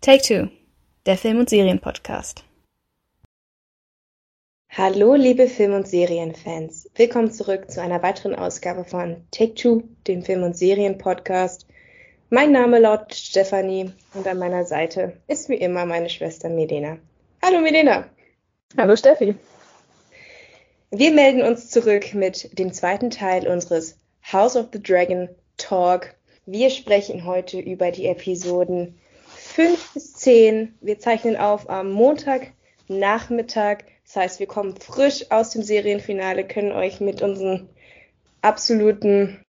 Take Two, der Film- und Serienpodcast. Hallo, liebe Film- und Serienfans. Willkommen zurück zu einer weiteren Ausgabe von Take Two, dem Film- und Serienpodcast. Mein Name lautet Stefanie und an meiner Seite ist wie immer meine Schwester Medena. Hallo Medena. Hallo Steffi. Wir melden uns zurück mit dem zweiten Teil unseres House of the Dragon Talk. Wir sprechen heute über die Episoden 5 bis 10. Wir zeichnen auf am Montagnachmittag. Das heißt, wir kommen frisch aus dem Serienfinale, können euch mit unseren absoluten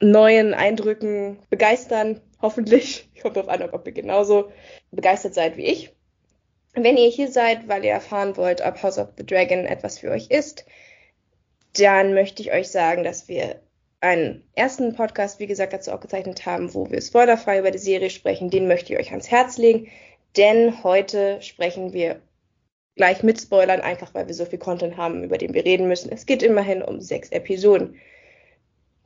neuen Eindrücken begeistern. Hoffentlich. Kommt darauf an, ob ihr genauso begeistert seid wie ich. Wenn ihr hier seid, weil ihr erfahren wollt, ob House of the Dragon etwas für euch ist, dann möchte ich euch sagen, dass wir einen ersten Podcast, wie gesagt, dazu auch gezeichnet haben, wo wir spoilerfrei über die Serie sprechen. Den möchte ich euch ans Herz legen, denn heute sprechen wir gleich mit Spoilern, einfach weil wir so viel Content haben, über den wir reden müssen. Es geht immerhin um sechs Episoden.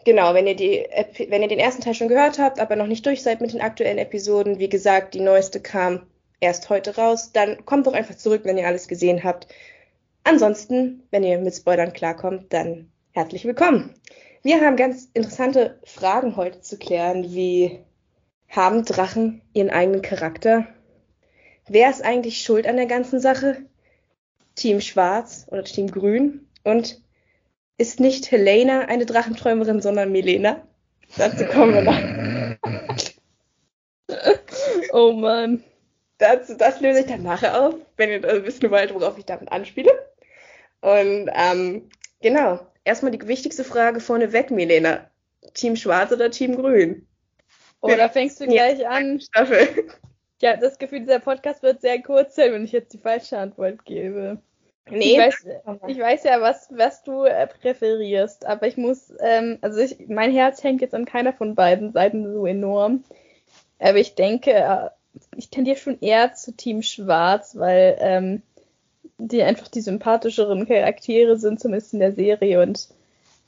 Genau, wenn ihr, die, wenn ihr den ersten Teil schon gehört habt, aber noch nicht durch seid mit den aktuellen Episoden, wie gesagt, die neueste kam erst heute raus, dann kommt doch einfach zurück, wenn ihr alles gesehen habt. Ansonsten, wenn ihr mit Spoilern klarkommt, dann herzlich willkommen. Wir haben ganz interessante Fragen heute zu klären, wie haben Drachen ihren eigenen Charakter? Wer ist eigentlich schuld an der ganzen Sache? Team Schwarz oder Team Grün? Und ist nicht Helena eine Drachenträumerin, sondern Milena? Dazu kommen wir noch. oh Mann. Das, das löse ich dann nachher auf, wenn ihr also wissen wollt, worauf ich damit anspiele. Und ähm, genau, erstmal die wichtigste Frage vorneweg, Milena. Team Schwarz oder Team Grün? Oh, da fängst du gleich an. Staffel. Ich habe das Gefühl, dieser Podcast wird sehr kurz sein, wenn ich jetzt die falsche Antwort gebe. Nee. Ich weiß, ich weiß ja, was, was du äh, präferierst, aber ich muss, ähm, also ich, mein Herz hängt jetzt an keiner von beiden Seiten so enorm. Aber ich denke, äh, ich tendiere schon eher zu Team Schwarz, weil ähm, die einfach die sympathischeren Charaktere sind, zumindest in der Serie. Und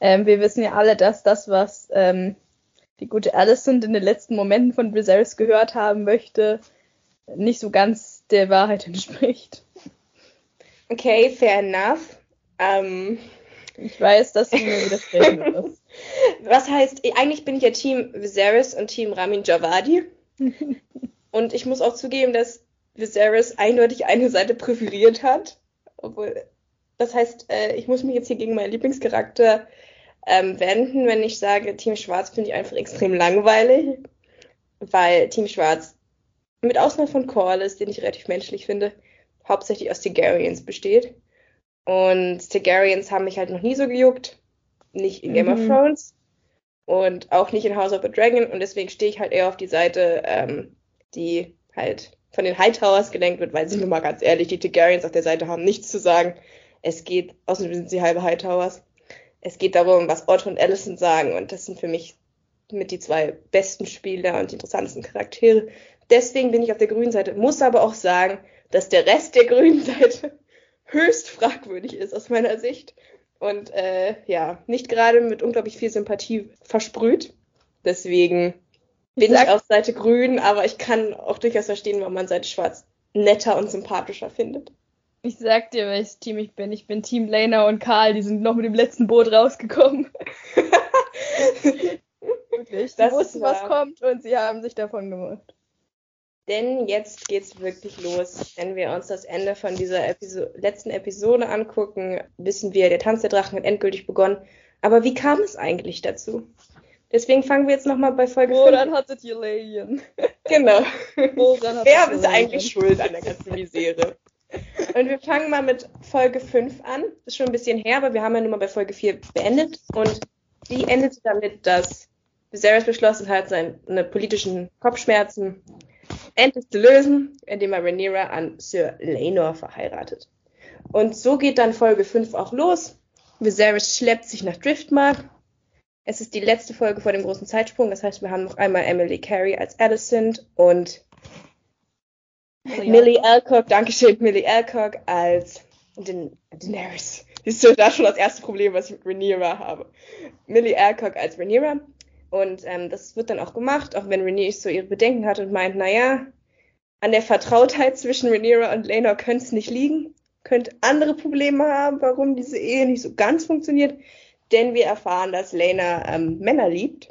ähm, wir wissen ja alle, dass das, was ähm, die gute Alicent in den letzten Momenten von Viserys gehört haben möchte, nicht so ganz der Wahrheit entspricht. Okay, fair enough. Ähm, ich weiß, dass du mir widersprechen wirst. Was heißt, eigentlich bin ich ja Team Viserys und Team Ramin Javadi. und ich muss auch zugeben, dass Viserys eindeutig eine Seite präferiert hat. Obwohl, das heißt, äh, ich muss mich jetzt hier gegen meinen Lieblingscharakter ähm, wenden, wenn ich sage, Team Schwarz finde ich einfach extrem langweilig. Weil Team Schwarz, mit Ausnahme von Corlys, den ich relativ menschlich finde, hauptsächlich aus Targaryens besteht. Und Targaryens haben mich halt noch nie so gejuckt. Nicht in Game mhm. of Thrones. Und auch nicht in House of the Dragon. Und deswegen stehe ich halt eher auf die Seite, ähm, die halt von den Hightowers gelenkt wird, weil sind wir mal ganz ehrlich, die Targaryens auf der Seite haben nichts zu sagen. Es geht, außerdem sind sie halbe Hightowers. Es geht darum, was Otto und Allison sagen und das sind für mich mit die zwei besten Spieler und die interessantesten Charaktere. Deswegen bin ich auf der grünen Seite, muss aber auch sagen, dass der Rest der grünen Seite höchst fragwürdig ist aus meiner Sicht und äh, ja, nicht gerade mit unglaublich viel Sympathie versprüht. Deswegen bin ich, auf Seite grün, aber ich kann auch durchaus verstehen, warum man Seite schwarz netter und sympathischer findet. Ich sag dir, welches Team ich bin. Ich bin Team Lena und Karl, die sind noch mit dem letzten Boot rausgekommen. Wirklich. Sie wussten, was kommt und sie haben sich davon gemacht. Denn jetzt geht's wirklich los. Wenn wir uns das Ende von dieser Episo letzten Episode angucken, wissen wir, der Tanz der Drachen hat endgültig begonnen. Aber wie kam es eigentlich dazu? Deswegen fangen wir jetzt nochmal bei Folge Woran 5 hattet ihr Lillian? Genau. Wer ist eigentlich schuld an der ganzen Misere? Und wir fangen mal mit Folge 5 an. Ist schon ein bisschen her, aber wir haben ja nun mal bei Folge 4 beendet. Und die endete damit, dass Viserys beschlossen hat, seine politischen Kopfschmerzen endlich zu lösen, indem er Rhaenyra an Sir Laenor verheiratet. Und so geht dann Folge 5 auch los. Viserys schleppt sich nach Driftmark es ist die letzte Folge vor dem großen Zeitsprung. Das heißt, wir haben noch einmal Emily Carey als Alicent und ja. Millie Alcock, Dankeschön, Millie Alcock als Den Daenerys. Siehst du, da schon das erste Problem, was ich mit Rhaenyra habe. Millie Alcock als Rhaenyra. Und ähm, das wird dann auch gemacht, auch wenn Rhaenyra so ihre Bedenken hat und meint, naja, an der Vertrautheit zwischen Rhaenyra und Laenor könnte es nicht liegen. Könnte andere Probleme haben, warum diese Ehe nicht so ganz funktioniert. Denn wir erfahren, dass Laena ähm, Männer liebt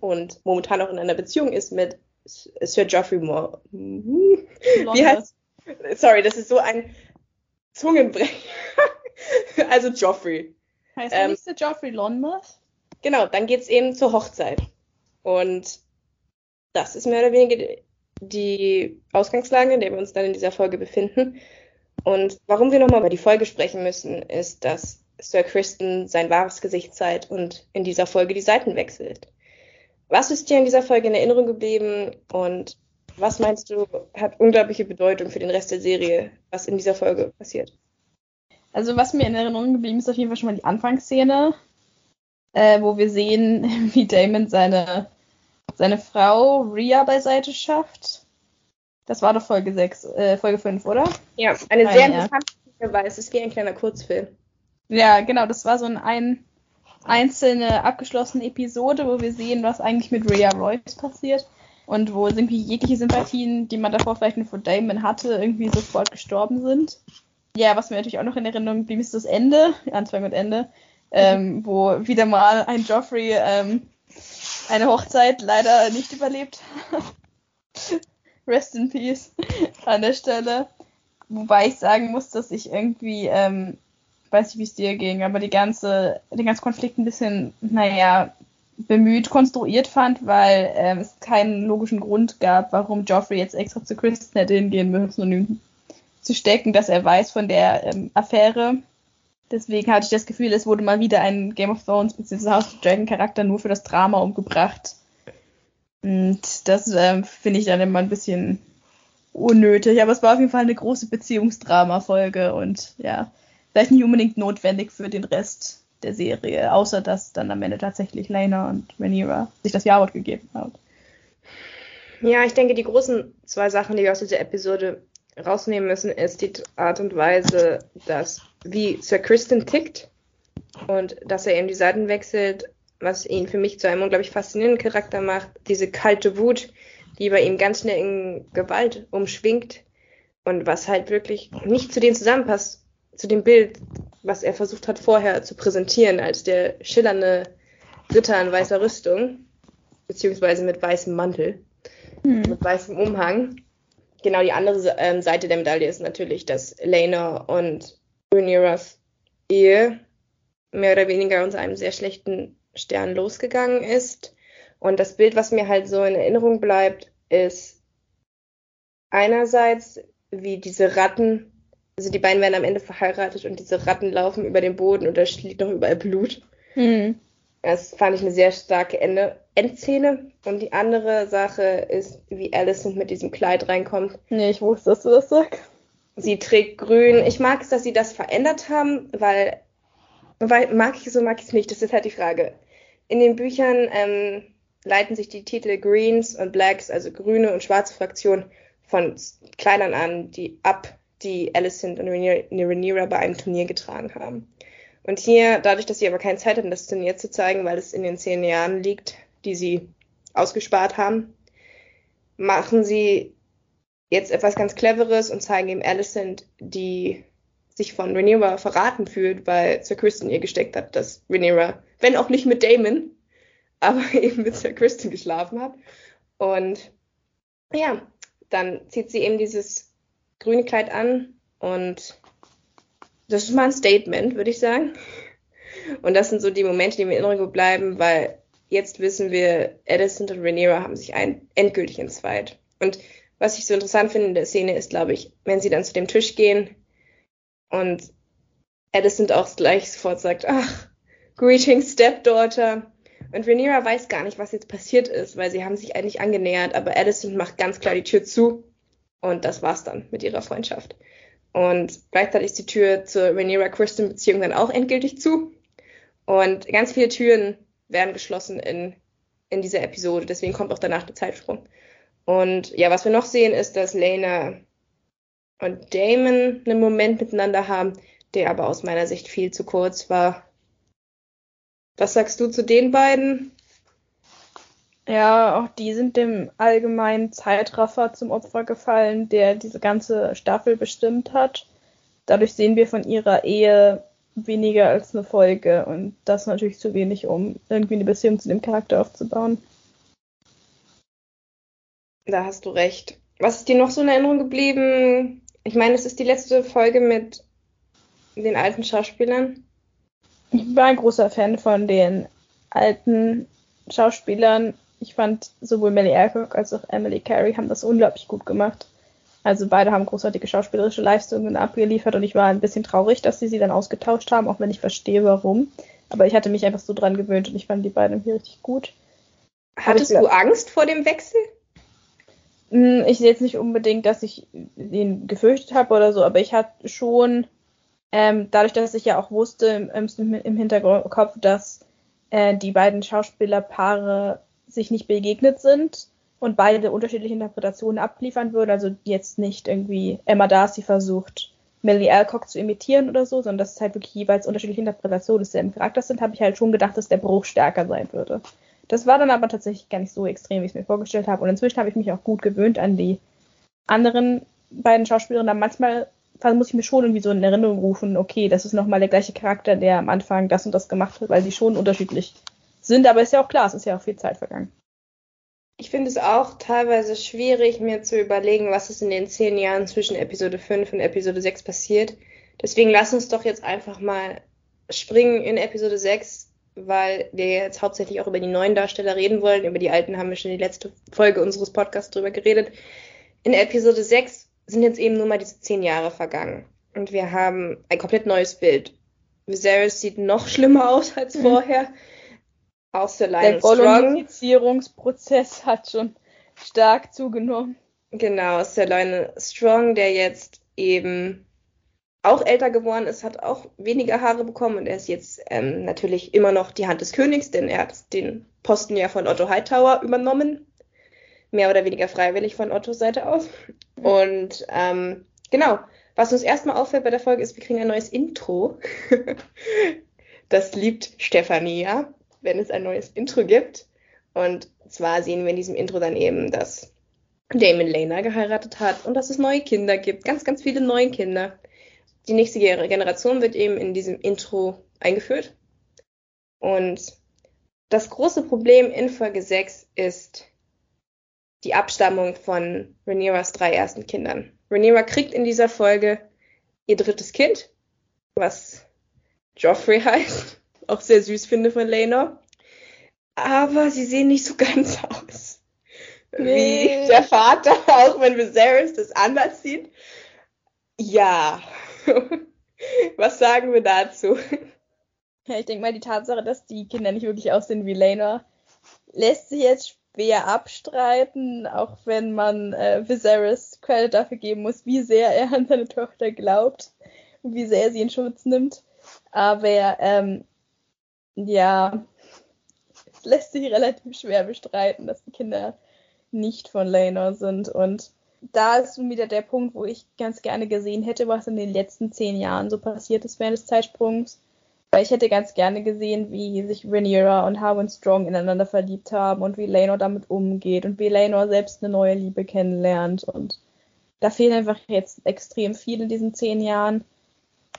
und momentan auch in einer Beziehung ist mit Sir Geoffrey Moore. Wie heißt? Sorry, das ist so ein Zungenbrecher. also Joffrey. Heißt ähm, nicht Sir Geoffrey Lonmouth? Genau, dann geht es eben zur Hochzeit. Und das ist mehr oder weniger die Ausgangslage, in der wir uns dann in dieser Folge befinden. Und warum wir nochmal über die Folge sprechen müssen, ist, dass Sir Kristen sein wahres Gesicht zeigt und in dieser Folge die Seiten wechselt. Was ist dir in dieser Folge in Erinnerung geblieben und was meinst du, hat unglaubliche Bedeutung für den Rest der Serie, was in dieser Folge passiert? Also was mir in Erinnerung geblieben ist auf jeden Fall schon mal die Anfangsszene, äh, wo wir sehen, wie Damon seine, seine Frau Rhea beiseite schafft. Das war doch Folge 6, äh, Folge 5, oder? Ja, eine Nein, sehr interessante ja. Folge, es ist wie ein kleiner Kurzfilm. Ja, genau, das war so ein, ein einzelne abgeschlossene Episode, wo wir sehen, was eigentlich mit Rhea Royce passiert und wo irgendwie jegliche Sympathien, die man davor vielleicht nur vor Damon hatte, irgendwie sofort gestorben sind. Ja, was mir natürlich auch noch in Erinnerung blieb, ist das Ende, Anfang und Ende, ähm, wo wieder mal ein Joffrey ähm, eine Hochzeit leider nicht überlebt hat. Rest in Peace an der Stelle. Wobei ich sagen muss, dass ich irgendwie ähm, weiß nicht, wie es dir ging, aber die ganze, den ganzen Konflikt ein bisschen, naja, bemüht konstruiert fand, weil ähm, es keinen logischen Grund gab, warum Joffrey jetzt extra zu Kristen hätte hingehen müssen und ihm zu stecken, dass er weiß von der ähm, Affäre. Deswegen hatte ich das Gefühl, es wurde mal wieder ein Game of Thrones bzw. House of Dragon Charakter nur für das Drama umgebracht. Und das ähm, finde ich dann immer ein bisschen unnötig. Aber es war auf jeden Fall eine große Beziehungsdrama-Folge und ja, vielleicht nicht unbedingt notwendig für den Rest der Serie, außer dass dann am Ende tatsächlich Lena und Rhaenyra sich das Jawort gegeben haben. Ja, ich denke, die großen zwei Sachen, die wir aus dieser Episode rausnehmen müssen, ist die Art und Weise, dass wie Sir Kristen tickt und dass er eben die Seiten wechselt, was ihn für mich zu einem unglaublich faszinierenden Charakter macht. Diese kalte Wut, die bei ihm ganz schnell in Gewalt umschwingt und was halt wirklich nicht zu denen zusammenpasst, zu dem Bild, was er versucht hat vorher zu präsentieren, als der schillernde Ritter in weißer Rüstung, beziehungsweise mit weißem Mantel, hm. mit weißem Umhang. Genau die andere ähm, Seite der Medaille ist natürlich, dass Lena und Rhaenyras Ehe mehr oder weniger unter einem sehr schlechten Stern losgegangen ist. Und das Bild, was mir halt so in Erinnerung bleibt, ist einerseits, wie diese Ratten also die beiden werden am Ende verheiratet und diese Ratten laufen über den Boden und da liegt noch überall Blut. Mhm. Das fand ich eine sehr starke Ende Endszene. Und die andere Sache ist, wie Alison mit diesem Kleid reinkommt. Nee, ich wusste, dass du das sagst. Sie trägt grün. Ich mag es, dass sie das verändert haben, weil, weil mag ich es so, mag ich es nicht. Das ist halt die Frage. In den Büchern ähm, leiten sich die Titel Greens und Blacks, also grüne und schwarze Fraktion, von Kleidern an, die ab die Alicent und Rhaenyra bei einem Turnier getragen haben. Und hier, dadurch, dass sie aber keine Zeit hatten, das Turnier zu zeigen, weil es in den zehn Jahren liegt, die sie ausgespart haben, machen sie jetzt etwas ganz Cleveres und zeigen ihm Alicent, die sich von Rhaenyra verraten fühlt, weil Sir Kristen ihr gesteckt hat, dass Rhaenyra, wenn auch nicht mit Damon, aber eben mit Sir Kristen geschlafen hat. Und ja, dann zieht sie eben dieses grüne Kleid an und das ist mal ein Statement, würde ich sagen. Und das sind so die Momente, die mir in Erinnerung bleiben, weil jetzt wissen wir, Edison und Rhaenyra haben sich ein, endgültig entzweit. Und was ich so interessant finde in der Szene ist, glaube ich, wenn sie dann zu dem Tisch gehen und Edison auch gleich sofort sagt, ach, greetings, Stepdaughter. Und Rhaenyra weiß gar nicht, was jetzt passiert ist, weil sie haben sich eigentlich angenähert, aber Edison macht ganz klar die Tür zu und das war's dann mit ihrer Freundschaft. Und gleichzeitig ist die Tür zur Rhaenyra Kristen Beziehung dann auch endgültig zu. Und ganz viele Türen werden geschlossen in, in dieser Episode. Deswegen kommt auch danach der Zeitsprung. Und ja, was wir noch sehen, ist, dass Lena und Damon einen Moment miteinander haben, der aber aus meiner Sicht viel zu kurz war. Was sagst du zu den beiden? Ja, auch die sind dem allgemeinen Zeitraffer zum Opfer gefallen, der diese ganze Staffel bestimmt hat. Dadurch sehen wir von ihrer Ehe weniger als eine Folge und das natürlich zu wenig, um irgendwie eine Beziehung zu dem Charakter aufzubauen. Da hast du recht. Was ist dir noch so in Erinnerung geblieben? Ich meine, es ist die letzte Folge mit den alten Schauspielern. Ich war ein großer Fan von den alten Schauspielern. Ich fand sowohl Melly Alcock als auch Emily Carey haben das unglaublich gut gemacht. Also beide haben großartige schauspielerische Leistungen abgeliefert und ich war ein bisschen traurig, dass sie sie dann ausgetauscht haben, auch wenn ich verstehe, warum. Aber ich hatte mich einfach so dran gewöhnt und ich fand die beiden hier richtig gut. Hattest du Angst vor dem Wechsel? Hm, ich sehe jetzt nicht unbedingt, dass ich ihn gefürchtet habe oder so, aber ich hatte schon, ähm, dadurch, dass ich ja auch wusste im, im Hinterkopf, dass äh, die beiden Schauspielerpaare sich nicht begegnet sind und beide unterschiedliche Interpretationen abliefern würden, also jetzt nicht irgendwie Emma Darcy versucht, Millie Alcock zu imitieren oder so, sondern dass es halt wirklich jeweils unterschiedliche Interpretationen desselben Charakters sind, habe ich halt schon gedacht, dass der Bruch stärker sein würde. Das war dann aber tatsächlich gar nicht so extrem, wie ich es mir vorgestellt habe. Und inzwischen habe ich mich auch gut gewöhnt an die anderen beiden Schauspielerinnen. Manchmal muss ich mir schon irgendwie so in Erinnerung rufen, okay, das ist nochmal der gleiche Charakter, der am Anfang das und das gemacht hat, weil sie schon unterschiedlich sind. Aber ist ja auch klar, es ist ja auch viel Zeit vergangen. Ich finde es auch teilweise schwierig, mir zu überlegen, was ist in den zehn Jahren zwischen Episode 5 und Episode 6 passiert. Deswegen lass uns doch jetzt einfach mal springen in Episode 6 weil wir jetzt hauptsächlich auch über die neuen Darsteller reden wollen. Über die alten haben wir schon in die letzte Folge unseres Podcasts drüber geredet. In Episode 6 sind jetzt eben nur mal diese zehn Jahre vergangen. Und wir haben ein komplett neues Bild. Viserys sieht noch schlimmer aus als mhm. vorher. Auch Sir Lionel Der Kolonifizierungsprozess hat schon stark zugenommen. Genau, Sir Lionel Strong, der jetzt eben auch älter geworden ist, hat auch weniger Haare bekommen und er ist jetzt ähm, natürlich immer noch die Hand des Königs, denn er hat den Posten ja von Otto Hightower übernommen. Mehr oder weniger freiwillig von Ottos Seite aus. Und ähm, genau, was uns erstmal auffällt bei der Folge ist, wir kriegen ein neues Intro. das liebt Stefanie, ja, wenn es ein neues Intro gibt. Und zwar sehen wir in diesem Intro dann eben, dass Damon Lena geheiratet hat und dass es neue Kinder gibt. Ganz, ganz viele neue Kinder die nächste Generation wird eben in diesem Intro eingeführt. Und das große Problem in Folge 6 ist die Abstammung von Rhaenyras drei ersten Kindern. Rhaenyra kriegt in dieser Folge ihr drittes Kind, was Joffrey heißt. Auch sehr süß finde von Lena. Aber sie sehen nicht so ganz aus. Nee. Wie der Vater, auch wenn Viserys das anders sieht. Ja, Was sagen wir dazu? Ja, ich denke mal, die Tatsache, dass die Kinder nicht wirklich aussehen wie Lena, lässt sich jetzt schwer abstreiten, auch wenn man äh, Viserys Credit dafür geben muss, wie sehr er an seine Tochter glaubt und wie sehr er sie in Schutz nimmt. Aber ähm, ja, es lässt sich relativ schwer bestreiten, dass die Kinder nicht von Lena sind und da ist wieder der Punkt, wo ich ganz gerne gesehen hätte, was in den letzten zehn Jahren so passiert ist während des Zeitsprungs. Weil ich hätte ganz gerne gesehen, wie sich Rhaenyra und Harwin Strong ineinander verliebt haben und wie Laenor damit umgeht und wie Laenor selbst eine neue Liebe kennenlernt. Und da fehlt einfach jetzt extrem viel in diesen zehn Jahren.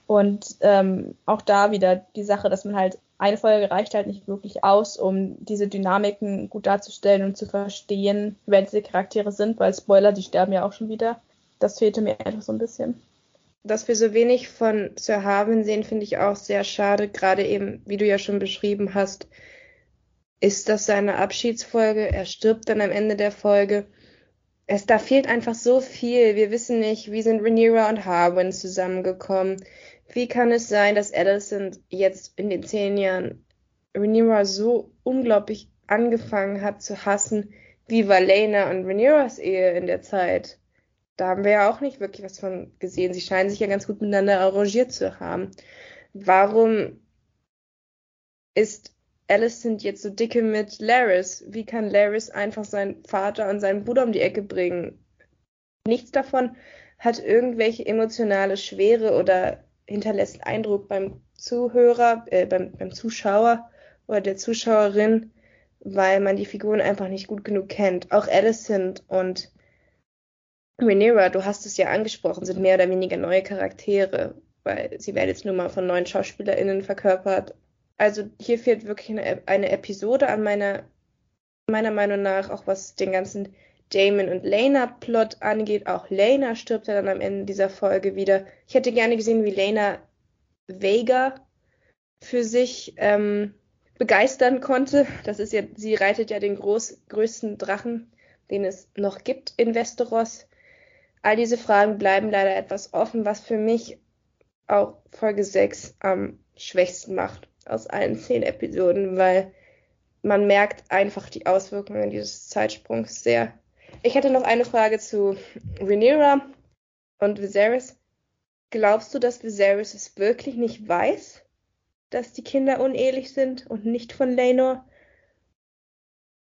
Und ähm, auch da wieder die Sache, dass man halt eine Folge reicht halt nicht wirklich aus, um diese Dynamiken gut darzustellen und zu verstehen, wer diese Charaktere sind, weil Spoiler, die sterben ja auch schon wieder. Das fehlte mir einfach so ein bisschen. Dass wir so wenig von Sir Harwin sehen, finde ich auch sehr schade. Gerade eben, wie du ja schon beschrieben hast, ist das seine Abschiedsfolge. Er stirbt dann am Ende der Folge. Es, da fehlt einfach so viel. Wir wissen nicht, wie sind Rhaenyra und Harwin zusammengekommen wie kann es sein, dass Addison jetzt in den zehn Jahren Rhaenyra so unglaublich angefangen hat zu hassen, wie Valena und Rhaenyras Ehe in der Zeit? Da haben wir ja auch nicht wirklich was von gesehen. Sie scheinen sich ja ganz gut miteinander arrangiert zu haben. Warum ist Alicent jetzt so dicke mit Laris? Wie kann Laris einfach seinen Vater und seinen Bruder um die Ecke bringen? Nichts davon hat irgendwelche emotionale Schwere oder hinterlässt Eindruck beim Zuhörer, äh, beim, beim Zuschauer oder der Zuschauerin, weil man die Figuren einfach nicht gut genug kennt. Auch Alicent und Rhaenyra, du hast es ja angesprochen, sind mehr oder weniger neue Charaktere, weil sie werden jetzt nur mal von neuen SchauspielerInnen verkörpert. Also hier fehlt wirklich eine, eine Episode an meiner, meiner Meinung nach, auch was den ganzen Damon und Lena-Plot angeht. Auch Lena stirbt ja dann am Ende dieser Folge wieder. Ich hätte gerne gesehen, wie Lena Vega für sich ähm, begeistern konnte. Das ist ja, sie reitet ja den groß, größten Drachen, den es noch gibt in Westeros. All diese Fragen bleiben leider etwas offen, was für mich auch Folge 6 am schwächsten macht aus allen zehn Episoden, weil man merkt einfach die Auswirkungen dieses Zeitsprungs sehr. Ich hätte noch eine Frage zu Rhaenyra und Viserys. Glaubst du, dass Viserys es wirklich nicht weiß, dass die Kinder unehelich sind und nicht von Laenor?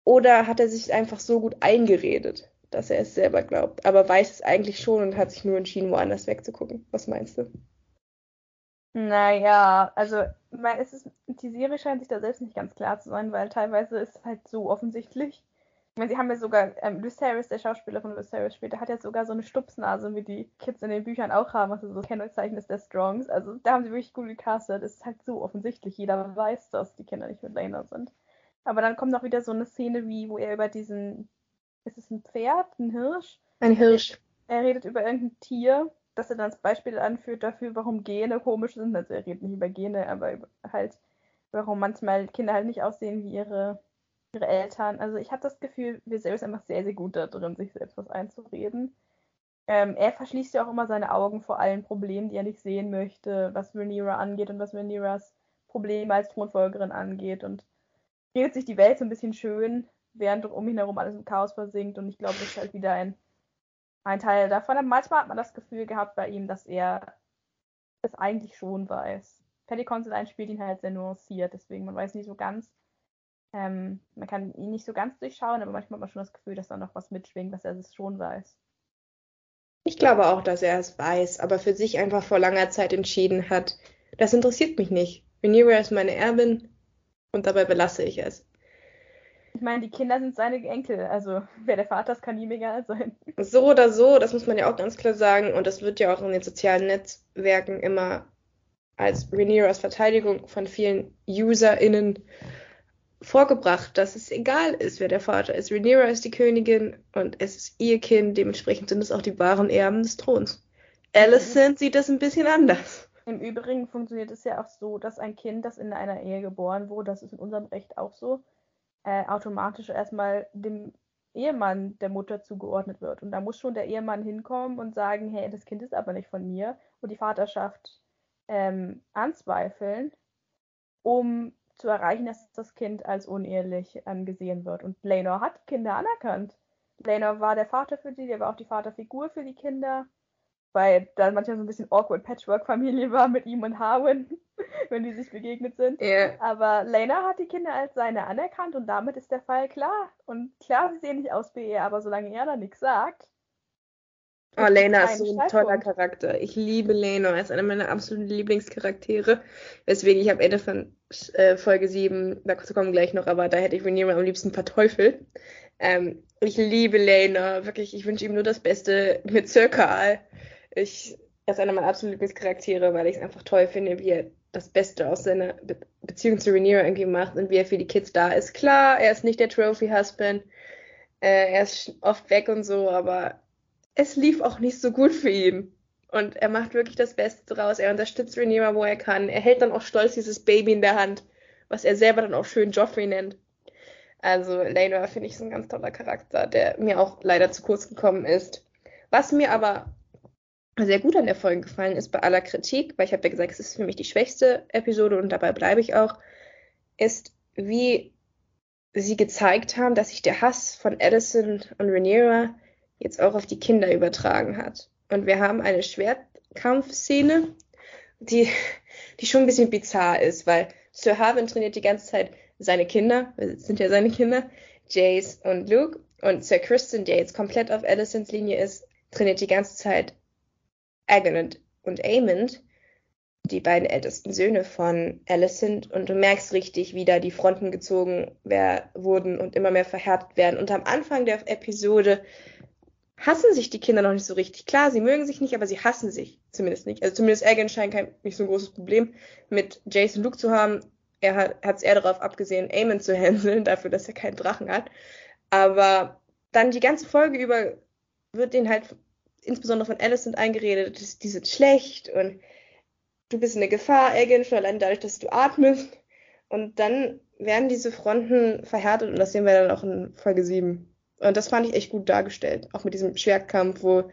Oder hat er sich einfach so gut eingeredet, dass er es selber glaubt, aber weiß es eigentlich schon und hat sich nur entschieden, woanders wegzugucken? Was meinst du? Naja, also es ist, die Serie scheint sich da selbst nicht ganz klar zu sein, weil teilweise ist es halt so offensichtlich. Ich meine, sie haben ja sogar, ähm, Lucerys, der Schauspieler von Lucerys später, hat ja sogar so eine Stupsnase, wie die Kids in den Büchern auch haben, was so Kennzeichen ist der Strongs. Also da haben sie wirklich gut gecastet. Es ist halt so offensichtlich. Jeder weiß, dass die Kinder nicht mit Lena sind. Aber dann kommt noch wieder so eine Szene, wie, wo er über diesen, ist es ein Pferd, ein Hirsch? Ein Hirsch. Er redet über irgendein Tier dass er dann als Beispiel anführt dafür, warum Gene komisch sind. Also er redet nicht über Gene, aber halt, warum manchmal Kinder halt nicht aussehen wie ihre, ihre Eltern. Also ich habe das Gefühl, wir selbst einfach sehr, sehr gut da drin, sich selbst was einzureden. Ähm, er verschließt ja auch immer seine Augen vor allen Problemen, die er nicht sehen möchte, was Rhaenyra angeht und was Rhaenyras Probleme als Thronfolgerin angeht und redet sich die Welt so ein bisschen schön, während um ihn herum alles im Chaos versinkt und ich glaube, das ist halt wieder ein ein Teil davon. Aber manchmal hat man das Gefühl gehabt bei ihm, dass er es eigentlich schon weiß. Paddy Considine spielt ihn halt sehr nuanciert, deswegen man weiß nicht so ganz. Ähm, man kann ihn nicht so ganz durchschauen, aber manchmal hat man schon das Gefühl, dass da noch was mitschwingt, dass er es schon weiß. Ich glaube auch, dass er es weiß, aber für sich einfach vor langer Zeit entschieden hat, das interessiert mich nicht. Rhaenyra ist meine Erbin und dabei belasse ich es. Ich meine, die Kinder sind seine Enkel, also wer der Vater ist, kann ihm egal sein. So oder so, das muss man ja auch ganz klar sagen. Und das wird ja auch in den sozialen Netzwerken immer als Rhaenyras Verteidigung von vielen UserInnen vorgebracht, dass es egal ist, wer der Vater ist. Rhaenyra ist die Königin und es ist ihr Kind, dementsprechend sind es auch die wahren Erben des Throns. Alicent mhm. sieht das ein bisschen anders. Im Übrigen funktioniert es ja auch so, dass ein Kind, das in einer Ehe geboren wurde, das ist in unserem Recht auch so, äh, automatisch erstmal dem Ehemann der Mutter zugeordnet wird. Und da muss schon der Ehemann hinkommen und sagen, hey, das Kind ist aber nicht von mir und die Vaterschaft ähm, anzweifeln, um zu erreichen, dass das Kind als unehelich angesehen wird. Und Lenor hat Kinder anerkannt. Lenor war der Vater für die, der war auch die Vaterfigur für die Kinder weil da manchmal so ein bisschen awkward Patchwork-Familie war mit ihm und Harwin, wenn die sich begegnet sind. Yeah. Aber Lena hat die Kinder als seine anerkannt und damit ist der Fall klar. Und klar, sie sehen nicht aus wie er, aber solange er da nichts sagt. Oh, Lena ist so ein toller Charakter. Ich liebe Lena. Er ist einer meiner absoluten Lieblingscharaktere. Deswegen, ich habe Ende von äh, Folge 7, dazu kommen gleich noch, aber da hätte ich Rhaenyra am liebsten verteufelt. Ähm, ich liebe Lena. Wirklich, ich wünsche ihm nur das Beste mit Zirkal. Ich, er ist einer meiner absoluten Lieblingscharaktere, weil ich es einfach toll finde, wie er das Beste aus seiner Be Beziehung zu Rhaenyra irgendwie macht und wie er für die Kids da ist. Klar, er ist nicht der Trophy-Husband, äh, er ist oft weg und so, aber es lief auch nicht so gut für ihn. Und er macht wirklich das Beste draus. Er unterstützt Rhaenyra, wo er kann. Er hält dann auch stolz dieses Baby in der Hand, was er selber dann auch schön Joffrey nennt. Also Laenor finde ich so ein ganz toller Charakter, der mir auch leider zu kurz gekommen ist. Was mir aber sehr gut an der Folge gefallen ist, bei aller Kritik, weil ich habe ja gesagt, es ist für mich die schwächste Episode und dabei bleibe ich auch, ist, wie sie gezeigt haben, dass sich der Hass von Edison und Rhaenyra jetzt auch auf die Kinder übertragen hat. Und wir haben eine Schwertkampfszene, die, die schon ein bisschen bizarr ist, weil Sir Harvin trainiert die ganze Zeit seine Kinder, sind ja seine Kinder, Jace und Luke. Und Sir Kristen, der jetzt komplett auf Alicents Linie ist, trainiert die ganze Zeit Agon und, Amond. die beiden ältesten Söhne von Alice sind und du merkst richtig, wie da die Fronten gezogen wer wurden und immer mehr verhärtet werden. Und am Anfang der Episode hassen sich die Kinder noch nicht so richtig. Klar, sie mögen sich nicht, aber sie hassen sich zumindest nicht. Also zumindest Egan scheint kein, nicht so ein großes Problem mit Jason Luke zu haben. Er hat es eher darauf abgesehen, Eamon zu handeln, dafür, dass er keinen Drachen hat. Aber dann die ganze Folge über wird denen halt insbesondere von Alicent eingeredet, die sind schlecht und du bist eine Gefahr, Egan, schon allein dadurch, dass du atmest. Und dann werden diese Fronten verhärtet und das sehen wir dann auch in Folge 7. Und das fand ich echt gut dargestellt. Auch mit diesem Schwertkampf, wo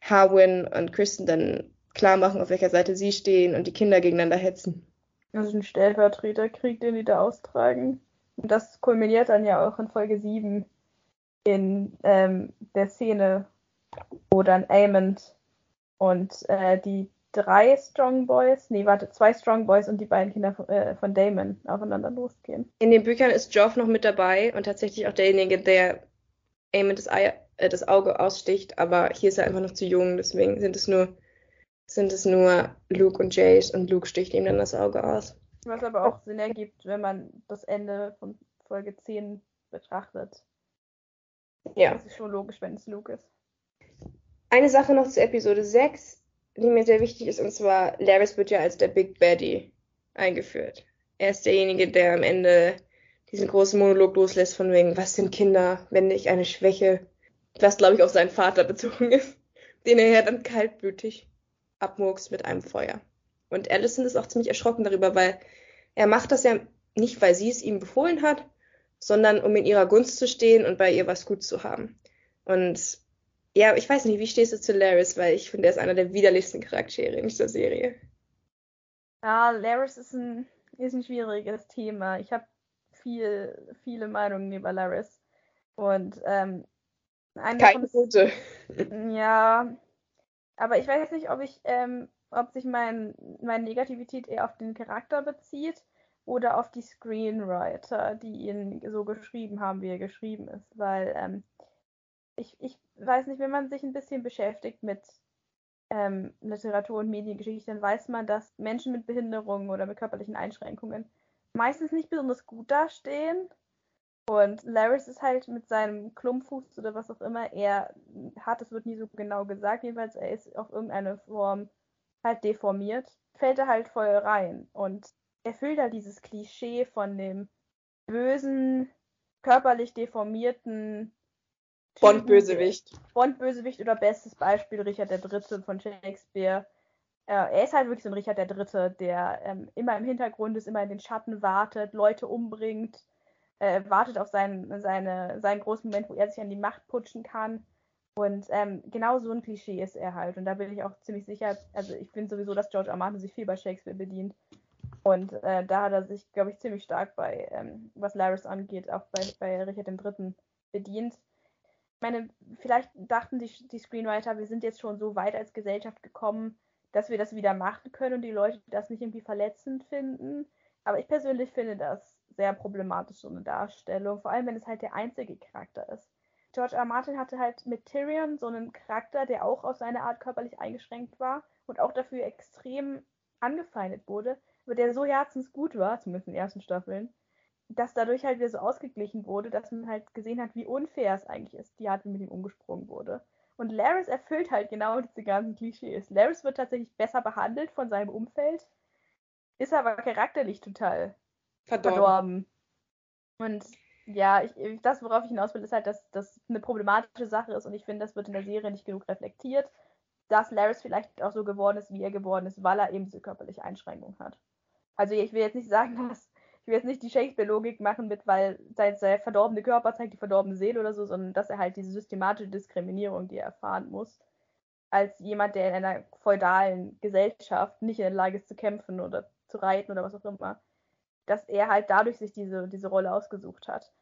Harwin und Kristen dann klar machen, auf welcher Seite sie stehen und die Kinder gegeneinander hetzen. Also ein Stellvertreterkrieg, den die da austragen. Und das kulminiert dann ja auch in Folge 7 in ähm, der Szene, wo dann Amond und äh, die drei Strong Boys, nee, warte, zwei Strong Boys und die beiden Kinder von, äh, von Damon aufeinander losgehen. In den Büchern ist Joff noch mit dabei und tatsächlich auch derjenige, der Amond das, Ei, äh, das Auge aussticht, aber hier ist er einfach noch zu jung, deswegen sind es nur sind es nur Luke und Jace und Luke sticht ihm dann das Auge aus. Was aber auch Sinn ergibt, wenn man das Ende von Folge 10 betrachtet. Ja. Das ist schon logisch, wenn es Luke ist. Eine Sache noch zur Episode 6, die mir sehr wichtig ist, und zwar Laris wird ja als der Big Baddy eingeführt. Er ist derjenige, der am Ende diesen großen Monolog loslässt von wegen, was sind Kinder, wenn nicht eine Schwäche, was glaube ich auf seinen Vater bezogen ist, den er ja dann kaltblütig abmurks mit einem Feuer. Und Allison ist auch ziemlich erschrocken darüber, weil er macht das ja nicht, weil sie es ihm befohlen hat, sondern um in ihrer Gunst zu stehen und bei ihr was gut zu haben. Und ja, ich weiß nicht, wie stehst du zu Laris, weil ich finde, er ist einer der widerlichsten Charaktere in dieser Serie. Ja, Laris ist ein, ist ein schwieriges Thema. Ich habe viel, viele Meinungen über Laris. Und ähm, eine Keine gute. Ja, aber ich weiß nicht, ob ich, ähm, ob sich mein, meine Negativität eher auf den Charakter bezieht oder auf die Screenwriter, die ihn so geschrieben haben, wie er geschrieben ist. Weil ähm, ich, ich weiß nicht, wenn man sich ein bisschen beschäftigt mit ähm, Literatur und Mediengeschichte, dann weiß man, dass Menschen mit Behinderungen oder mit körperlichen Einschränkungen meistens nicht besonders gut dastehen und Laris ist halt mit seinem Klumpfuß oder was auch immer er hat, es wird nie so genau gesagt, jedenfalls er ist auf irgendeine Form halt deformiert, fällt er halt voll rein und erfüllt halt dieses Klischee von dem bösen, körperlich deformierten Bond-Bösewicht. Bond-Bösewicht oder bestes Beispiel Richard III. von Shakespeare. Äh, er ist halt wirklich so ein Richard III., der ähm, immer im Hintergrund ist, immer in den Schatten wartet, Leute umbringt, äh, wartet auf seinen, seine, seinen großen Moment, wo er sich an die Macht putschen kann. Und ähm, genau so ein Klischee ist er halt. Und da bin ich auch ziemlich sicher, also ich finde sowieso, dass George R. Martin sich viel bei Shakespeare bedient. Und äh, da hat er sich, glaube ich, ziemlich stark bei, ähm, was Laris angeht, auch bei, bei Richard III. bedient. Ich meine, vielleicht dachten die, die Screenwriter, wir sind jetzt schon so weit als Gesellschaft gekommen, dass wir das wieder machen können und die Leute das nicht irgendwie verletzend finden. Aber ich persönlich finde das sehr problematisch, so eine Darstellung. Vor allem, wenn es halt der einzige Charakter ist. George R. Martin hatte halt mit Tyrion so einen Charakter, der auch auf seine Art körperlich eingeschränkt war und auch dafür extrem angefeindet wurde, aber der so herzensgut war, zumindest in den ersten Staffeln, dass dadurch halt wieder so ausgeglichen wurde, dass man halt gesehen hat, wie unfair es eigentlich ist, die Art, wie mit ihm umgesprungen wurde. Und Laris erfüllt halt genau diese ganzen Klischees. Laris wird tatsächlich besser behandelt von seinem Umfeld, ist aber charakterlich total verdorben. verdorben. Und ja, ich, das, worauf ich hinaus will, ist halt, dass das eine problematische Sache ist und ich finde, das wird in der Serie nicht genug reflektiert, dass Laris vielleicht auch so geworden ist, wie er geworden ist, weil er eben diese körperliche Einschränkung hat. Also ich will jetzt nicht sagen, dass will jetzt nicht die Shakespeare-Logik machen mit, weil sein, verdorbene Körper zeigt die verdorbene Seele oder so, sondern dass er halt diese systematische Diskriminierung, die er erfahren muss, als jemand, der in einer feudalen Gesellschaft nicht in der Lage ist zu kämpfen oder zu reiten oder was auch immer, dass er halt dadurch sich diese, diese Rolle ausgesucht hat.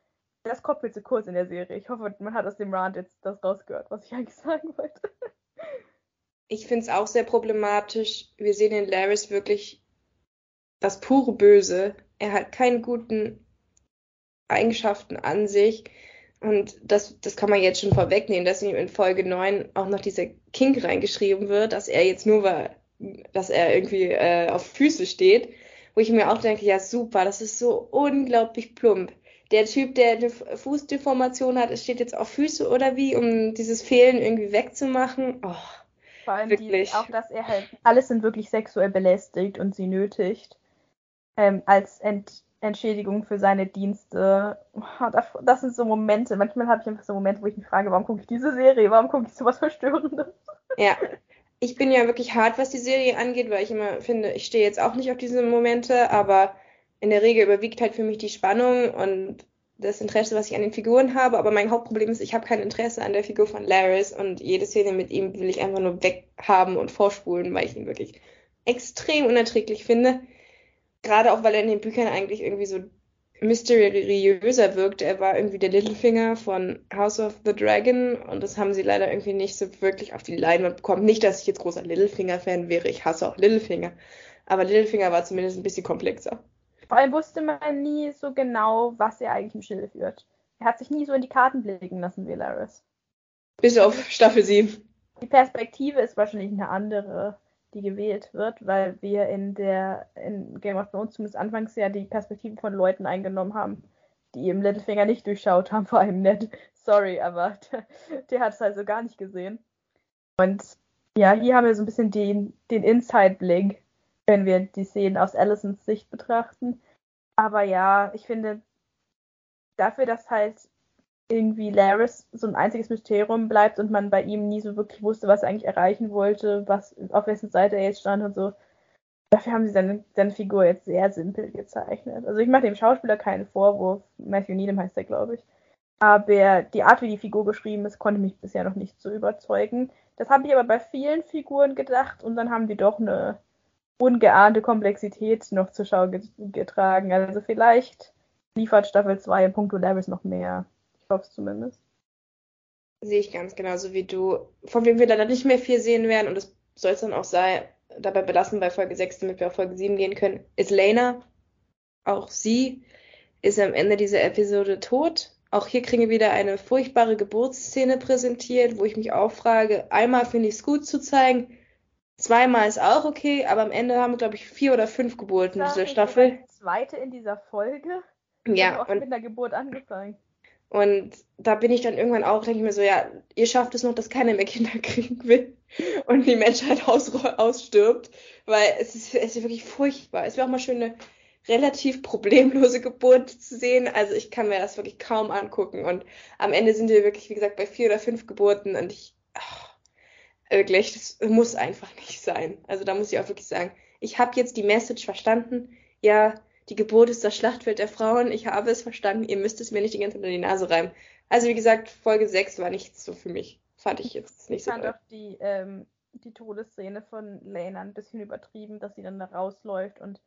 Das kommt mir zu kurz in der Serie. Ich hoffe, man hat aus dem Rand jetzt das rausgehört, was ich eigentlich sagen wollte. Ich finde es auch sehr problematisch. Wir sehen in Laris wirklich das pure Böse. Er hat keine guten Eigenschaften an sich. Und das, das kann man jetzt schon vorwegnehmen, dass ihm in Folge 9 auch noch dieser Kink reingeschrieben wird, dass er jetzt nur, weil dass er irgendwie äh, auf Füße steht, wo ich mir auch denke, ja super, das ist so unglaublich plump. Der Typ, der eine Fußdeformation hat, steht jetzt auf Füße oder wie, um dieses Fehlen irgendwie wegzumachen. Oh, Vor allem wirklich. Die, auch, dass er halt alles sind wirklich sexuell belästigt und sie nötigt ähm, als Ent Entschädigung für seine Dienste. Das, das sind so Momente. Manchmal habe ich einfach so Momente, wo ich mich frage, warum gucke ich diese Serie? Warum gucke ich sowas Verstörendes? Ja, ich bin ja wirklich hart, was die Serie angeht, weil ich immer finde, ich stehe jetzt auch nicht auf diese Momente, aber in der Regel überwiegt halt für mich die Spannung und das Interesse, was ich an den Figuren habe. Aber mein Hauptproblem ist, ich habe kein Interesse an der Figur von Laris und jede Szene mit ihm will ich einfach nur weghaben und vorspulen, weil ich ihn wirklich extrem unerträglich finde. Gerade auch, weil er in den Büchern eigentlich irgendwie so mysteriöser wirkt. Er war irgendwie der Littlefinger von House of the Dragon und das haben sie leider irgendwie nicht so wirklich auf die Leinwand bekommen. Nicht, dass ich jetzt großer Littlefinger-Fan wäre, ich hasse auch Littlefinger. Aber Littlefinger war zumindest ein bisschen komplexer. Vor allem wusste man nie so genau, was er eigentlich im Schilde führt. Er hat sich nie so in die Karten blicken lassen wie Laris. Bis auf Staffel 7. Die Perspektive ist wahrscheinlich eine andere die gewählt wird, weil wir in der in Game of Thrones zumindest anfangs ja die Perspektive von Leuten eingenommen haben, die im Littlefinger nicht durchschaut haben, vor allem Ned. Sorry, aber der, der hat es also gar nicht gesehen. Und ja, hier haben wir so ein bisschen den, den Inside-Blick, wenn wir die Szenen aus Allisons Sicht betrachten. Aber ja, ich finde, dafür, dass halt irgendwie Laris so ein einziges Mysterium bleibt und man bei ihm nie so wirklich wusste, was er eigentlich erreichen wollte, was auf wessen Seite er jetzt stand und so. Dafür haben sie seine, seine Figur jetzt sehr simpel gezeichnet. Also ich mache dem Schauspieler keinen Vorwurf. Matthew Needham heißt er, glaube ich. Aber die Art, wie die Figur geschrieben ist, konnte mich bisher noch nicht so überzeugen. Das habe ich aber bei vielen Figuren gedacht und dann haben die doch eine ungeahnte Komplexität noch zur Schau getragen. Also vielleicht liefert Staffel 2 in puncto Levels noch mehr. Ich hoffe es zumindest. Sehe ich ganz genauso wie du. Von wem wir leider nicht mehr viel sehen werden, und das soll es dann auch sein, dabei belassen bei Folge 6, damit wir auf Folge 7 gehen können, ist Lena. Auch sie ist am Ende dieser Episode tot. Auch hier kriegen wir wieder eine furchtbare Geburtsszene präsentiert, wo ich mich auch frage, einmal finde ich es gut zu zeigen, zweimal ist auch okay, aber am Ende haben wir, glaube ich, vier oder fünf Geburten in dieser Staffel. Die zweite in dieser Folge. Ja. Auch und mit der Geburt angefangen. Und da bin ich dann irgendwann auch, denke ich mir so, ja, ihr schafft es noch, dass keiner mehr Kinder kriegen will und die Menschheit aus, ausstirbt, weil es ist, es ist wirklich furchtbar. Es wäre auch mal schön, eine relativ problemlose Geburt zu sehen. Also ich kann mir das wirklich kaum angucken. Und am Ende sind wir wirklich, wie gesagt, bei vier oder fünf Geburten und ich, ach, wirklich, das muss einfach nicht sein. Also da muss ich auch wirklich sagen, ich habe jetzt die Message verstanden. Ja, die Geburt ist das Schlachtfeld der Frauen. Ich habe es verstanden. Ihr müsst es mir nicht die ganze Zeit in die Nase reiben. Also wie gesagt, Folge 6 war nicht so für mich. Fand ich jetzt nicht so. Ich fand auch die, ähm, die Todesszene von Lena ein bisschen übertrieben, dass sie dann da rausläuft und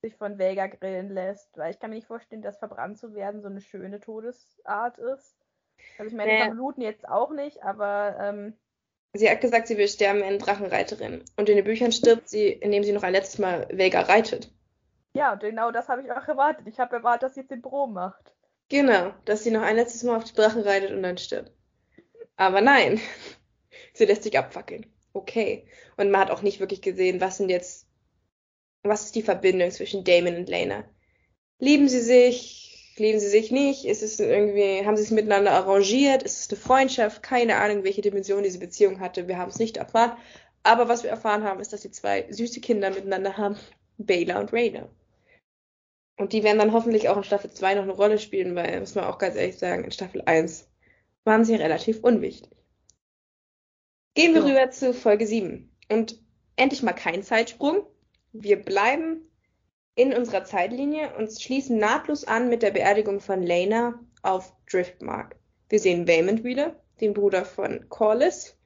sich von Vega grillen lässt. Weil ich kann mir nicht vorstellen, dass verbrannt zu werden so eine schöne Todesart ist. Also ich meine, nee. Bluten jetzt auch nicht, aber ähm, Sie hat gesagt, sie will sterben in Drachenreiterin. Und in den Büchern stirbt sie, indem sie noch ein letztes Mal Vega reitet. Ja, genau das habe ich auch erwartet. Ich habe erwartet, dass sie jetzt den Bro macht. Genau, dass sie noch ein letztes Mal auf die Drachen reitet und dann stirbt. Aber nein, sie lässt sich abfackeln. Okay. Und man hat auch nicht wirklich gesehen, was sind jetzt, was ist die Verbindung zwischen Damon und Lena? Lieben sie sich? Lieben sie sich nicht? Ist es irgendwie, haben sie es miteinander arrangiert? Ist es eine Freundschaft? Keine Ahnung, welche Dimension diese Beziehung hatte. Wir haben es nicht erfahren. Aber was wir erfahren haben, ist, dass sie zwei süße Kinder miteinander haben. Baylor und Rayner. Und die werden dann hoffentlich auch in Staffel 2 noch eine Rolle spielen, weil, muss man auch ganz ehrlich sagen, in Staffel 1 waren sie relativ unwichtig. Gehen wir ja. rüber zu Folge 7. Und endlich mal kein Zeitsprung. Wir bleiben in unserer Zeitlinie und schließen nahtlos an mit der Beerdigung von Lena auf Driftmark. Wir sehen Waymond wieder, den Bruder von Corliss.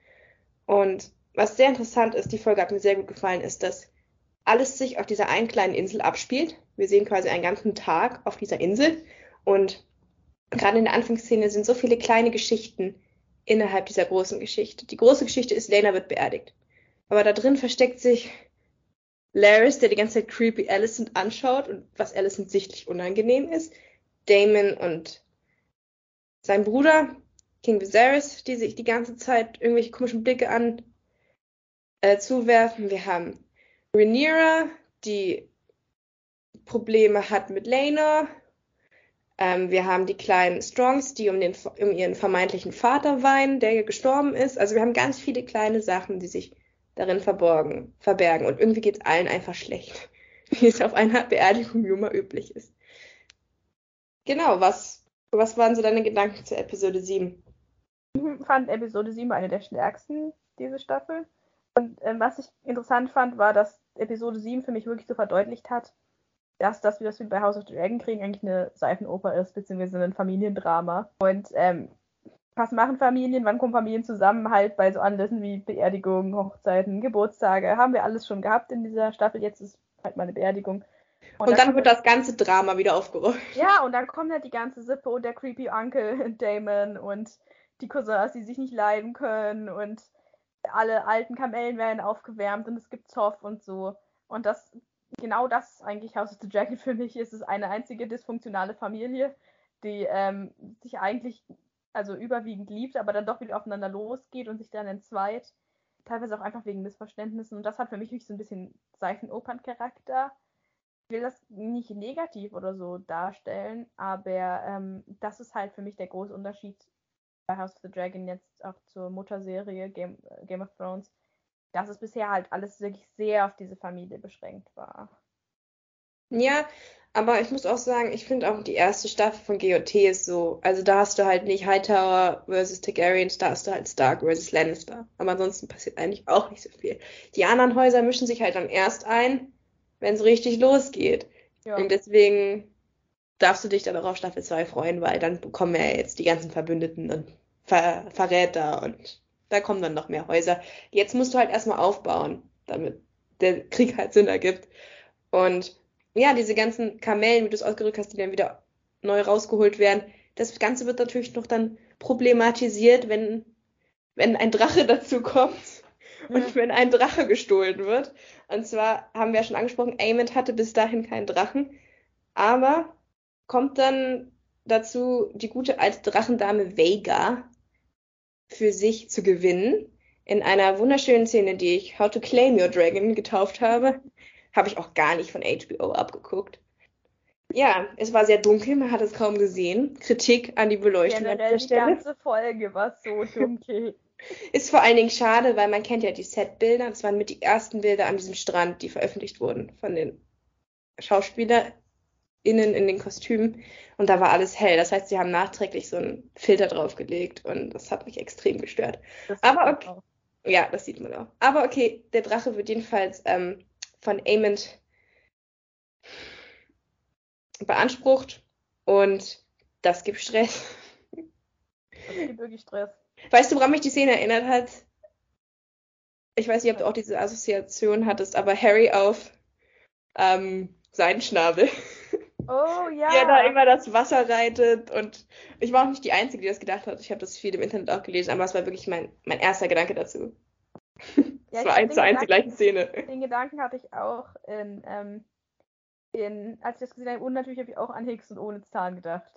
Und was sehr interessant ist, die Folge hat mir sehr gut gefallen, ist, dass alles sich auf dieser einen kleinen Insel abspielt. Wir sehen quasi einen ganzen Tag auf dieser Insel und gerade in der Anfangsszene sind so viele kleine Geschichten innerhalb dieser großen Geschichte. Die große Geschichte ist, Lena wird beerdigt. Aber da drin versteckt sich Laris, der die ganze Zeit creepy Alicent anschaut und was Alicent sichtlich unangenehm ist. Damon und sein Bruder, King Viserys, die sich die ganze Zeit irgendwelche komischen Blicke an äh, zuwerfen. Wir haben Rhaenyra, die Probleme hat mit Lena. Ähm, wir haben die kleinen Strongs, die um, den, um ihren vermeintlichen Vater weinen, der gestorben ist. Also wir haben ganz viele kleine Sachen, die sich darin verborgen, verbergen. Und irgendwie geht es allen einfach schlecht, wie es auf einer Beerdigung immer üblich ist. Genau, was, was waren so deine Gedanken zur Episode 7? Ich fand Episode 7 eine der stärksten diese Staffel. Und ähm, was ich interessant fand, war, dass Episode 7 für mich wirklich so verdeutlicht hat, dass das, wie das wir bei House of the Dragon kriegen, eigentlich eine Seifenoper ist, beziehungsweise ein Familiendrama. Und ähm, was machen Familien? Wann kommen Familien zusammen? Halt bei so Anlässen wie Beerdigungen, Hochzeiten, Geburtstage. Haben wir alles schon gehabt in dieser Staffel. Jetzt ist halt mal eine Beerdigung. Und, und dann, wird das ganze Drama wieder aufgerollt. Ja, und dann kommt halt die ganze Sippe und der creepy Onkel Damon und die Cousins, die sich nicht leiden können und alle alten Kamellen werden aufgewärmt und es gibt Zoff und so. Und das, genau das ist eigentlich House of the Dragon für mich. Es ist eine einzige dysfunktionale Familie, die ähm, sich eigentlich also überwiegend liebt, aber dann doch wieder aufeinander losgeht und sich dann entzweit. Teilweise auch einfach wegen Missverständnissen. Und das hat für mich so ein bisschen Seifenopern-Charakter. Ich will das nicht negativ oder so darstellen, aber ähm, das ist halt für mich der große Unterschied bei House of the Dragon jetzt auch zur Mutterserie Game, äh, Game of Thrones, dass es bisher halt alles wirklich sehr auf diese Familie beschränkt war. Ja, aber ich muss auch sagen, ich finde auch die erste Staffel von GOT ist so, also da hast du halt nicht Hightower versus Targaryens, da hast du halt Stark versus Lannister. Aber ansonsten passiert eigentlich auch nicht so viel. Die anderen Häuser mischen sich halt dann erst ein, wenn es richtig losgeht. Ja. Und deswegen darfst du dich dann auch auf Staffel 2 freuen, weil dann bekommen ja jetzt die ganzen Verbündeten und Ver Verräter und da kommen dann noch mehr Häuser. Jetzt musst du halt erstmal aufbauen, damit der Krieg halt Sinn ergibt. Und ja, diese ganzen Kamellen, wie du es ausgedrückt hast, die dann wieder neu rausgeholt werden, das Ganze wird natürlich noch dann problematisiert, wenn, wenn ein Drache dazu kommt und ja. wenn ein Drache gestohlen wird. Und zwar haben wir ja schon angesprochen, Aemond hatte bis dahin keinen Drachen, aber kommt dann dazu, die gute alte Drachendame Vega für sich zu gewinnen. In einer wunderschönen Szene, die ich How to Claim Your Dragon getauft habe, habe ich auch gar nicht von HBO abgeguckt. Ja, es war sehr dunkel, man hat es kaum gesehen. Kritik an die Beleuchtung Generell an Stelle. Die ganze Folge war so dunkel. Ist vor allen Dingen schade, weil man kennt ja die Setbilder. Das waren mit die ersten Bilder an diesem Strand, die veröffentlicht wurden von den Schauspielern innen in den Kostümen und da war alles hell. Das heißt, sie haben nachträglich so einen Filter draufgelegt und das hat mich extrem gestört. Aber okay. Ja, das sieht man auch. Aber okay, der Drache wird jedenfalls ähm, von Amond beansprucht und das gibt Stress. Das gibt wirklich Stress. Weißt du, woran mich die Szene erinnert hat? Ich weiß nicht, ob du auch diese Assoziation hattest, aber Harry auf ähm, seinen Schnabel. Oh ja. Ja, da immer das Wasser reitet und ich war auch nicht die Einzige, die das gedacht hat. Ich habe das viel im Internet auch gelesen, aber es war wirklich mein, mein erster Gedanke dazu. Ja, das war eins zu eins die gleiche Szene. Den Gedanken hatte ich auch in, ähm, in, als ich das gesehen habe, und natürlich habe ich auch an Higgs und ohne Zahn gedacht.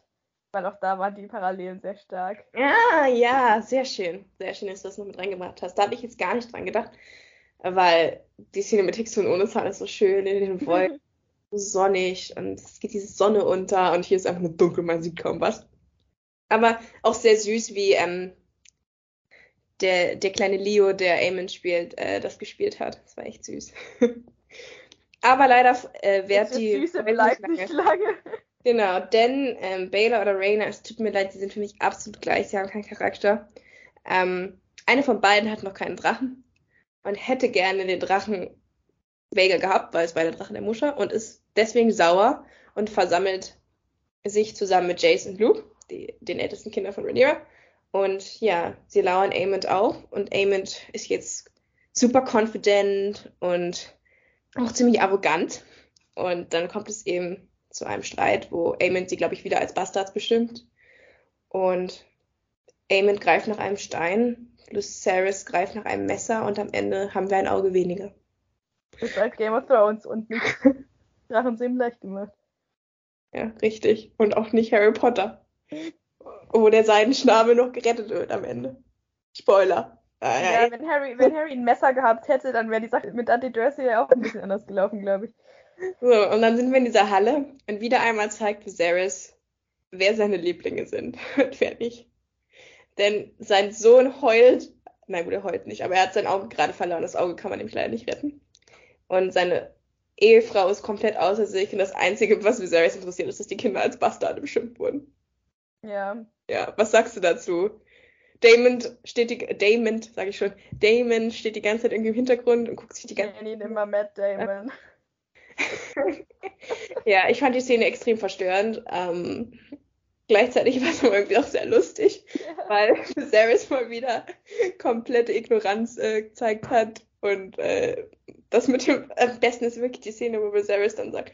Weil auch da waren die Parallelen sehr stark. Ja, ja, sehr schön. Sehr schön, dass du das noch mit reingebracht hast. Da habe ich jetzt gar nicht dran gedacht, weil die Szene mit Higgs und ohne Zahn ist so schön in den Wolken sonnig und es geht diese Sonne unter und hier ist einfach nur dunkel, man sieht kaum was. Aber auch sehr süß, wie ähm, der, der kleine Leo, der Eamon spielt, äh, das gespielt hat. Das war echt süß. Aber leider äh, währt die. Süße bleibt nicht lange. Genau, denn ähm, Baylor oder Rainer, es tut mir leid, die sind für mich absolut gleich, sie haben keinen Charakter. Ähm, eine von beiden hat noch keinen Drachen und hätte gerne den Drachen Vega gehabt, weil es bei der Drache der Muscher und ist deswegen sauer und versammelt sich zusammen mit Jace und Luke, die, den ältesten Kindern von Rhaenyra. Und ja, sie lauern Aemond auf und Aemond ist jetzt super confident und auch ziemlich arrogant. Und dann kommt es eben zu einem Streit, wo Aemond sie, glaube ich, wieder als Bastards bestimmt. Und Aemond greift nach einem Stein, Lucerys greift nach einem Messer und am Ende haben wir ein Auge weniger. Das ist halt Game of Thrones und nicht Drachensee leicht gemacht. Ja, richtig. Und auch nicht Harry Potter. Wo der Seidenschnabel noch gerettet wird am Ende. Spoiler. Ah, ja, ja, wenn Harry, wenn Harry ein Messer gehabt hätte, dann wäre die Sache mit Dudley Dursley ja auch ein bisschen anders gelaufen, glaube ich. So, und dann sind wir in dieser Halle und wieder einmal zeigt Viserys, wer seine Lieblinge sind und wer nicht. Denn sein Sohn heult, nein gut, er heult nicht, aber er hat sein Auge gerade verloren, das Auge kann man nämlich leider nicht retten. Und seine Ehefrau ist komplett außer sich und das Einzige, was Viserys interessiert, ist, dass die Kinder als Bastarde beschimpft wurden. Ja. Ja, was sagst du dazu? Damon steht die, Damon, sag ich schon, Damon steht die ganze Zeit irgendwie im Hintergrund und guckt sich die ganze Zeit. Ich immer Matt Damon. ja, ich fand die Szene extrem verstörend. Ähm, gleichzeitig war es aber irgendwie auch sehr lustig, ja. weil Viserys mal wieder komplette Ignoranz äh, gezeigt hat. Und äh, das mit dem am besten ist wirklich die Szene, wo Viserys dann sagt,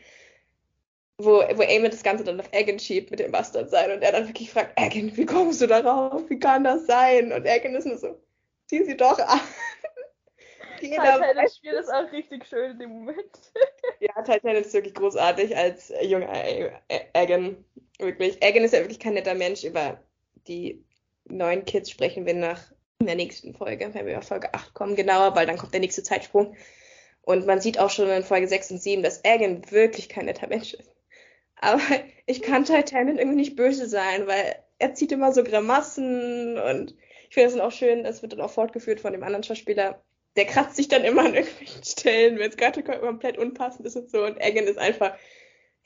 wo, wo Aemon das Ganze dann auf Egan schiebt mit dem Bastard sein und er dann wirklich fragt, Egan, wie kommst du darauf? Wie kann das sein? Und Egan ist nur so, zieh sie doch an. Titanic spielt das auch richtig schön in dem Moment. ja, Titanic ist wirklich großartig als junger Egan. Wirklich. Egan ist ja wirklich kein netter Mensch. Über die neuen Kids sprechen wir nach in der nächsten Folge, wenn wir auf Folge 8 kommen, genauer, weil dann kommt der nächste Zeitsprung. Und man sieht auch schon in Folge 6 und 7, dass Egan wirklich kein netter Mensch ist. Aber ich kann Titanic irgendwie nicht böse sein, weil er zieht immer so Grimassen und ich finde das auch schön, das wird dann auch fortgeführt von dem anderen Schauspieler. Der kratzt sich dann immer an irgendwelchen Stellen, wenn es gerade komplett unpassend ist und so. Und Egan ist einfach,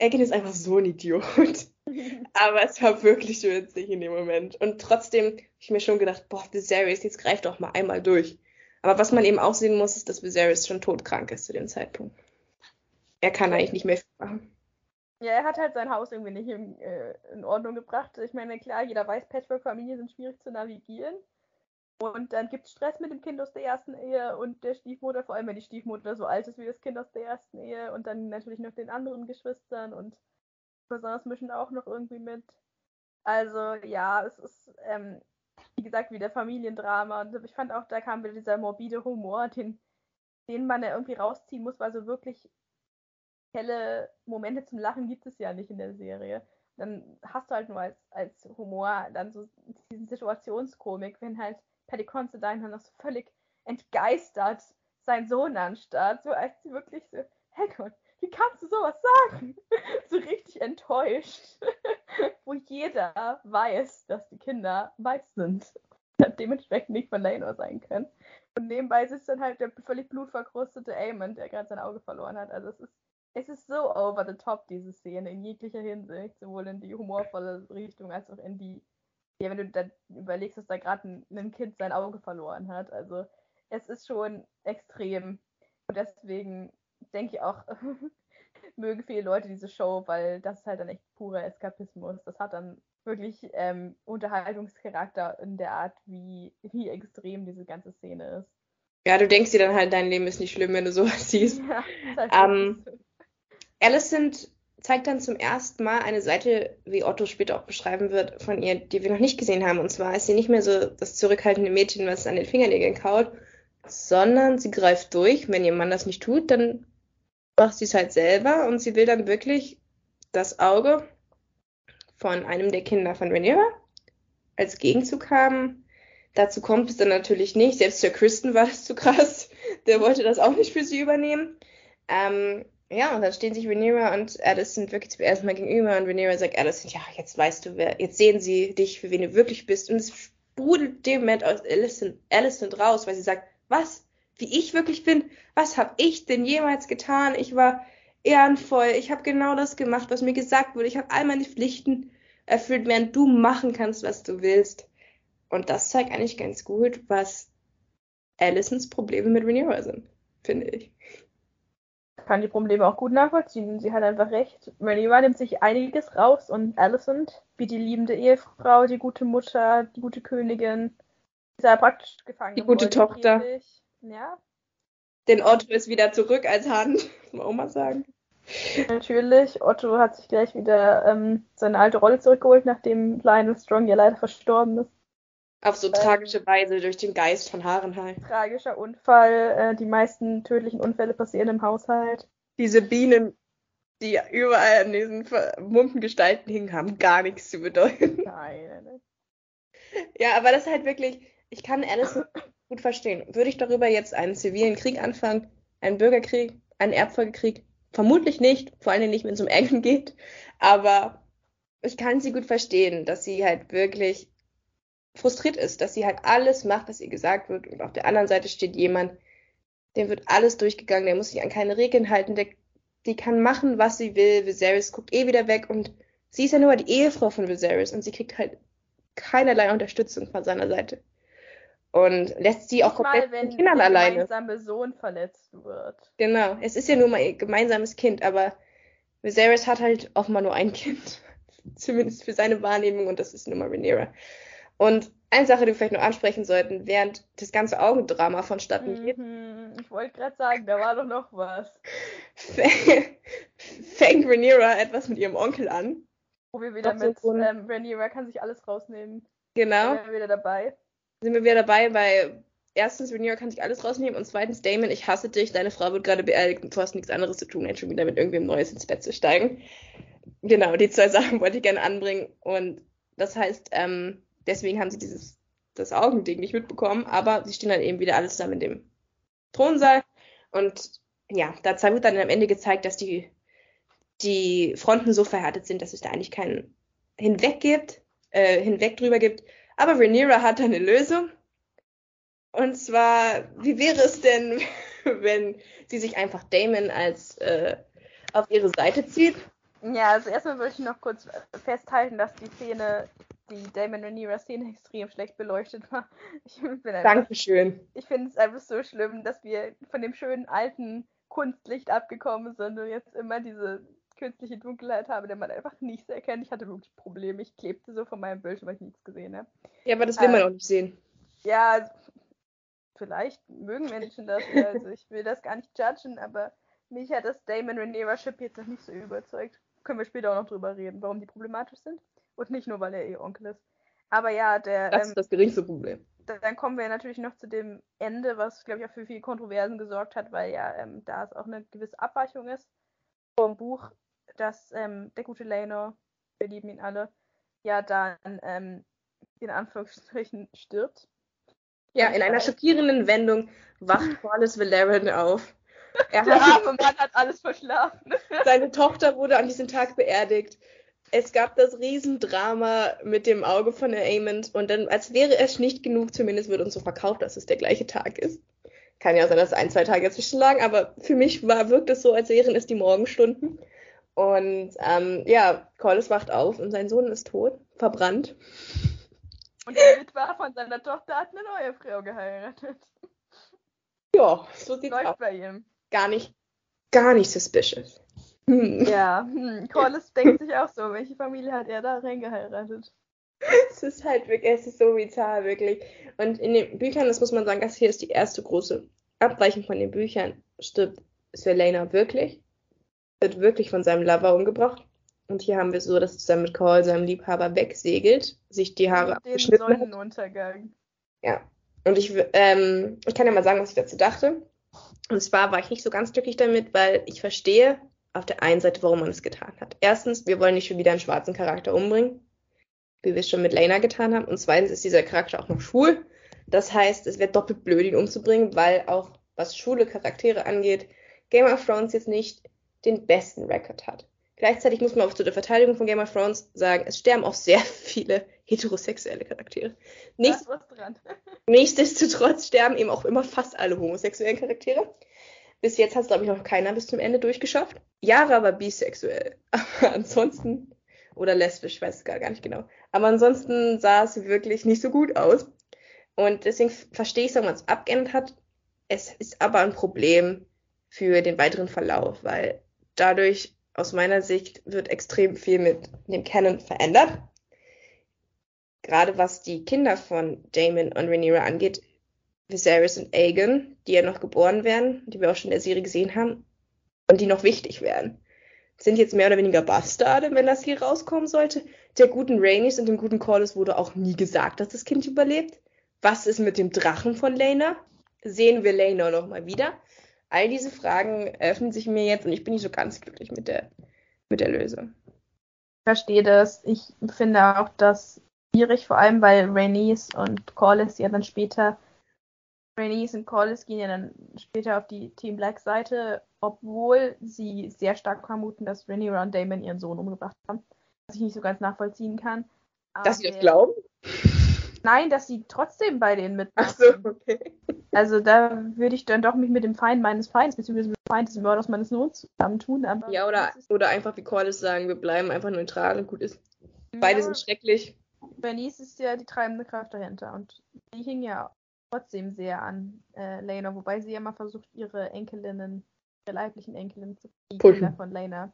Egan ist einfach so ein Idiot. Aber es war wirklich witzig in dem Moment. Und trotzdem habe ich mir schon gedacht, boah, Viserys, jetzt greift doch mal einmal durch. Aber was man eben auch sehen muss, ist, dass Viserys schon todkrank ist zu dem Zeitpunkt. Er kann eigentlich nicht mehr viel machen. Ja, er hat halt sein Haus irgendwie nicht in, äh, in Ordnung gebracht. Ich meine, klar, jeder weiß, Patchwork-Familien sind schwierig zu navigieren. Und dann gibt es Stress mit dem Kind aus der ersten Ehe und der Stiefmutter, vor allem wenn die Stiefmutter so alt ist wie das Kind aus der ersten Ehe und dann natürlich noch den anderen Geschwistern und besonders mischen auch noch irgendwie mit. Also ja, es ist, ähm, wie gesagt, wieder Familiendrama und ich fand auch, da kam wieder dieser morbide Humor, den, den man ja irgendwie rausziehen muss, weil so wirklich helle Momente zum Lachen gibt es ja nicht in der Serie. Dann hast du halt nur als, als Humor dann so diesen Situationskomik, wenn halt Paddy Considine dann noch so völlig entgeistert seinen Sohn anstarrt, so als sie wirklich so, hey Gott, wie kannst du sowas sagen? so richtig enttäuscht. Wo jeder weiß, dass die Kinder weiß sind. Dementsprechend nicht von Lainor sein können. Und nebenbei sitzt dann halt der völlig blutverkrustete Amon, der gerade sein Auge verloren hat. Also es ist es ist so over the top, diese Szene, in jeglicher Hinsicht, sowohl in die humorvolle Richtung als auch in die, ja, wenn du dann überlegst, dass da gerade ein, ein, Kind sein Auge verloren hat. Also es ist schon extrem. Und deswegen denke ich auch, mögen viele Leute diese Show, weil das ist halt dann echt purer Eskapismus. Das hat dann wirklich ähm, Unterhaltungscharakter in der Art, wie, wie extrem diese ganze Szene ist. Ja, du denkst dir dann halt, dein Leben ist nicht schlimm, wenn du sowas siehst. Ja, halt ähm, Alicent zeigt dann zum ersten Mal eine Seite, wie Otto später auch beschreiben wird, von ihr, die wir noch nicht gesehen haben. Und zwar ist sie nicht mehr so das zurückhaltende Mädchen, was an den Fingernägeln kaut, sondern sie greift durch. Wenn ihr Mann das nicht tut, dann macht sie es halt selber und sie will dann wirklich das Auge von einem der Kinder von Rhaenyra als Gegenzug haben. Dazu kommt es dann natürlich nicht. Selbst für Kristen war das zu krass. Der wollte das auch nicht für sie übernehmen. Ähm, ja, und dann stehen sich Rhaenyra und Addison wirklich zum ersten Mal gegenüber und Rhaenyra sagt Addison, ja, jetzt weißt du, wer, jetzt sehen sie dich, für wen du wirklich bist. Und es sprudelt dem Moment aus Alicent, Alicent raus, weil sie sagt, was? Wie ich wirklich bin? Was habe ich denn jemals getan? Ich war ehrenvoll, ich habe genau das gemacht, was mir gesagt wurde. Ich habe all meine Pflichten erfüllt, während du machen kannst, was du willst. Und das zeigt eigentlich ganz gut, was Alicents Probleme mit Rhaenyra sind, finde ich kann die Probleme auch gut nachvollziehen. Sie hat einfach recht. Rhaenyra nimmt sich einiges raus und Alicent, wie die liebende Ehefrau, die gute Mutter, die gute Königin, ist ja praktisch gefangen. Die gute Tochter. Ja. Denn Otto ist wieder zurück als Hand, muss man auch mal sagen. Natürlich, Otto hat sich gleich wieder ähm, seine alte Rolle zurückgeholt, nachdem Lionel Strong ja leider verstorben ist. Auf so ähm, tragische Weise durch den Geist von Harenhal. Tragischer Unfall. Äh, die meisten tödlichen Unfälle passieren im Haushalt. Diese Bienen, die überall an diesen vermummten Gestalten hingen, haben gar nichts zu bedeuten. Nein, nein. Ja, aber das ist halt wirklich, ich kann Alice gut verstehen. Würde ich darüber jetzt einen zivilen Krieg anfangen, einen Bürgerkrieg, einen Erbfolgekrieg? Vermutlich nicht, vor allem nicht, wenn es um Engen geht. Aber ich kann sie gut verstehen, dass sie halt wirklich frustriert ist, dass sie halt alles macht, was ihr gesagt wird. Und auf der anderen Seite steht jemand, dem wird alles durchgegangen, der muss sich an keine Regeln halten, der, die kann machen, was sie will. Viserys guckt eh wieder weg und sie ist ja nur die Ehefrau von Viserys und sie kriegt halt keinerlei Unterstützung von seiner Seite. Und lässt sie auch komplett Mal, wenn Kindern der alleine. gemeinsame Sohn verletzt wird. Genau, es ist ja nur mal ihr gemeinsames Kind, aber Viserys hat halt offenbar nur ein Kind. Zumindest für seine Wahrnehmung und das ist nun mal Rhaenyra. Und eine Sache, die wir vielleicht noch ansprechen sollten, während das ganze Augendrama vonstatten geht, Mhm, ich wollte gerade sagen, da war doch noch was. fängt Rhaenyra etwas mit ihrem Onkel an. Wo wir wieder so mit Grund- ähm, Rhaenyra kann sich alles rausnehmen. Genau. Wären wir wieder dabei. sind wir wieder dabei, weil erstens, Rhaenyra kann sich alles rausnehmen und zweitens, Damon, ich hasse dich, deine Frau wird gerade beerdigt und du hast nichts anderes zu tun, als schon wieder mit irgendwem Neues ins Bett zu steigen. Genau, die zwei Sachen wollte ich gerne anbringen und das heißt, ähm, deswegen haben sie dieses, das Augending nicht mitbekommen, aber sie stehen dann eben wieder alle zusammen in dem Thronsaal und ja, da wird dann am Ende gezeigt, dass die, die Fronten so verhärtet sind, dass es da eigentlich keinen Hinweg gibt, äh, hinweg drüber gibt, aber Rhaenyra hat da eine Lösung. Und zwar, wie wäre es denn, wenn sie sich einfach Damon als äh, auf ihre Seite zieht? Ja, also erstmal würde ich noch kurz festhalten, dass die Szene, die Damon Rhaenyra Szene extrem schlecht beleuchtet war. Ich einfach, Dankeschön. ich finde es einfach so schlimm, dass wir von dem schönen alten Kunstlicht abgekommen sind und jetzt immer diese künstliche Dunkelheit haben, der man einfach nichts erkennt. Ich hatte wirklich Probleme. Ich klebte so von meinem Bildschirm, weil ich nichts gesehen habe. Ja, aber das will Äh. man auch nicht sehen. Ja, also, vielleicht mögen Menschen das. Also ich will das gar nicht judgen, aber mich hat das Damon Rhaenyra Ship jetzt noch nicht so überzeugt. Können wir später auch noch drüber reden, warum die problematisch sind. Und nicht nur, weil er ihr Onkel ist. Aber ja, der, Das ähm, ist das geringste Problem. dann kommen wir natürlich noch zu dem Ende, was, glaube ich, auch für viel Kontroversen gesorgt hat, weil ja ähm, da es auch eine gewisse Abweichung ist vom Buch, dass ähm, der gute Laenor, wir lieben ihn alle, ja dann ähm, in Anführungsstrichen stirbt. Ja, in einer schockierenden Wendung wacht Corlys Valerian auf. Er Der hat, arme Mann hat alles verschlafen. seine Tochter wurde an diesem Tag beerdigt. Es gab das Riesendrama mit dem Auge von der Aemond und dann, als wäre es nicht genug, zumindest wird uns so verkauft, dass es der gleiche Tag ist. Kann ja sein, dass ein, zwei Tage dazwischen lagen, aber für mich war, wirkt es so, als wären es die Morgenstunden. Und ähm, ja, Corlys wacht auf und sein Sohn ist tot, verbrannt. Und der Witwer von seiner Tochter hat eine neue Frau geheiratet. Ja, so sieht's aus. Läuft bei ihm. Gar nicht, gar nicht suspicious. Hm. Ja, hm. Corlys denkt sich auch so, welche Familie hat er da reingeheiratet? Es ist halt wirklich, es ist so bizarr, wirklich. Und in den Büchern, das muss man sagen, das hier ist die erste große Abweichung von den Büchern, stirbt Selena wirklich, wird wirklich von seinem Lover umgebracht. Und hier haben wir so, dass er zusammen mit Cole, seinem Liebhaber, wegsegelt, sich die Haare Den abgeschnitten hat. Sonnenuntergang. Ja. Und ich, ähm, ich kann ja mal sagen, was ich dazu dachte. Und zwar war ich nicht so ganz glücklich damit, weil ich verstehe auf der einen Seite, warum man es getan hat. Erstens, wir wollen nicht schon wieder einen schwarzen Charakter umbringen, wie wir es schon mit Lena getan haben. Und zweitens ist dieser Charakter auch noch schwul. Das heißt, es wäre doppelt blöd, ihn umzubringen, weil auch was schwule Charaktere angeht, Game of Thrones jetzt nicht den besten Rekord hat. Gleichzeitig muss man auch zu der Verteidigung von Game of Thrones sagen, es sterben auch sehr viele heterosexuelle Charaktere. Nicht Da ist was dran. Nichtsdestotrotz sterben eben auch immer fast alle homosexuellen Charaktere. Bis jetzt hat es, glaube ich, noch keiner bis zum Ende durchgeschafft. Yara war bisexuell. Aber ansonsten, oder lesbisch, weiß es gar nicht genau. Aber ansonsten sah es wirklich nicht so gut aus. Und deswegen verstehe ich, warum man es abgeändert hat. Es ist aber ein Problem für den weiteren Verlauf, weil dadurch aus meiner Sicht wird extrem viel mit dem Canon verändert gerade was die Kinder von Damon und Rhaenyra angeht, Viserys und Aegon, die ja noch geboren werden, die wir auch schon in der Serie gesehen haben, und die noch wichtig werden, sind jetzt mehr oder weniger Bastarde, wenn das hier rauskommen sollte. Der guten Rhaenys und dem guten Corlys wurde auch nie gesagt, dass das Kind überlebt. Was ist mit dem Drachen von Lena? Sehen wir Lena noch mal wieder? All diese Fragen öffnen sich mir jetzt und ich bin nicht so ganz glücklich mit der, mit der Lösung. Ich verstehe das. Ich finde auch das schwierig, vor allem weil Rhaenys und Corlys ja dann später Rhaenys und Corlys gehen ja dann später auf die Team Black Seite, obwohl sie sehr stark vermuten, dass Rhaenyra und Damon ihren Sohn umgebracht haben. Was ich nicht so ganz nachvollziehen kann. Dass sie das glauben? Nein, dass sie trotzdem bei denen mitmachen. Ach so, okay. Also da würde ich dann doch mich mit dem Feind meines Feindes, beziehungsweise mit dem Feind des Mörders meines Sohns zusammentun. Aber ja, oder, oder einfach wie Corlys sagen, wir bleiben einfach neutral und gut ist. Beide ja, sind schrecklich. Bernice ist ja die treibende Kraft dahinter und die hing ja trotzdem sehr an äh, Lena, wobei sie ja mal versucht, ihre Enkelinnen, ihre leiblichen Enkelinnen zu pushen von Lena.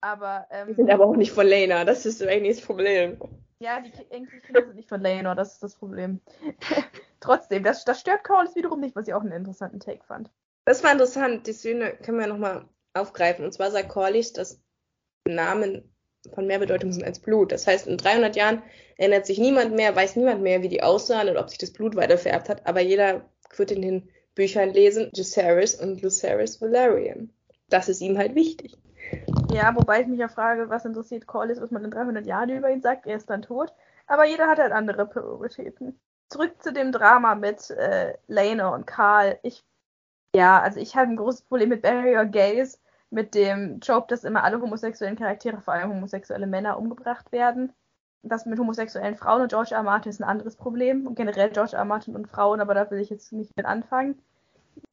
Aber, ähm, die sind aber auch nicht von Lena, das ist eigentlich das Problem. Ja, die Enkelkinder sind nicht von Lena, das ist das Problem. Trotzdem, das, das stört Corlys wiederum nicht, was ich auch einen interessanten Take fand. Das war interessant, die Szene können wir nochmal aufgreifen. Und zwar sagt Corlys, dass Namen von mehr Bedeutung sind als Blut. Das heißt, in 300 Jahren erinnert sich niemand mehr, weiß niemand mehr, wie die aussahen und ob sich das Blut weiter vererbt hat, aber jeder wird in den Büchern lesen, Jacaerys und Lucerys Valerian. Das ist ihm halt wichtig. Ja, wobei ich mich ja frage, was interessiert Corlys, was man in 300 Jahren über ihn sagt, er ist dann tot. Aber jeder hat halt andere Prioritäten. Zurück zu dem Drama mit äh, Lena und Karl. Ich, ja, also ich habe ein großes Problem mit Barrier Gaze, mit dem Job, dass immer alle homosexuellen Charaktere, vor allem homosexuelle Männer, umgebracht werden. Das mit homosexuellen Frauen und George R. Martin ist ein anderes Problem. Und generell George R. Martin und Frauen, aber da will ich jetzt nicht mit anfangen.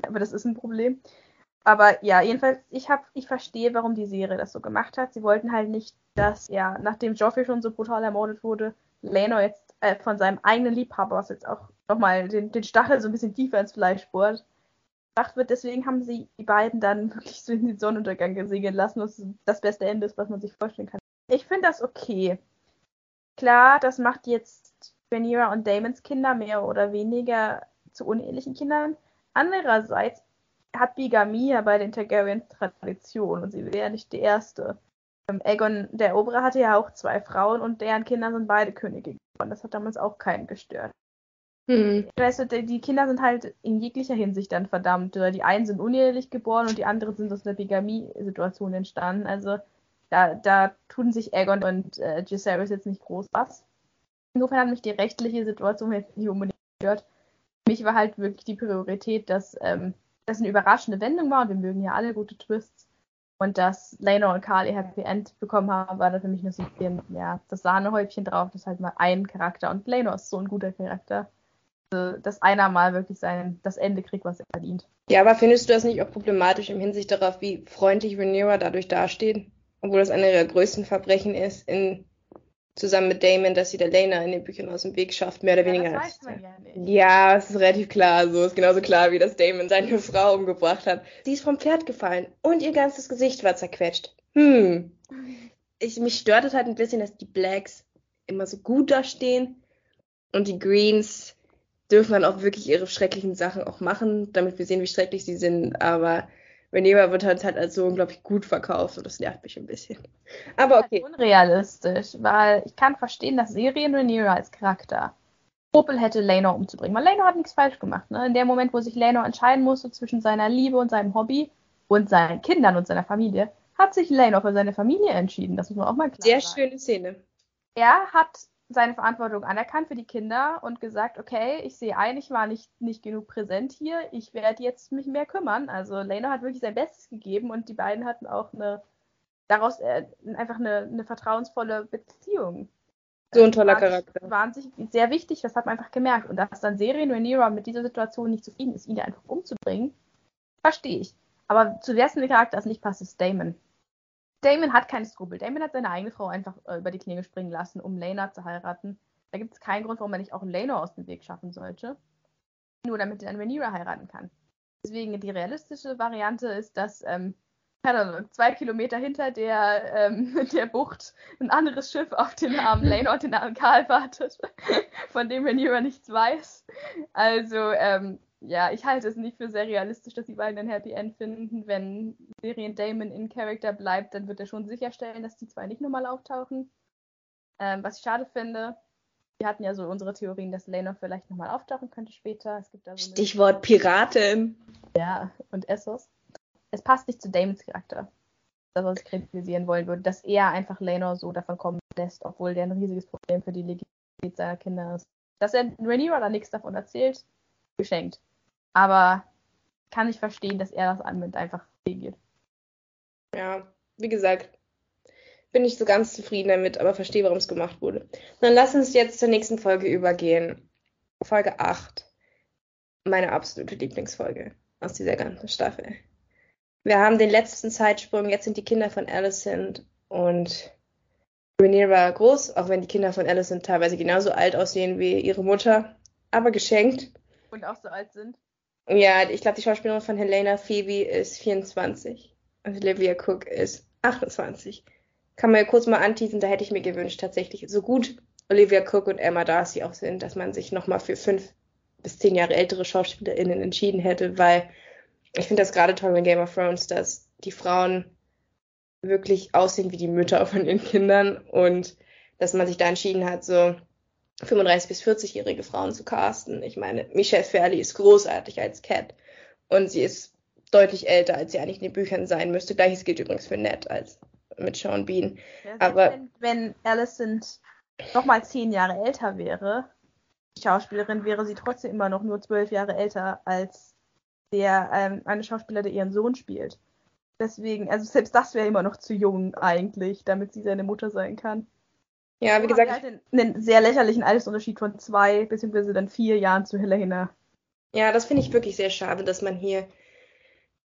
Aber das ist ein Problem. Aber ja, jedenfalls, ich hab, ich verstehe, warum die Serie das so gemacht hat. Sie wollten halt nicht, dass, ja, nachdem Joffrey schon so brutal ermordet wurde, Leno jetzt äh, von seinem eigenen Liebhaber, was jetzt auch nochmal den, den Stachel so ein bisschen tiefer ins Fleisch bohrt, gedacht wird. Deswegen haben sie die beiden dann wirklich so in den Sonnenuntergang gesegelt lassen, was das beste Ende ist, was man sich vorstellen kann. Ich finde das okay. Klar, das macht jetzt Rhaenyra und Damons Kinder mehr oder weniger zu unehelichen Kindern. Andererseits hat Bigamie ja bei den Targaryen Tradition und sie wäre nicht die erste. Ähm, Aegon der Eroberer hatte ja auch zwei Frauen und deren Kinder sind beide Könige geworden. Das hat damals auch keinen gestört. Hm. Weißt du, die Kinder sind halt in jeglicher Hinsicht dann verdammt. Die einen sind unehelich geboren und die anderen sind aus einer Bigamie-Situation entstanden. Also da, da tun sich Aegon und äh, Jacaerys jetzt nicht groß was. Insofern hat mich die rechtliche Situation jetzt nicht unbedingt gestört. Für mich war halt wirklich die Priorität, dass ähm, das eine überraschende Wendung war und wir mögen ja alle gute Twists. Und dass Lena und Carl ihr Happy End bekommen haben, war da für mich nur so ein bisschen, ja, das Sahnehäubchen drauf. Das ist halt mal ein Charakter. Und Lena ist so ein guter Charakter. Also, dass einer mal wirklich sein, das Ende kriegt, was er verdient. Ja, aber findest du das nicht auch problematisch im Hinsicht darauf, wie freundlich Rhaenyra dadurch dasteht? Obwohl das eine ihrer größten Verbrechen ist in zusammen mit Damon, dass sie der Lena in den Büchern aus dem Weg schafft, mehr oder ja, weniger. Das weiß man ja nicht. Ja, es ist relativ klar. So ist genauso klar, wie dass Damon seine Frau umgebracht hat. Sie ist vom Pferd gefallen und ihr ganzes Gesicht war zerquetscht. Hm. Ich, mich stört es halt ein bisschen, dass die Blacks immer so gut dastehen und die Greens dürfen dann auch wirklich ihre schrecklichen Sachen auch machen, damit wir sehen, wie schrecklich sie sind. Aber Reneva wird halt, halt als so unglaublich gut verkauft und das nervt mich ein bisschen. Aber okay. Das ist unrealistisch, weil ich kann verstehen, dass Serien Reneva als Charakter Opel hätte Leno umzubringen. Weil Leno hat nichts falsch gemacht. Ne? In dem Moment, wo sich Leno entscheiden musste zwischen seiner Liebe und seinem Hobby und seinen Kindern und seiner Familie, hat sich Leno für seine Familie entschieden. Das muss man auch mal klar Sehr sagen. schöne Szene. Er hat seine Verantwortung anerkannt für die Kinder und gesagt, okay, ich sehe ein, ich war nicht, nicht genug präsent hier, ich werde jetzt mich mehr kümmern. Also Leno hat wirklich sein Bestes gegeben und die beiden hatten auch eine daraus äh, einfach eine, eine vertrauensvolle Beziehung. So ein toller Charakter. Wahnsinnig sehr wichtig, das hat man einfach gemerkt. Und dass dann Serien Rhaenyra mit dieser Situation nicht zufrieden ist, ihn einfach umzubringen, verstehe ich. Aber zu der Charakter es nicht passt, ist Damon. Damon hat keine Skrupel. Damon hat seine eigene Frau einfach äh, über die Klinge springen lassen, um Lena zu heiraten. Da gibt es keinen Grund, warum er nicht auch Lena aus dem Weg schaffen sollte. Nur damit er dann Rhaenyra heiraten kann. Deswegen die realistische Variante ist, dass ähm, zwei Kilometer hinter der, ähm, der Bucht ein anderes Schiff auf den armen Lena und den armen Karl wartet, von dem Rhaenyra nichts weiß. Also ähm, ja, ich halte es nicht für sehr realistisch, dass die beiden ein Happy End finden. Wenn Serien Damon in Character bleibt, dann wird er schon sicherstellen, dass die zwei nicht nochmal auftauchen. Ähm, was ich schade finde, wir hatten ja so unsere Theorien, dass Lena vielleicht nochmal auftauchen könnte später. Es gibt da so Stichwort Piratin. Ja, und Essos. Es passt nicht zu Damons Charakter. Das, was ich kritisieren wollen würde, dass er einfach Lena so davon kommen lässt, obwohl der ein riesiges Problem für die Legitimität seiner Kinder ist. Dass er Rhaenyra da nichts davon erzählt, geschenkt. Aber kann ich verstehen, dass er das anwendet, einfach geht. Ja, wie gesagt, bin nicht so ganz zufrieden damit, aber verstehe, warum es gemacht wurde. Dann lass uns jetzt zur nächsten Folge übergehen. Folge 8. Meine absolute Lieblingsfolge aus dieser ganzen Staffel. Wir haben den letzten Zeitsprung. Jetzt sind die Kinder von Alicent und Rhaenyra groß, auch wenn die Kinder von Alicent teilweise genauso alt aussehen wie ihre Mutter, aber geschenkt. Und auch so alt sind. Ja, ich glaube, die Schauspielerin von Helena Phoebe ist 24 und Olivia Cook ist 28. Kann man ja kurz mal anteasen, da hätte ich mir gewünscht, tatsächlich so gut Olivia Cook und Emma Darcy auch sind, dass man sich nochmal für fünf bis zehn Jahre ältere SchauspielerInnen entschieden hätte, weil ich finde das gerade toll in Game of Thrones, dass die Frauen wirklich aussehen wie die Mütter von ihren Kindern und dass man sich da entschieden hat, so 35 bis 40-jährige Frauen zu casten. Ich meine, Michelle Fairley ist großartig als Cat und sie ist deutlich älter, als sie eigentlich in den Büchern sein müsste. Gleiches gilt übrigens für Ned als mit Sean Bean. Ja, Aber wenn, wenn Alicent noch mal zehn Jahre älter wäre, Schauspielerin, wäre sie trotzdem immer noch nur zwölf Jahre älter als der ähm, eine Schauspieler, der ihren Sohn spielt. Deswegen, also selbst das wäre immer noch zu jung eigentlich, damit sie seine Mutter sein kann. Ja, wie gesagt. Halt einen, einen sehr lächerlichen Altersunterschied von zwei beziehungsweise dann vier Jahren zu Helena. Ja, das finde ich wirklich sehr schade, dass man hier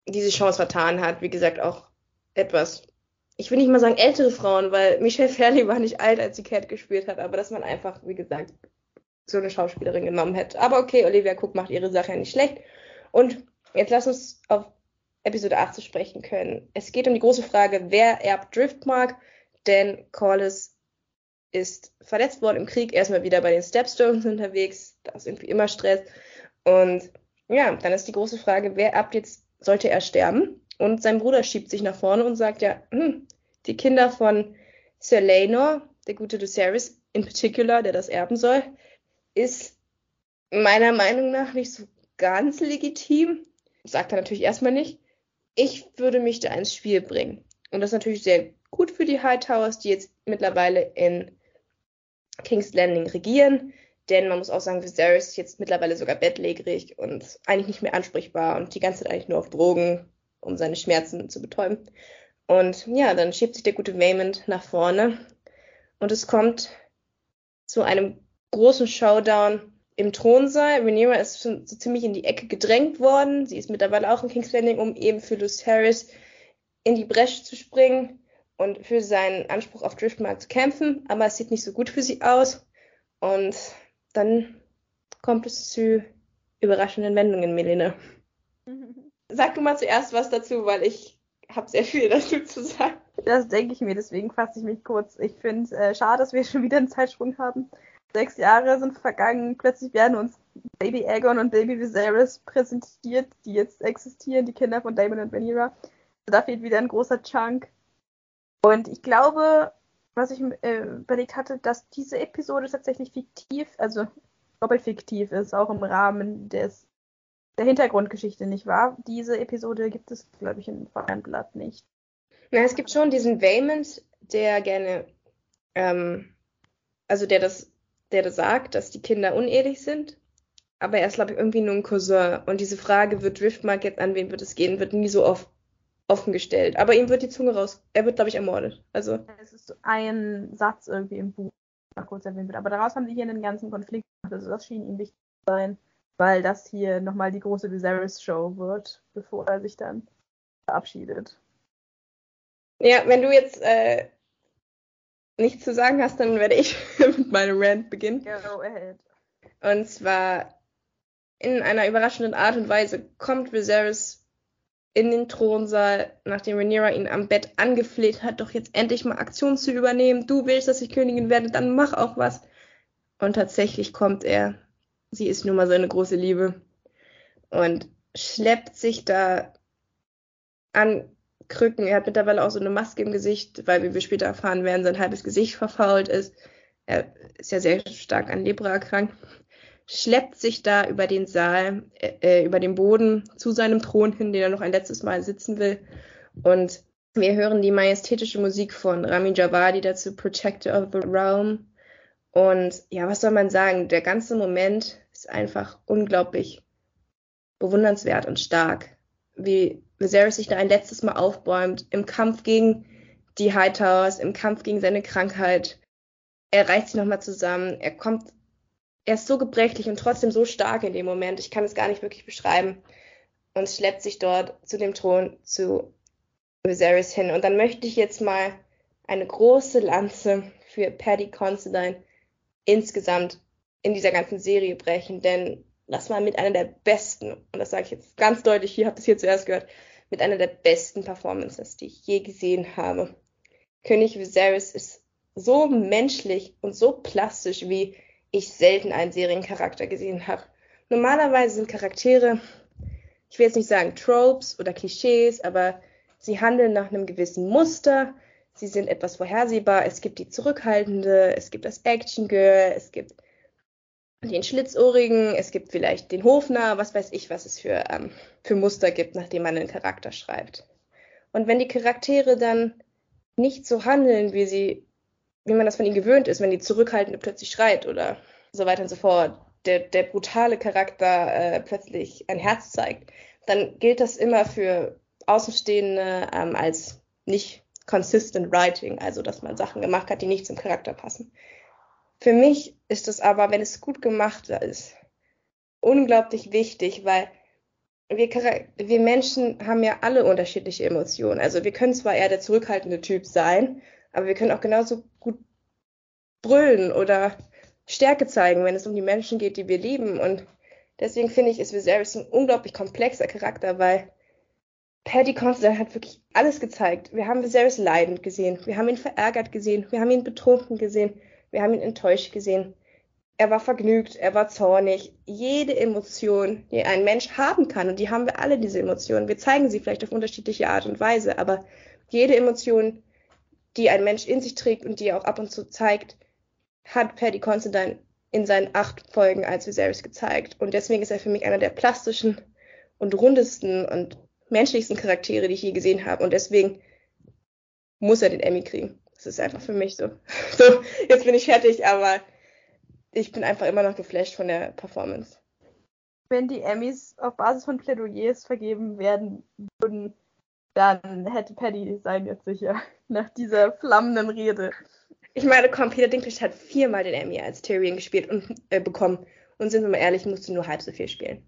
diese Chance vertan hat. Wie gesagt, auch etwas, ich will nicht mal sagen ältere Frauen, weil Michelle Fairley war nicht alt, als sie Cat gespielt hat, aber dass man einfach, wie gesagt, so eine Schauspielerin genommen hätte. Aber okay, Olivia Cook macht ihre Sache ja nicht schlecht. Und jetzt lass uns auf Episode 8 zu sprechen können. Es geht um die große Frage, wer erbt Driftmark, denn Corliss ist verletzt worden im Krieg, erstmal wieder bei den Stepstones unterwegs, da ist irgendwie immer Stress. Und ja, dann ist die große Frage, wer erbt jetzt, sollte er sterben? Und sein Bruder schiebt sich nach vorne und sagt ja, hm, die Kinder von Sir Laenor, der gute Lucerys in particular, der das erben soll, ist meiner Meinung nach nicht so ganz legitim. Sagt er natürlich erstmal nicht. Ich würde mich da ins Spiel bringen. Und das ist natürlich sehr gut für die Hightowers, die jetzt mittlerweile in King's Landing regieren. Denn man muss auch sagen, Viserys ist jetzt mittlerweile sogar bettlägerig und eigentlich nicht mehr ansprechbar und die ganze Zeit eigentlich nur auf Drogen, um seine Schmerzen zu betäuben. Und ja, dann schiebt sich der gute Waymond nach vorne und es kommt zu einem großen Showdown im Thronsaal. Rhaenyra ist schon so ziemlich in die Ecke gedrängt worden. Sie ist mittlerweile auch in King's Landing, um eben für Harris in die Bresche zu springen und für seinen Anspruch auf Driftmark zu kämpfen. Aber es sieht nicht so gut für sie aus. Und dann kommt es zu überraschenden Wendungen, Melina. Sag du mal zuerst was dazu, weil ich habe sehr viel dazu zu sagen. Das denke ich mir, deswegen fasse ich mich kurz. Ich finde es äh, schade, dass wir schon wieder einen Zeitsprung haben. Sechs Jahre sind vergangen, plötzlich werden uns Baby Aegon und Baby Viserys präsentiert, die jetzt existieren, die Kinder von Daemon und Rhaenyra. Da fehlt wieder ein großer Chunk. Und ich glaube, was ich äh, überlegt hatte, dass diese Episode tatsächlich fiktiv, also doppelt fiktiv ist, auch im Rahmen des der Hintergrundgeschichte nicht wahr? Diese Episode gibt es, glaube ich, in Feuernblatt nicht. Na, es gibt schon diesen Waymond, der gerne, ähm, also der das, der das sagt, dass die Kinder unehelich sind. Aber er ist, glaube ich, irgendwie nur ein Cousin. Und diese Frage, wird Driftmark jetzt an wen wird es gehen, wird nie so oft offen gestellt. Aber ihm wird die Zunge raus. Er wird, glaube ich, ermordet. Also. Es ist so ein Satz irgendwie im Buch, mal kurz erwähnt wird. Aber daraus haben sie hier einen ganzen Konflikt gemacht. Also das schien ihm wichtig zu sein weil das hier nochmal die große Viserys-Show wird, bevor er sich dann verabschiedet. Ja, wenn du jetzt äh, nichts zu sagen hast, dann werde ich mit meinem Rant beginnen. Go ahead. Und zwar in einer überraschenden Art und Weise kommt Viserys in den Thronsaal, nachdem Rhaenyra ihn am Bett angefleht hat, doch jetzt endlich mal Aktion zu übernehmen. Du willst, dass ich Königin werde, dann mach auch was. Und tatsächlich kommt er sie ist nun mal so eine große Liebe und schleppt sich da an Krücken. Er hat mittlerweile auch so eine Maske im Gesicht, weil, wie wir später erfahren werden, sein halbes Gesicht verfault ist. Er ist ja sehr stark an Lepra erkrankt. Schleppt sich da über den Saal, äh, äh, über den Boden zu seinem Thron hin, den er noch ein letztes Mal sitzen will. Und wir hören die majestätische Musik von Rami Javadi dazu, Protector of the Realm. Und ja, was soll man sagen? Der ganze Moment ist einfach unglaublich bewundernswert und stark, wie Viserys sich da ein letztes Mal aufbäumt im Kampf gegen die Hightowers, im Kampf gegen seine Krankheit. Er reißt sich nochmal zusammen, er kommt, er ist so gebrechlich und trotzdem so stark in dem Moment, ich kann es gar nicht wirklich beschreiben, und schleppt sich dort zu dem Thron zu Viserys hin. Und dann möchte ich jetzt mal eine große Lanze für Paddy Considine insgesamt in dieser ganzen Serie brechen, denn das war mit einer der besten, und das sage ich jetzt ganz deutlich, hier habt ihr es hier zuerst gehört, mit einer der besten Performances, die ich je gesehen habe. König Viserys ist so menschlich und so plastisch, wie ich selten einen Seriencharakter gesehen habe. Normalerweise sind Charaktere, ich will jetzt nicht sagen Tropes oder Klischees, aber sie handeln nach einem gewissen Muster, sie sind etwas vorhersehbar. Es gibt die Zurückhaltende, es gibt das Action Girl, es gibt den Schlitzohrigen, es gibt vielleicht den Hofner, was weiß ich, was es für, ähm, für Muster gibt, nachdem man einen Charakter schreibt. Und wenn die Charaktere dann nicht so handeln, wie sie, wie man das von ihnen gewöhnt ist, wenn die Zurückhaltende plötzlich schreit oder so weiter und so fort, der, der brutale Charakter äh, plötzlich ein Herz zeigt, dann gilt das immer für Außenstehende ähm, als nicht consistent writing, also dass man Sachen gemacht hat, die nicht zum Charakter passen. Für mich ist es aber, wenn es gut gemacht ist, unglaublich wichtig, weil wir, wir Menschen haben ja alle unterschiedliche Emotionen. Also wir können zwar eher der zurückhaltende Typ sein, aber wir können auch genauso gut brüllen oder Stärke zeigen, wenn es um die Menschen geht, die wir lieben. Und deswegen finde ich, ist Viserys ein unglaublich komplexer Charakter, weil Paddy Considine hat wirklich alles gezeigt. Wir haben Viserys leidend gesehen, wir haben ihn verärgert gesehen, wir haben ihn betrunken gesehen, wir haben ihn enttäuscht gesehen. Er war vergnügt, er war zornig. Jede Emotion, die ein Mensch haben kann, und die haben wir alle, diese Emotionen. Wir zeigen sie vielleicht auf unterschiedliche Art und Weise, aber jede Emotion, die ein Mensch in sich trägt und die er auch ab und zu zeigt, hat Paddy Considine in seinen acht Folgen als Viserys gezeigt. Und deswegen ist er für mich einer der plastischen und rundesten und menschlichsten Charaktere, die ich je gesehen habe. Und deswegen muss er den Emmy kriegen. Das ist einfach für mich so. So, jetzt bin ich fertig, aber ich bin einfach immer noch geflasht von der Performance. Wenn die Emmys auf Basis von Plädoyers vergeben werden würden, dann hätte Paddy sein jetzt sicher nach dieser flammenden Rede. Ich meine, komm, Peter Dinklage hat viermal den Emmy als Tyrion gespielt und äh, bekommen. Und sind wir mal ehrlich, musste nur halb so viel spielen.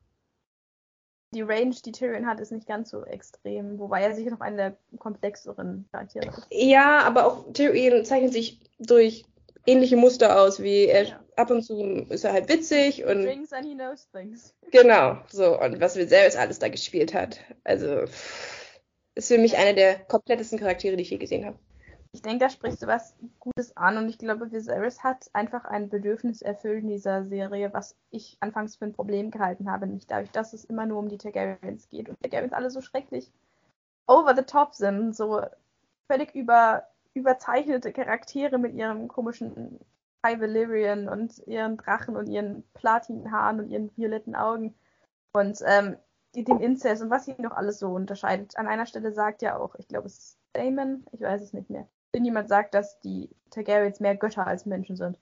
Die Range, die Tyrion hat, ist nicht ganz so extrem, wobei er sicher noch einer der komplexeren Charaktere ist. Ja, aber auch Tyrion zeichnet sich durch ähnliche Muster aus, wie er ja. ab und zu ist er halt witzig und. Things and he knows things. Genau, so. Und was Viserys alles da gespielt hat. Also ist für mich einer der komplettesten Charaktere, die ich je gesehen habe. Ich denke, da sprichst du was Gutes an und ich glaube, Viserys hat einfach ein Bedürfnis erfüllt in dieser Serie, was ich anfangs für ein Problem gehalten habe, nämlich dadurch, dass es immer nur um die Targaryens geht und Targaryens alle so schrecklich over the top sind, so völlig über, überzeichnete Charaktere mit ihrem komischen High Valyrian und ihren Drachen und ihren Platinhaaren und ihren violetten Augen und ähm, dem Inzest und was sie noch alles so unterscheidet. An einer Stelle sagt ja auch, ich glaube, es ist Damon, ich weiß es nicht mehr, irgendjemand sagt, dass die Targaryens mehr Götter als Menschen sind.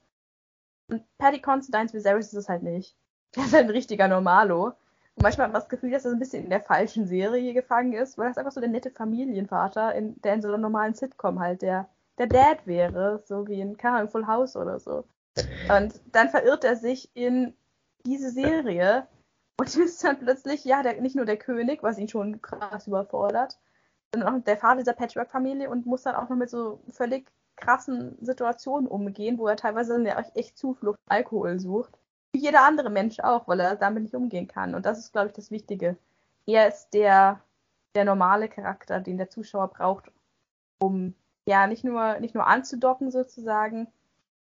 Und Paddy Considines Viserys ist es halt nicht. Er ist halt ein richtiger Normalo. Und manchmal hat man das Gefühl, dass er so ein bisschen in der falschen Serie gefangen ist, weil er ist einfach so der nette Familienvater, in, der in so einer normalen Sitcom halt der, der Dad wäre, so wie in keine Full House oder so. Und dann verirrt er sich in diese Serie und ist dann plötzlich, ja, der, nicht nur der König, was ihn schon krass überfordert, sondern auch der Vater dieser Patchwork-Familie und muss dann auch noch mit so völlig krassen Situationen umgehen, wo er teilweise dann ja echt Zuflucht Alkohol sucht. Wie jeder andere Mensch auch, weil er damit nicht umgehen kann. Und das ist, glaube ich, das Wichtige. Er ist der, der normale Charakter, den der Zuschauer braucht, um ja nicht nur, nicht nur anzudocken sozusagen,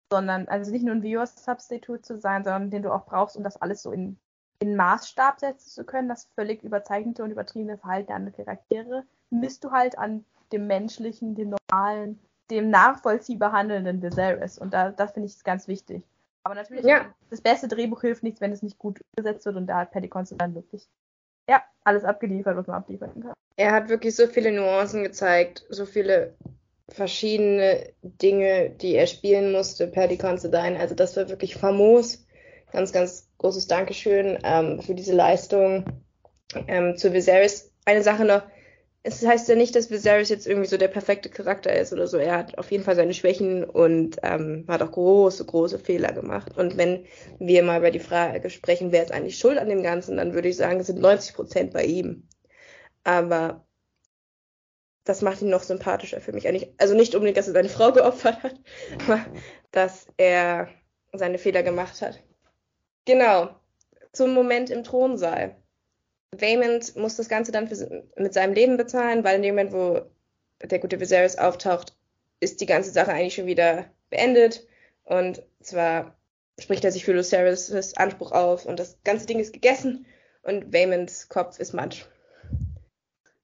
sondern also nicht nur ein Viewer-Substitute zu sein, sondern den du auch brauchst, um das alles so in, in Maßstab setzen zu können, das völlig überzeichnete und übertriebene Verhalten der anderen Charaktere misst du halt an dem menschlichen, dem normalen, dem nachvollziehbar handelnden Viserys. Und da, das finde ich ganz wichtig. Aber natürlich, ja. das beste Drehbuch hilft nichts, wenn es nicht gut gesetzt wird. Und da hat Paddy Considine wirklich, ja, alles abgeliefert, was man abliefern kann. Er hat wirklich so viele Nuancen gezeigt, so viele verschiedene Dinge, die er spielen musste, Paddy Considine. Also das war wirklich famos. Ganz, ganz großes Dankeschön ähm, für diese Leistung. Ähm, zu Viserys eine Sache noch. Es heißt ja nicht, dass Viserys jetzt irgendwie so der perfekte Charakter ist oder so. Er hat auf jeden Fall seine Schwächen und ähm, hat auch große, große Fehler gemacht. Und wenn wir mal über die Frage sprechen, wer ist eigentlich schuld an dem Ganzen, dann würde ich sagen, es sind 90 Prozent bei ihm. Aber das macht ihn noch sympathischer für mich. Also nicht unbedingt, dass er seine Frau geopfert hat, aber dass er seine Fehler gemacht hat. Genau. Zum Moment im Thronsaal. Waymond muss das Ganze dann für, mit seinem Leben bezahlen, weil in dem Moment, wo der gute Viserys auftaucht, ist die ganze Sache eigentlich schon wieder beendet. Und zwar spricht er sich für Lucerys Anspruch auf und das ganze Ding ist gegessen und Waymonds Kopf ist matsch.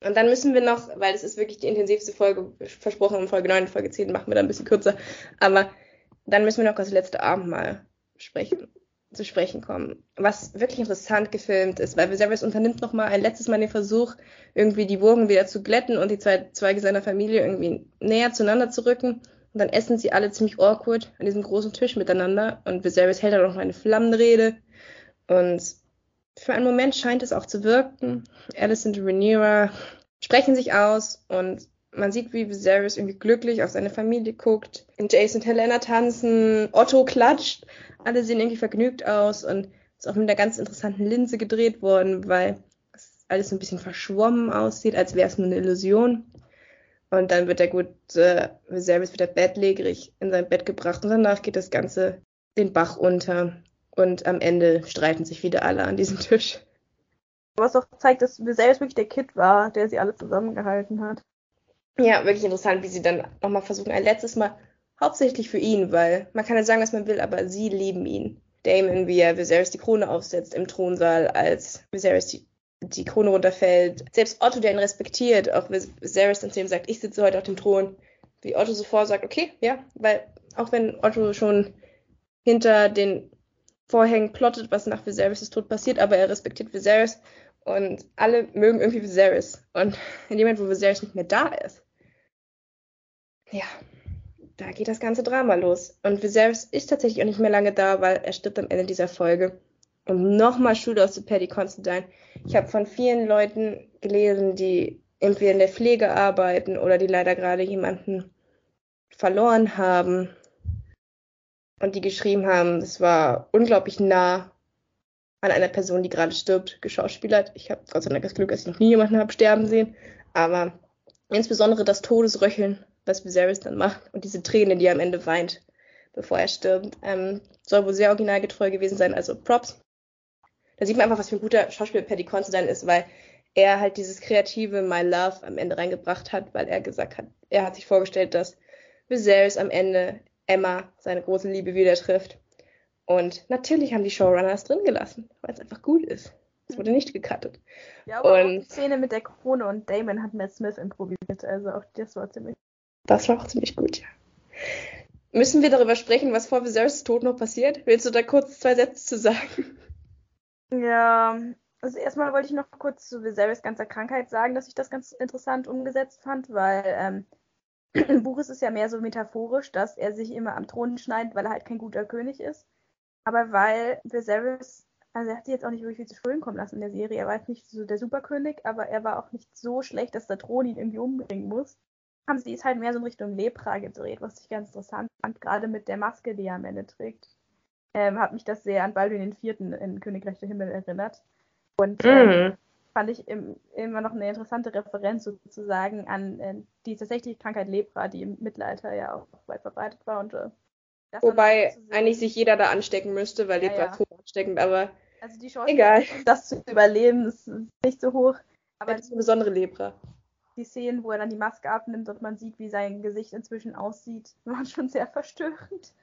Und dann müssen wir noch, weil es ist wirklich die intensivste Folge, versprochen in Folge 9, Folge 10 machen wir da ein bisschen kürzer, aber dann müssen wir noch das letzte Abendmahl sprechen, zu sprechen kommen. Was wirklich interessant gefilmt ist, weil Viserys unternimmt noch mal ein letztes Mal den Versuch, irgendwie die Wogen wieder zu glätten und die zwei Zweige seiner Familie irgendwie näher zueinander zu rücken. Und dann essen sie alle ziemlich awkward an diesem großen Tisch miteinander. Und Viserys hält dann noch eine flammende Rede. Und für einen Moment scheint es auch zu wirken. Alice und Rhaenyra sprechen sich aus und man sieht, wie Viserys irgendwie glücklich auf seine Familie guckt. Jason und Helena tanzen, Otto klatscht. Alle sehen irgendwie vergnügt aus und ist auch mit einer ganz interessanten Linse gedreht worden, weil es alles so ein bisschen verschwommen aussieht, als wäre es nur eine Illusion. Und dann wird der gute Viserys wieder bettlägerig in sein Bett gebracht und danach geht das Ganze den Bach unter. Und am Ende streiten sich wieder alle an diesem Tisch. Was auch zeigt, dass Viserys wirklich der Kid war, der sie alle zusammengehalten hat. Ja, wirklich interessant, wie sie dann nochmal versuchen, ein letztes Mal, hauptsächlich für ihn, weil man kann ja sagen, was man will, aber sie lieben ihn. Damon, wie er Viserys die Krone aufsetzt im Thronsaal, als Viserys die, die Krone runterfällt. Selbst Otto, der ihn respektiert, auch Viserys dann zu ihm sagt, ich sitze heute auf dem Thron. Wie Otto sofort sagt, okay, ja, weil auch wenn Otto schon hinter den Vorhängen plottet, was nach Viserys' Tod passiert, aber er respektiert Viserys und alle mögen irgendwie Viserys. Und in dem Moment, wo Viserys nicht mehr da ist, ja, da geht das ganze Drama los. Und Viserys ist tatsächlich auch nicht mehr lange da, weil er stirbt am Ende dieser Folge. Und nochmal Schule aus zu Paddy Constantine. Ich habe von vielen Leuten gelesen, die entweder in der Pflege arbeiten oder die leider gerade jemanden verloren haben und die geschrieben haben, es war unglaublich nah an einer Person, die gerade stirbt, geschauspielert. Ich habe Gott sei Dank das Glück, dass ich noch nie jemanden habe sterben sehen, aber insbesondere das Todesröcheln was Viserys dann macht und diese Träne, die er am Ende weint, bevor er stirbt, ähm, soll wohl sehr originalgetreu gewesen sein, also Props. Da sieht man einfach, was für ein guter Schauspieler Paddy Considine ist, weil er halt dieses kreative My Love am Ende reingebracht hat, weil er gesagt hat, er hat sich vorgestellt, dass Viserys am Ende Emma, seine große Liebe, wieder trifft. Und natürlich haben die Showrunners drin gelassen, weil es einfach gut ist. Es wurde nicht gecuttet. Ja, aber und, die Szene mit der Krone und Damon hat Matt Smith improvisiert, also auch das war ziemlich das war auch ziemlich gut, ja. Müssen wir darüber sprechen, was vor Viserys Tod noch passiert? Willst du da kurz zwei Sätze zu sagen? Ja, also erstmal wollte ich noch kurz zu Viserys ganzer Krankheit sagen, dass ich das ganz interessant umgesetzt fand, weil ähm, im Buch ist es ja mehr so metaphorisch, dass er sich immer am Thron schneidet, weil er halt kein guter König ist. Aber weil Viserys, also er hat sich jetzt auch nicht wirklich viel zu Schulden kommen lassen in der Serie. Er war jetzt nicht so der Superkönig, aber er war auch nicht so schlecht, dass der Thron ihn irgendwie umbringen muss haben sie es halt mehr so in Richtung Lepra gedreht, was ich ganz interessant fand, gerade mit der Maske, die er am Ende trägt. Ähm, hat mich das sehr an Baldwin Vierten in Königreich der Himmel erinnert. Und ähm, mhm. fand ich im, immer noch eine interessante Referenz sozusagen an äh, die tatsächliche Krankheit Lepra, die im Mittelalter ja auch weit verbreitet war. Und, äh, Wobei eigentlich sich jeder da anstecken müsste, weil Lepra ja, ja. ist hoch ansteckend, aber also die Chance, egal. das zu überleben, ist nicht so hoch. Aber das ist eine besondere Lepra die Szenen, wo er dann die Maske abnimmt und man sieht, wie sein Gesicht inzwischen aussieht, waren schon sehr verstörend.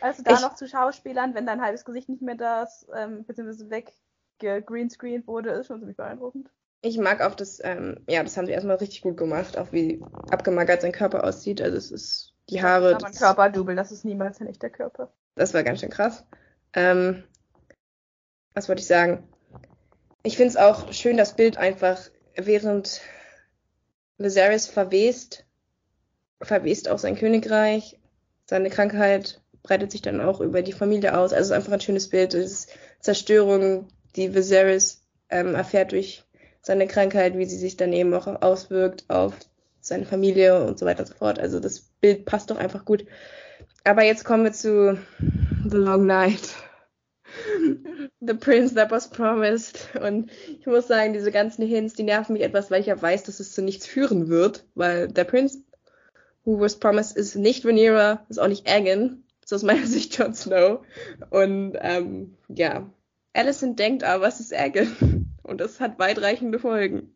Also da ich, noch zu Schauspielern, wenn dein halbes Gesicht nicht mehr da ist, ähm, beziehungsweise weg greenscreened wurde, ist schon ziemlich beeindruckend. Ich mag auch das, ähm, ja, das haben sie erstmal richtig gut gemacht, auch wie abgemagert sein Körper aussieht. Also es ist die Haare. Das ist aber ein Körperdouble, das ist niemals ein echter Körper. Das war ganz schön krass. Ähm, was wollte ich sagen? Ich finde es auch schön, das Bild einfach während Viserys verwest, verwest auch sein Königreich. Seine Krankheit breitet sich dann auch über die Familie aus. Also es ist einfach ein schönes Bild. Es ist Zerstörung, die Viserys ähm, erfährt durch seine Krankheit, wie sie sich dann eben auch auswirkt auf seine Familie und so weiter und so fort. Also das Bild passt doch einfach gut. Aber jetzt kommen wir zu The Long Night. The Prince That Was Promised. Und ich muss sagen, diese ganzen Hints, die nerven mich etwas, weil ich ja weiß, dass es zu nichts führen wird, weil der Prince Who Was Promised ist nicht Rhaenyra, ist auch nicht Aegon. Ist aus meiner Sicht Jon Snow. Und ähm, ja, Alicent denkt aber, es ist Aegon. Und das hat weitreichende Folgen.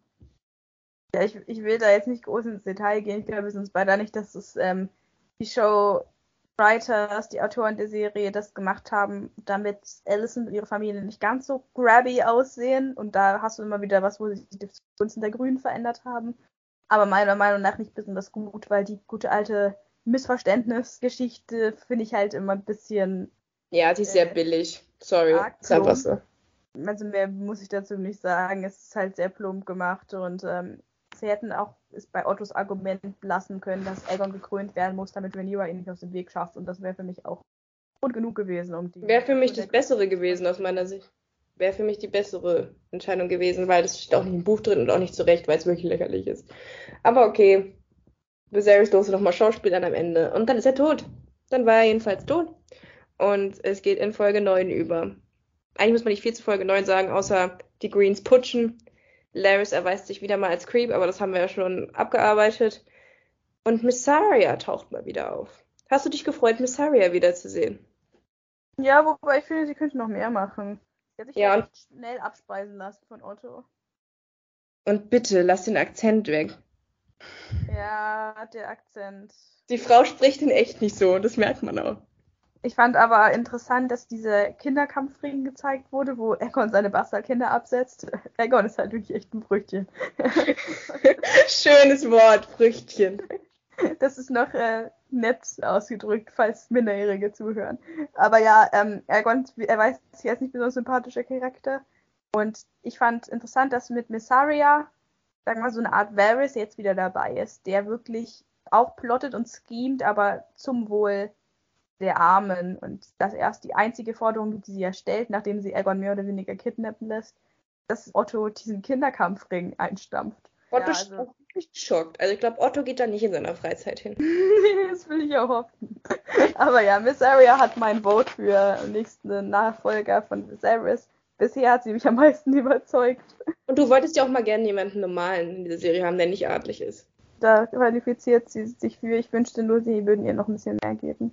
Ja, ich, ich will da jetzt nicht groß ins Detail gehen. Ich glaube, wir sind uns beide nicht, dass es ähm, die Show Writers, die Autoren der Serie, das gemacht haben, damit Alison und ihre Familie nicht ganz so grabby aussehen. Und da hast du immer wieder was, wo sich die Gunsten der Grünen verändert haben. Aber meiner Meinung nach nicht besonders gut, weil die gute alte Missverständnisgeschichte finde ich halt immer ein bisschen. Ja, die ist sehr äh, billig. Sorry. Ist einfach so. Also mehr muss ich dazu nicht sagen. Es ist halt sehr plump gemacht und ähm, sie hätten auch es bei Ottos Argument lassen können, dass Aegon gekrönt werden muss, damit Rhaenyra ihn nicht aus dem Weg schafft. Und das wäre für mich auch Grund genug gewesen, um die. Wäre für mich das Bessere gewesen aus meiner Sicht. Wäre für mich die bessere Entscheidung gewesen, weil das steht auch nicht im Buch drin und auch nicht zurecht, weil es wirklich lächerlich ist. Aber okay. Viserys durfte nochmal Schauspielern am Ende. Und dann ist er tot. Dann war er jedenfalls tot. Und es geht in Folge 9 über. Eigentlich muss man nicht viel zu Folge 9 sagen, außer die Greens putschen Laris erweist sich wieder mal als Creep, aber das haben wir ja schon abgearbeitet. Und Missaria taucht mal wieder auf. Hast du dich gefreut, Missaria wiederzusehen? Ja, wobei ich finde, sie könnte noch mehr machen. Sie hat sich ja, und schnell abspeisen lassen von Otto. Und bitte, lass den Akzent weg. Ja, der Akzent. Die Frau spricht ihn echt nicht so, das merkt man auch. Ich fand aber interessant, dass dieser Kinderkampfring gezeigt wurde, wo Egon seine Bastardkinder absetzt. Egon ist halt wirklich echt ein Brüchtchen. Schönes Wort, Brüchtchen. Das ist noch äh, nett ausgedrückt, falls Minderjährige zuhören. Aber ja, ähm, Egon, er weiß, er ist nicht besonders sympathischer Charakter. Und ich fand interessant, dass mit Missaria, sagen wir mal, so eine Art Varys jetzt wieder dabei ist, der wirklich auch plottet und schemt, aber zum Wohl der Armen und das erst die einzige Forderung, die sie ja stellt, nachdem sie Aegon mehr oder weniger kidnappen lässt, dass Otto diesen Kinderkampfring einstampft. Otto ja, also, ist wirklich geschockt. Also ich glaube, Otto geht da nicht in seiner Freizeit hin. das will ich auch hoffen. Aber ja, Miss Aria hat mein Vote für nächsten Nachfolger von Viserys. Bisher hat sie mich am meisten überzeugt. Und du wolltest ja auch mal gerne jemanden normalen in dieser Serie haben, der nicht adlig ist. Da qualifiziert sie sich für. Ich wünschte nur, sie würden ihr noch ein bisschen mehr geben.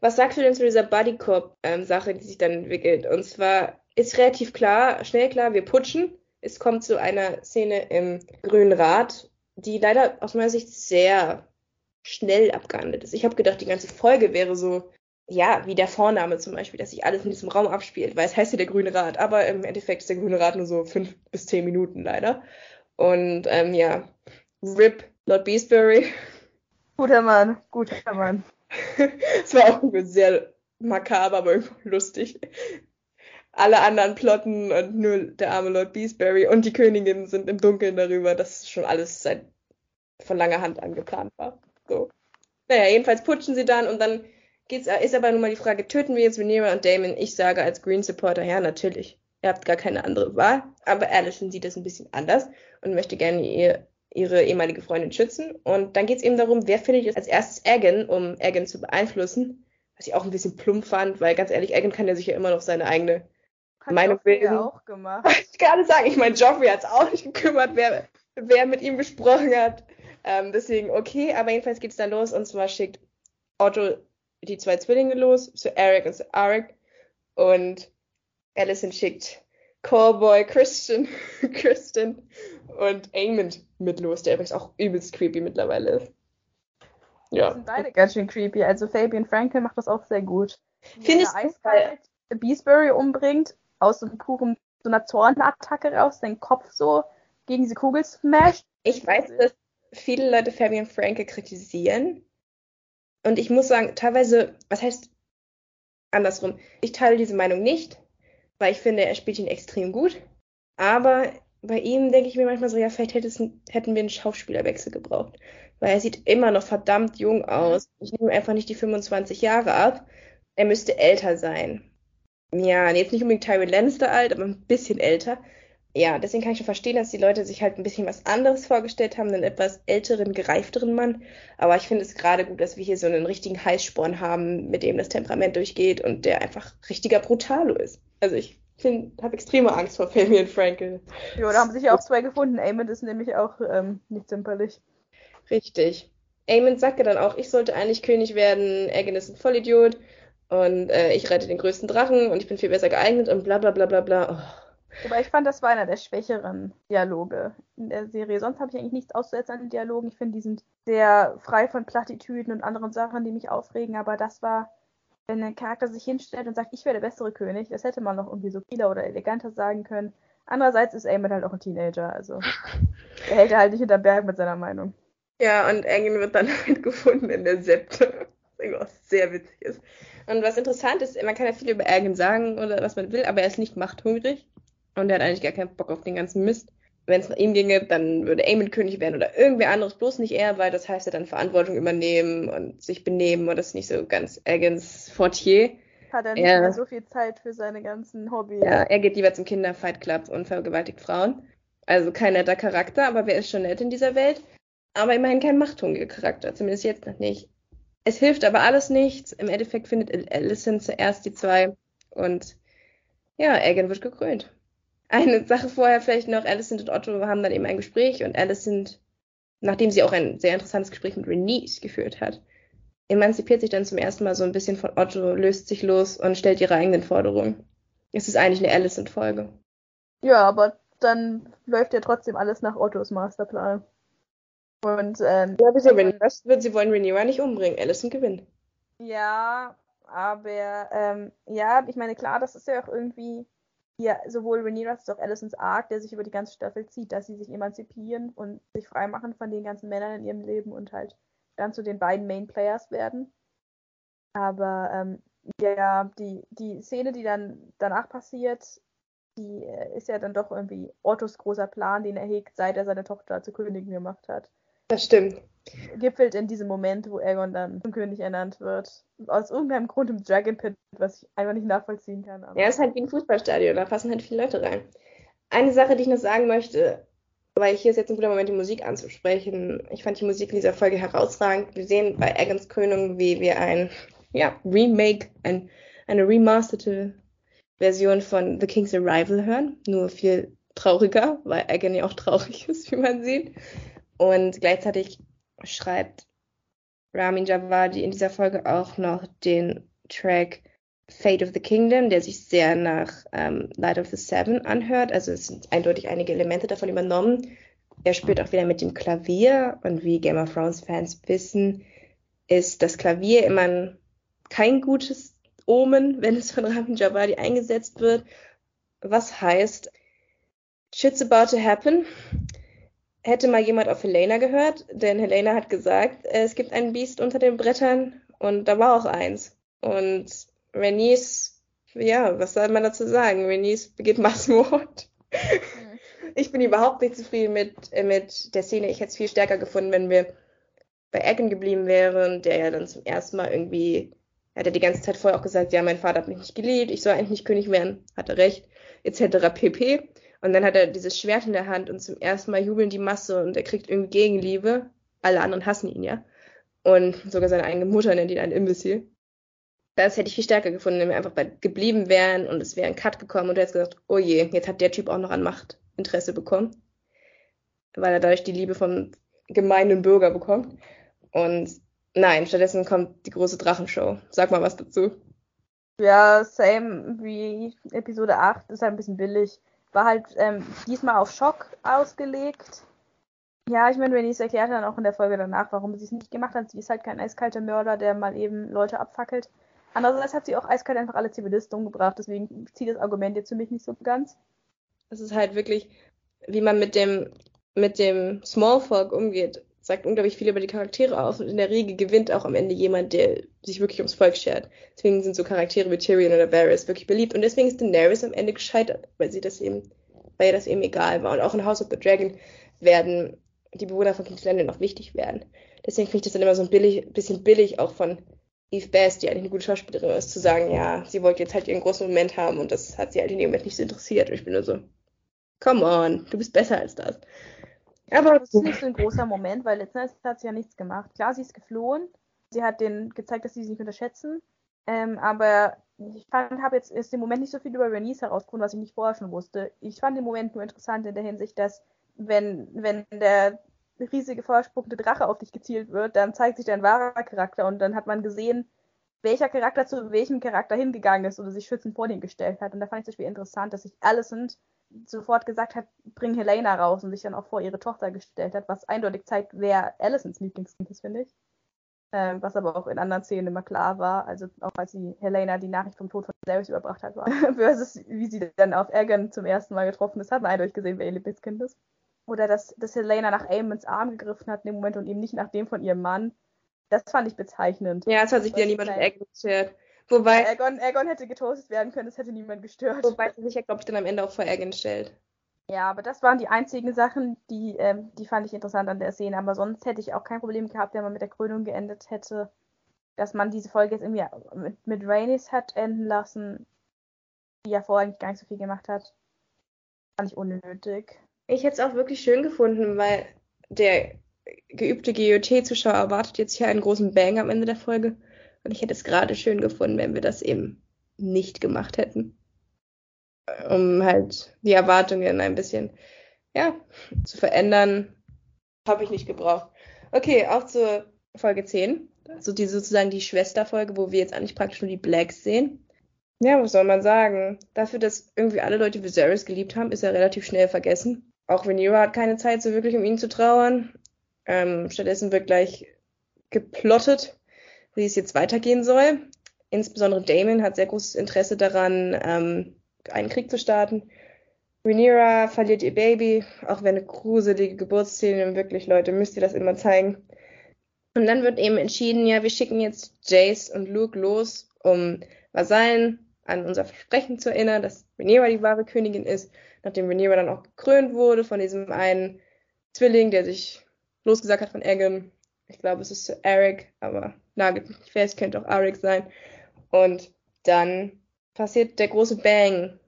Was sagst du denn zu dieser Bodycorp-Sache, die sich dann entwickelt? Und zwar ist relativ klar, schnell klar, wir putschen. Es kommt zu einer Szene im Grünen Rat, die leider aus meiner Sicht sehr schnell abgehandelt ist. Ich habe gedacht, die ganze Folge wäre so, ja, wie der Vorname zum Beispiel, dass sich alles in diesem Raum abspielt, weil es heißt ja der Grüne Rat, aber im Endeffekt ist der Grüne Rat nur so fünf bis zehn Minuten leider. Und ähm, ja, RIP Lord Beesbury. Guter Mann, guter Mann. Es war auch sehr makaber, aber lustig. Alle anderen plotten und nur der arme Lord Beesbury und die Königin sind im Dunkeln darüber, dass schon alles seit von langer Hand angeplant war. So. Naja, jedenfalls putschen sie dann und dann geht's, ist aber nun mal die Frage, töten wir jetzt Rhaenyra und Damon? Ich sage als Green Supporter, ja, natürlich. Ihr habt gar keine andere Wahl. Aber Alison sieht das ein bisschen anders und möchte gerne ihr ihre ehemalige Freundin schützen. Und dann geht es eben darum, wer findet jetzt als erstes Egan, um Egan zu beeinflussen. Was ich auch ein bisschen plump fand, weil ganz ehrlich, Egan kann ja sich ja immer noch seine eigene hat Meinung bilden. Ja auch gemacht. Ich gerade sagen, ich meine, Joffrey hat es auch nicht gekümmert, wer, wer mit ihm gesprochen hat. Ähm, deswegen okay, aber jedenfalls geht es dann los und zwar schickt Otto die zwei Zwillinge los, zu Eric und zu Arik. Und Alison schickt Callboy Christian, Kristen und Amond mit los, der übrigens auch übelst creepy mittlerweile ist. Ja. Die sind beide ganz schön creepy. Also Fabian Frankel macht das auch sehr gut. Findest du eiskalt Beesbury umbringt, aus so einem puren, so einer Zornattacke raus, seinen Kopf so gegen diese Kugel smasht. Ich weiß, dass viele Leute Fabian Frankel kritisieren. Und ich muss sagen, teilweise, was heißt andersrum? Ich teile diese Meinung nicht, weil ich finde, er spielt ihn extrem gut. Aber bei ihm denke ich mir manchmal so, ja, vielleicht hätten wir einen Schauspielerwechsel gebraucht. Weil er sieht immer noch verdammt jung aus. Ich nehme einfach nicht die 25 Jahre ab. Er müsste älter sein. Ja, jetzt nicht unbedingt Tyrell Lannister alt, aber ein bisschen älter. ja, deswegen kann ich schon verstehen, dass die Leute sich halt ein bisschen was anderes vorgestellt haben, einen etwas älteren, gereifteren Mann. Aber ich finde es gerade gut, dass wir hier so einen richtigen Heißsporn haben, mit dem das Temperament durchgeht und der einfach richtiger Brutalo ist. Also ich habe extreme Angst vor Fabian Frankel. Ja, da haben sich ja auch zwei gefunden. Amond ist nämlich auch ähm, nicht zimperlich. Richtig. Amond sagt ja dann auch, ich sollte eigentlich König werden, Egan ist ein Vollidiot und äh, ich rette den größten Drachen und ich bin viel besser geeignet und bla bla bla bla bla. Oh. Aber ich fand, das war einer der schwächeren Dialoge in der Serie. Sonst habe ich eigentlich nichts auszusetzen an den Dialogen. Ich finde, die sind sehr frei von Plattitüden und anderen Sachen, die mich aufregen. Aber das war, wenn ein Charakter sich hinstellt und sagt, ich wäre der bessere König, das hätte man noch irgendwie subtiler oder eleganter sagen können. Andererseits ist Amon halt auch ein Teenager. Also er hält halt nicht hinter Berg mit seiner Meinung. Ja, und Engin wird dann halt gefunden in der Septe. Was auch sehr witzig ist. Und was interessant ist, man kann ja viel über Ergen sagen oder was man will, aber er ist nicht machthungrig. Und er hat eigentlich gar keinen Bock auf den ganzen Mist. Wenn es nach ihm ginge, dann würde Aemon König werden oder irgendwer anderes, bloß nicht er, weil das heißt er dann Verantwortung übernehmen und sich benehmen und das ist nicht so ganz Ergens Fortier. Hat er nicht er, mehr so viel Zeit für seine ganzen Hobbys. Ja, er geht lieber zum Kinderfight Club und vergewaltigt Frauen. Also kein netter Charakter, aber wer ist schon nett in dieser Welt? Aber immerhin kein machthungriger Charakter, zumindest jetzt noch nicht. Es hilft aber alles nichts. Im Endeffekt findet Alicent zuerst die zwei und ja, Egan wird gekrönt. Eine Sache vorher vielleicht noch, Alicent und Otto haben dann eben ein Gespräch und Alicent, nachdem sie auch ein sehr interessantes Gespräch mit Renice geführt hat, emanzipiert sich dann zum ersten Mal so ein bisschen von Otto, löst sich los und stellt ihre eigenen Forderungen. Es ist eigentlich eine Alicent-Folge. Ja, aber dann läuft ja trotzdem alles nach Ottos Masterplan. Und, ähm, ja, wieso, wenn das wird, sie wollen Rhaenyra nicht umbringen. Allison gewinnt. Ja, aber, ähm, ja, ich meine, klar, das ist ja auch irgendwie, ja, sowohl Rhaenyra als auch Allisons Arc, der sich über die ganze Staffel zieht, dass sie sich emanzipieren und sich freimachen von den ganzen Männern in ihrem Leben und halt dann zu den beiden Main Players werden. Aber, ähm, ja, die, die Szene, die dann danach passiert, die äh, ist ja dann doch irgendwie Ottos großer Plan, den er hegt, seit er seine Tochter zur Königin gemacht hat. Das stimmt. Gipfelt in diesem Moment, wo Aegon dann zum König ernannt wird. Aus irgendeinem Grund im Dragon Pit, was ich einfach nicht nachvollziehen kann. Aber. Ja, es ist halt wie ein Fußballstadion, da passen halt viele Leute rein. Eine Sache, die ich noch sagen möchte, weil hier ist jetzt ein guter Moment, die Musik anzusprechen. Ich fand die Musik in dieser Folge herausragend. Wir sehen bei Aegons Krönung, wie wir ein ja, Remake, ein, eine remasterte Version von The King's Arrival hören. Nur viel trauriger, weil Aegon ja auch traurig ist, wie man sieht. Und gleichzeitig schreibt Ramin Javadi in dieser Folge auch noch den Track Fate of the Kingdom, der sich sehr nach ähm, Light of the Seven anhört. Also es sind eindeutig einige Elemente davon übernommen. Er spielt auch wieder mit dem Klavier und wie Game of Thrones Fans wissen, ist das Klavier immer kein gutes Omen, wenn es von Ramin Javadi eingesetzt wird. Was heißt, shit's about to happen hätte mal jemand auf Helena gehört, denn Helena hat gesagt, äh, es gibt ein Biest unter den Brettern und da war auch eins. Und Renice, ja, was soll man dazu sagen? Renice begeht Massenmord. Mhm. Ich bin überhaupt nicht zufrieden mit, äh, mit der Szene. Ich hätte es viel stärker gefunden, wenn wir bei Ecken geblieben wären, der ja dann zum ersten Mal irgendwie, er hat ja die ganze Zeit vorher auch gesagt, ja, mein Vater hat mich nicht geliebt, ich soll eigentlich nicht König werden, hatte recht, etc. pp. Und dann hat er dieses Schwert in der Hand und zum ersten Mal jubeln die Masse und er kriegt irgendwie Gegenliebe. Alle anderen hassen ihn ja. Und sogar seine eigene Mutter nennt ihn ein Imbecil. Das hätte ich viel stärker gefunden, wenn wir einfach bei geblieben wären und es wäre ein Cut gekommen und er hätte gesagt, oh je, jetzt hat der Typ auch noch an Macht Interesse bekommen. Weil er dadurch die Liebe vom gemeinen Bürger bekommt. Und nein, stattdessen kommt die große Drachenshow. Sag mal was dazu. Ja, same wie Episode 8, ist halt ein bisschen billig war halt ähm, diesmal auf Schock ausgelegt. Ja, ich meine, Renice erklärt dann auch in der Folge danach, warum sie es nicht gemacht hat. Sie ist halt kein eiskalter Mörder, der mal eben Leute abfackelt. Andererseits hat sie auch eiskalt einfach alle Zivilisten umgebracht, deswegen zieht das Argument jetzt für mich nicht so ganz. Es ist halt wirklich, wie man mit dem, mit dem Smallfolk umgeht sagt unglaublich viel über die Charaktere aus und in der Regel gewinnt auch am Ende jemand, der sich wirklich ums Volk schert. Deswegen sind so Charaktere wie Tyrion oder Varys wirklich beliebt und deswegen ist Daenerys am Ende gescheitert, weil sie das eben, weil ihr das eben egal war. Und auch in House of the Dragon werden die Bewohner von King's Landing noch wichtig werden. Deswegen finde ich das dann immer so ein billig, bisschen billig auch von Eve Best, die eigentlich eine gute Schauspielerin ist, zu sagen, ja, sie wollte jetzt halt ihren großen Moment haben und das hat sie halt in dem Moment nicht so interessiert. Und ich bin nur so, Come on, du bist besser als das. Aber das ist nicht so ein großer Moment, weil letztendlich hat sie ja nichts gemacht. Klar, sie ist geflohen. Sie hat denen gezeigt, dass sie sie nicht unterschätzen. Ähm, aber ich fand, habe jetzt ist im Moment nicht so viel über Bernice herausgefunden, was ich nicht vorher schon wusste. Ich fand den Moment nur interessant in der Hinsicht, dass wenn, wenn der riesige vorspuckende Drache auf dich gezielt wird, dann zeigt sich dein wahrer Charakter und dann hat man gesehen, welcher Charakter zu welchem Charakter hingegangen ist oder sich schützend vor den gestellt hat. Und da fand ich zum Beispiel interessant, dass sich Alicent sofort gesagt hat, bring Helena raus und sich dann auch vor ihre Tochter gestellt hat, was eindeutig zeigt, wer Alicents Lieblingskind ist, finde ich. Ähm, was aber auch in anderen Szenen immer klar war, also auch als sie Helena die Nachricht vom Tod von Daenerys überbracht hat, war, versus wie sie dann auf Aegon zum ersten Mal getroffen ist, hat man eindeutig gesehen, wer ihr Lieblingskind ist. Oder dass, dass Helena nach Aemons Arm gegriffen hat in dem Moment und eben nicht nach dem von ihrem Mann. Das fand ich bezeichnend. Ja, es hat sich wieder niemand mit Aegon gestört. Wobei. Aegon, Aegon hätte getoastet werden können, das hätte niemand gestört. Wobei sie sich ja, glaube ich, dann am Ende auch vor Aegon stellt. Ja, aber das waren die einzigen Sachen, die, ähm, die fand ich interessant an der Szene. Aber sonst hätte ich auch kein Problem gehabt, wenn man mit der Krönung geendet hätte, dass man diese Folge jetzt irgendwie mit, mit Rhaenys hat enden lassen, die ja vorher eigentlich gar nicht so viel gemacht hat. Fand ich unnötig. Ich hätte es auch wirklich schön gefunden, weil der geübte GOT-Zuschauer erwartet jetzt hier einen großen Bang am Ende der Folge. Und ich hätte es gerade schön gefunden, wenn wir das eben nicht gemacht hätten um halt die Erwartungen ein bisschen ja, zu verändern, habe ich nicht gebraucht. Okay, auch zur Folge 10. Also die sozusagen die Schwesterfolge, wo wir jetzt eigentlich praktisch nur die Blacks sehen. Ja, was soll man sagen? Dafür, dass irgendwie alle Leute Viserys geliebt haben, ist er relativ schnell vergessen. Auch Rhaenyra hat keine Zeit, so wirklich um ihn zu trauern. Ähm, stattdessen wird gleich geplottet, wie es jetzt weitergehen soll. Insbesondere Damon hat sehr großes Interesse daran, ähm, einen Krieg zu starten. Rhaenyra verliert ihr Baby, auch wenn eine gruselige Geburtsszene, wirklich, Leute, müsst ihr das immer zeigen. Und dann wird eben entschieden, ja, wir schicken jetzt Jace und Luke los, um Vasallen an unser Versprechen zu erinnern, dass Rhaenyra die wahre Königin ist, nachdem Rhaenyra dann auch gekrönt wurde von diesem einen Zwilling, der sich losgesagt hat von Egan. Ich glaube, es ist Eric, aber nagelt mich fest, könnte auch Arik sein. Und dann passiert der große Bang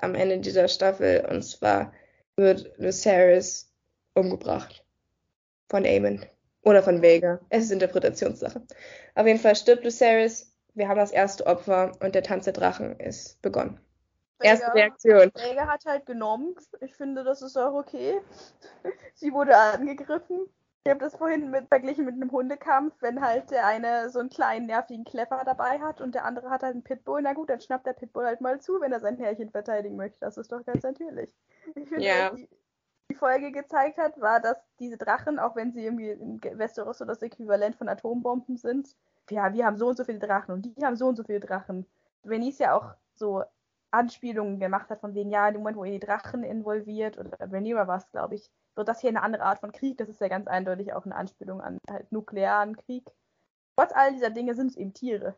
am Ende dieser Staffel und zwar wird Lucerys umgebracht von Aemon oder von Vega. Es ist Interpretationssache. Auf jeden Fall stirbt Lucerys. Wir haben das erste Opfer und der Tanz der Drachen ist begonnen. Vega, Erste Reaktion. Vega hat halt genommen. Ich finde, das ist auch okay. Sie wurde angegriffen. Ich habe das vorhin mit, verglichen mit einem Hundekampf, wenn halt der eine so einen kleinen nervigen Klepper dabei hat und der andere hat halt einen Pitbull, na gut, dann schnappt der Pitbull halt mal zu, wenn er sein Herrchen verteidigen möchte. Das ist doch ganz natürlich. Ich finde, ja. die, die Folge gezeigt hat, war, dass diese Drachen, auch wenn sie irgendwie in Westeros so das Äquivalent von Atombomben sind, ja, wir haben so und so viele Drachen und die haben so und so viele Drachen. Venice ja auch so Anspielungen gemacht hat, von wegen, ja, im Moment, wo ihr die Drachen involviert, oder Rhaenyra war es, glaube ich, wird das hier eine andere Art von Krieg. Das ist ja ganz eindeutig auch eine Anspielung an halt nuklearen Krieg. Trotz all dieser Dinge sind es eben Tiere.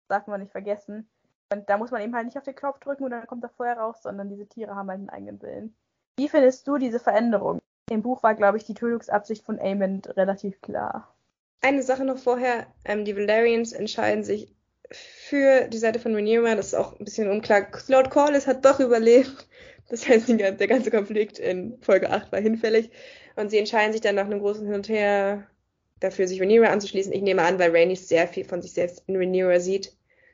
Das darf man nicht vergessen. Und da muss man eben halt nicht auf den Knopf drücken und dann kommt da Feuer raus, sondern diese Tiere haben halt einen eigenen Willen. Wie findest du diese Veränderung? Im Buch war, glaube ich, die Tötungsabsicht von Aemond relativ klar. Eine Sache noch vorher. Ähm, die Valerians entscheiden sich für die Seite von Rhaenyra. Das ist auch ein bisschen unklar. Lord Corlys hat doch überlebt. Das heißt, der ganze Konflikt in Folge 8 war hinfällig. Und sie entscheiden sich dann nach einem großen Hin und Her dafür, sich Rhaenyra anzuschließen. Ich nehme an, weil Rhaenys sehr viel von sich selbst in Rhaenyra sieht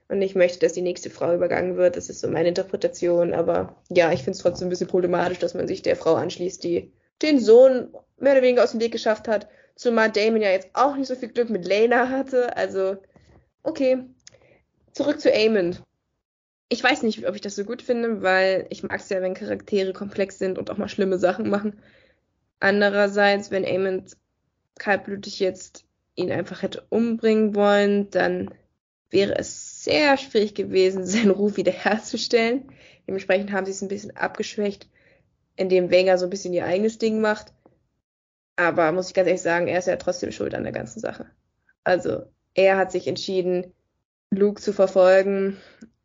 und nicht möchte, dass die nächste Frau übergangen wird. Das ist so meine Interpretation. Aber ja, ich finde es trotzdem ein bisschen problematisch, dass man sich der Frau anschließt, die den Sohn mehr oder weniger aus dem Weg geschafft hat. Zumal Damon ja jetzt auch nicht so viel Glück mit Lena hatte. Also, okay. Zurück zu Aemon ich weiß nicht, ob ich das so gut finde, weil ich mag es ja, wenn Charaktere komplex sind und auch mal schlimme Sachen machen. Andererseits, wenn Aemond kaltblütig jetzt ihn einfach hätte umbringen wollen, dann wäre es sehr schwierig gewesen, seinen Ruf wiederherzustellen. Dementsprechend haben sie es ein bisschen abgeschwächt, indem Vega so ein bisschen ihr eigenes Ding macht. Aber muss ich ganz ehrlich sagen, er ist ja trotzdem schuld an der ganzen Sache. Also, er hat sich entschieden, Luke zu verfolgen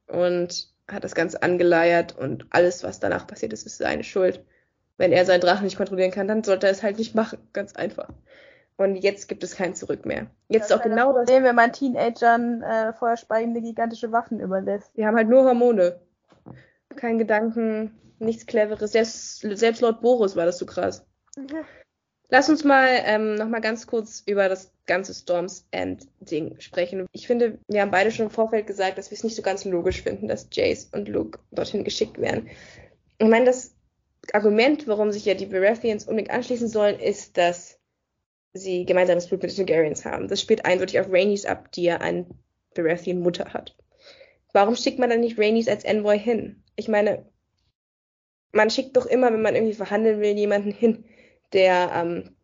und hat das Ganze angeleiert und alles, was danach passiert ist, ist seine Schuld. Wenn er seinen Drachen nicht kontrollieren kann, dann sollte er es halt nicht machen. Ganz einfach. Und jetzt gibt es kein Zurück mehr. Jetzt das auch genau das. Problem, wenn man Teenagern äh, feuerspeiende gigantische Waffen überlässt. Die haben halt nur Hormone. kein Gedanken, nichts Cleveres. Selbst, selbst Lord Boris war das so krass. Mhm. Lass uns mal ähm, noch mal ganz kurz über das ganze Storms End Ding sprechen. Ich finde, wir haben beide schon im Vorfeld gesagt, dass wir es nicht so ganz logisch finden, dass Jace und Luke dorthin geschickt werden. Ich meine, das Argument, warum sich ja die Baratheons unbedingt anschließen sollen, ist, dass sie gemeinsames Blut mit den Targaryens haben. Das spielt eindeutig auf Rhaenys ab, die ja eine Baratheon-Mutter hat. Warum schickt man dann nicht Rhaenys als Envoy hin? Ich meine, man schickt doch immer, wenn man irgendwie verhandeln will, jemanden hin, der ähm,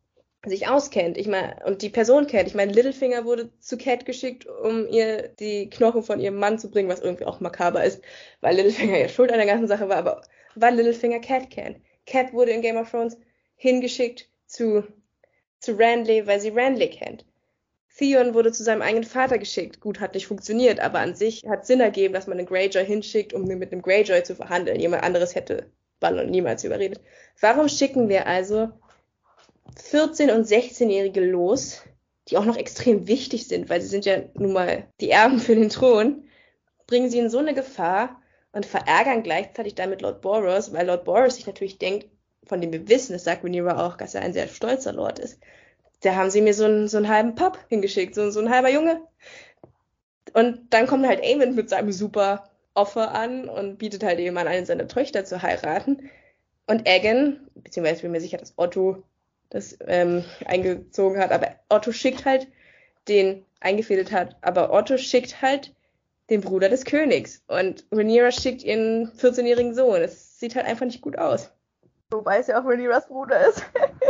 sich auskennt. Ich meine, und die Person kennt. Ich meine, Littlefinger wurde zu Cat geschickt, um ihr die Knochen von ihrem Mann zu bringen, was irgendwie auch makaber ist, weil Littlefinger ja schuld an der ganzen Sache war, aber weil Littlefinger Cat kennt. Cat wurde in Game of Thrones hingeschickt zu, zu Randley, weil sie Randley kennt. Theon wurde zu seinem eigenen Vater geschickt. Gut, hat nicht funktioniert, aber an sich hat Sinn ergeben, dass man einen Greyjoy hinschickt, um mit einem Greyjoy zu verhandeln. Jemand anderes hätte Ballon niemals überredet. Warum schicken wir also 14- und 16-Jährige los, die auch noch extrem wichtig sind, weil sie sind ja nun mal die Erben für den Thron, bringen sie in so eine Gefahr und verärgern gleichzeitig damit Lord Boros, weil Lord Boros sich natürlich denkt, von dem wir wissen, das sagt Rhaenyra auch, dass er ein sehr stolzer Lord ist. Da haben sie mir so einen, so einen halben Pub hingeschickt, so, so ein halber Junge. Und dann kommt halt Aemon mit seinem super Offer an und bietet halt eben an, eine seiner Töchter zu heiraten. Und Egan, beziehungsweise ich bin mir sicher, dass Otto das ähm, eingezogen hat. Aber Otto schickt halt den eingefädelt hat. Aber Otto schickt halt den Bruder des Königs. Und Rhaenyra schickt ihren 14-jährigen Sohn. Das sieht halt einfach nicht gut aus. Wobei es ja auch Rhaenyras Bruder ist.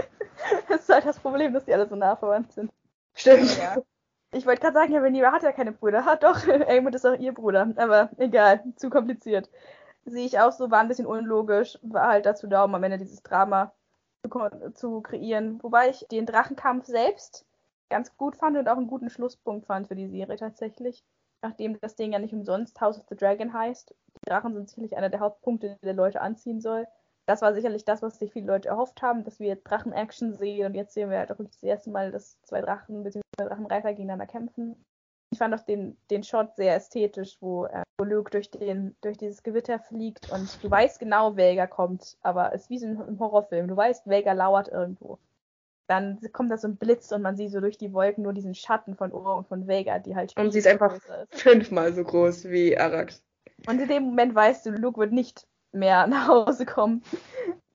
das ist halt das Problem, dass die alle so nah verwandt sind. Stimmt. Ja. Ich wollte gerade sagen, ja, Rhaenyra hat ja keine Brüder. Hat doch, Aemond ist auch ihr Bruder. Aber egal, zu kompliziert. Sehe ich auch so, war ein bisschen unlogisch. War halt dazu da, um am Ende dieses Drama zu, zu kreieren. Wobei ich den Drachenkampf selbst ganz gut fand und auch einen guten Schlusspunkt fand für die Serie tatsächlich. Nachdem das Ding ja nicht umsonst House of the Dragon heißt. Die Drachen sind sicherlich einer der Hauptpunkte, der Leute anziehen soll. Das war sicherlich das, was sich viele Leute erhofft haben, dass wir Drachen-Action sehen. Und jetzt sehen wir halt auch das erste Mal, dass zwei Drachen bzw. Drachenreiter gegeneinander kämpfen. Ich fand auch den, den Shot sehr ästhetisch, wo, äh, wo Luke durch, den, durch dieses Gewitter fliegt und du weißt genau, Vega kommt, aber es ist wie so ein Horrorfilm. Du weißt, Vega lauert irgendwo. Dann kommt da so ein Blitz und man sieht so durch die Wolken nur diesen Schatten von Ohr und von Vega, die halt. Und sie ist einfach ist. fünfmal so groß wie Arax. Und in dem Moment weißt du, Luke wird nicht mehr nach Hause kommen.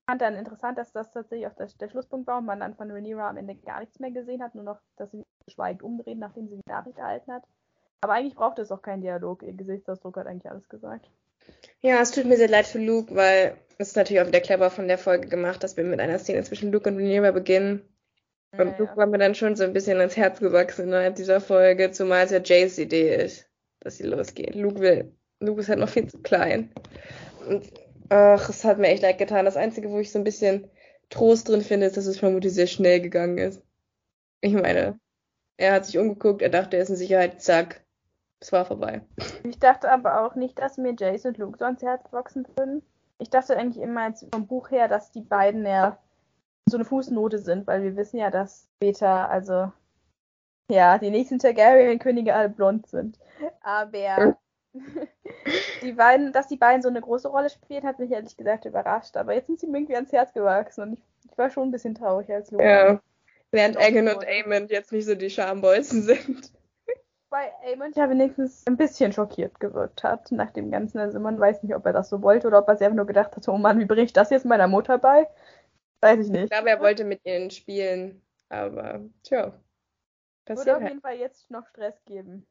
Ich fand dann interessant, dass das tatsächlich auch der, der Schlusspunkt war und man dann von Rhaenyra am Ende gar nichts mehr gesehen hat, nur noch, dass sie schweigend umdreht, nachdem sie die Nachricht erhalten hat. Aber eigentlich braucht es auch keinen Dialog. Ihr Gesichtsausdruck hat eigentlich alles gesagt. Ja, es tut mir sehr leid für Luke, weil es ist natürlich auch wieder clever von der Folge gemacht, dass wir mit einer Szene zwischen Luke und Rhaenyra beginnen. Und ja, Luke ja. war mir dann schon so ein bisschen ans Herz gewachsen innerhalb dieser Folge, zumal es ja Jays Idee ist, dass sie losgeht. Luke will. Luke ist halt noch viel zu klein. Und ach, es hat mir echt leid getan. Das Einzige, wo ich so ein bisschen Trost drin finde, ist, dass es vermutlich sehr schnell gegangen ist. Ich meine, er hat sich umgeguckt, er dachte, er ist in Sicherheit, zack, es war vorbei. Ich dachte aber auch nicht, dass mir Jace und Luke so ans Herz wachsen würden. Ich dachte eigentlich immer vom Buch her, dass die beiden ja so eine Fußnote sind, weil wir wissen ja, dass später, also ja, die nächsten Targaryen-Könige alle blond sind. Aber die beiden, dass die beiden so eine große Rolle spielen, hat mich ehrlich gesagt überrascht. Aber jetzt sind sie mir irgendwie ans Herz gewachsen und ich, ich war schon ein bisschen traurig als Luke. Ja. Während Egan und Eamon jetzt nicht so die Schambolzen sind. Bei Eamon ja wenigstens ein bisschen schockiert gewirkt hat nach dem Ganzen. Also man weiß nicht, ob er das so wollte oder ob er sich einfach nur gedacht hat, oh Mann, wie bringe ich das jetzt meiner Mutter bei? Weiß ich nicht. Ich glaube, er wollte mit ihnen spielen, aber tja. Passiert Würde auf halt. jeden Fall jetzt noch Stress geben.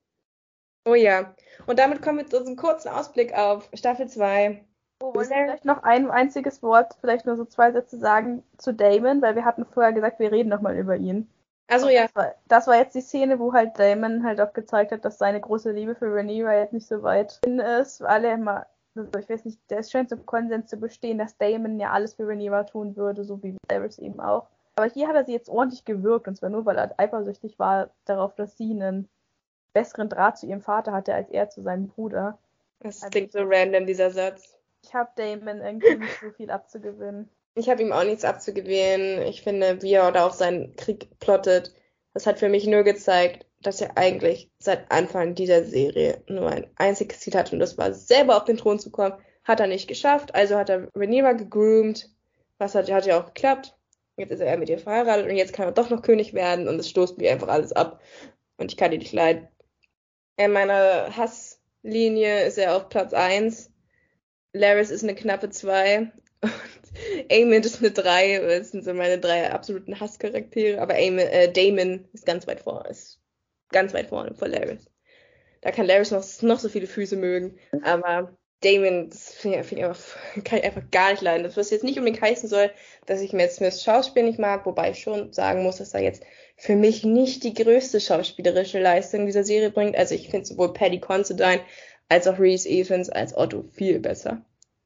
Oh ja. Und damit kommen wir zu unserem kurzen Ausblick auf Staffel 2. Oh, wollen wir vielleicht noch ein einziges Wort, vielleicht nur so zwei Sätze sagen zu Damon, weil wir hatten vorher gesagt, wir reden nochmal über ihn. Also ja. Das war, das war, jetzt die Szene, wo halt Damon halt auch gezeigt hat, dass seine große Liebe für Rhaenyra jetzt nicht so weit hin ist. Alle immer, also ich weiß nicht, der ist scheint zum Konsens zu bestehen, dass Damon ja alles für Rhaenyra tun würde, so wie Varys eben auch. Aber hier hat er sie jetzt ordentlich gewirkt, und zwar nur, weil er eifersüchtig war darauf, dass sie einen besseren Draht zu ihrem Vater hatte, als er zu seinem Bruder. Das also klingt so random, dieser Satz. Ich habe Damon irgendwie nicht so viel abzugewinnen. Ich habe ihm auch nichts abzugewinnen. Ich finde, wie er da auch seinen Krieg plottet, das hat für mich nur gezeigt, dass er eigentlich seit Anfang dieser Serie nur ein einziges Ziel hat und das war selber auf den Thron zu kommen Hat er nicht geschafft, also hat er Rhaenyra gegroomt. Was hat, hat ja auch geklappt. Jetzt ist er mit ihr verheiratet und jetzt kann er doch noch König werden und es stoßt mir einfach alles ab. Und ich kann ihn nicht leiden. In meiner Hasslinie ist er auf Platz 1. Laris ist eine knappe 2. Und Aemond ist eine 3. Das sind so meine drei absoluten Hasscharaktere. Aber Aemond, äh, Damon ist ganz weit vorne. Ist ganz weit vorne vor Laris. Da kann Laris noch, noch so viele Füße mögen. Aber Damon, das finde ich, find ich einfach, kann ich einfach gar nicht leiden. Das, was jetzt nicht unbedingt heißen soll, dass ich Matt Smiths Schauspiel nicht mag, wobei ich schon sagen muss, dass er jetzt für mich nicht die größte schauspielerische Leistung dieser Serie bringt. Also ich finde sowohl Paddy Considine als auch Reese Evans als Otto viel besser.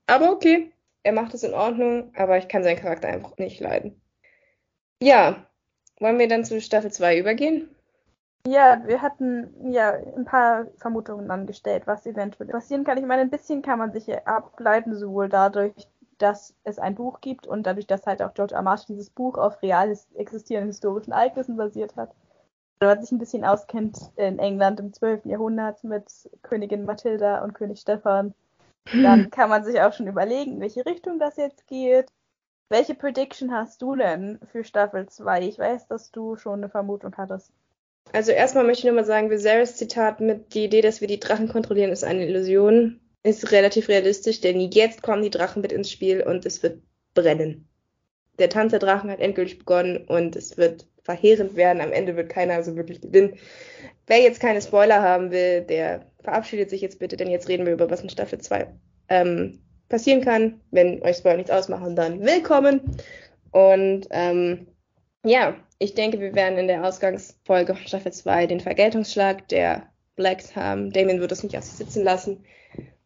Aber okay, er macht es in Ordnung, aber ich kann seinen Charakter einfach nicht leiden. Ja, wollen wir dann zu Staffel 2 übergehen? Ja, wir hatten ja ein paar Vermutungen angestellt, was eventuell passieren kann. Ich meine, ein bisschen kann man sich ja ableiten, sowohl dadurch, dass es ein Buch gibt und dadurch, dass halt auch George R. Martin dieses Buch auf real existierenden historischen Ereignissen basiert hat. Wenn man sich ein bisschen auskennt in England im 12. Jahrhundert mit Königin Mathilda und König Stephan, dann kann man sich auch schon überlegen, in welche Richtung das jetzt geht. Welche Prediction hast du denn für Staffel 2? Ich weiß, dass du schon eine Vermutung hattest. Also erstmal möchte ich nur mal sagen, Viserys Zitat mit die Idee, dass wir die Drachen kontrollieren, ist eine Illusion, ist relativ realistisch, denn jetzt kommen die Drachen mit ins Spiel und es wird brennen. Der Tanz der Drachen hat endgültig begonnen und es wird verheerend werden. Am Ende wird keiner so wirklich gewinnen. Wer jetzt keine Spoiler haben will, der verabschiedet sich jetzt bitte, denn jetzt reden wir über was in Staffel 2 ähm, passieren kann. Wenn euch Spoiler nichts ausmachen, dann willkommen. Und ähm, ja, ich denke, wir werden in der Ausgangsfolge von Staffel 2 den Vergeltungsschlag der Blacks haben. Damien wird es nicht auf sich sitzen lassen.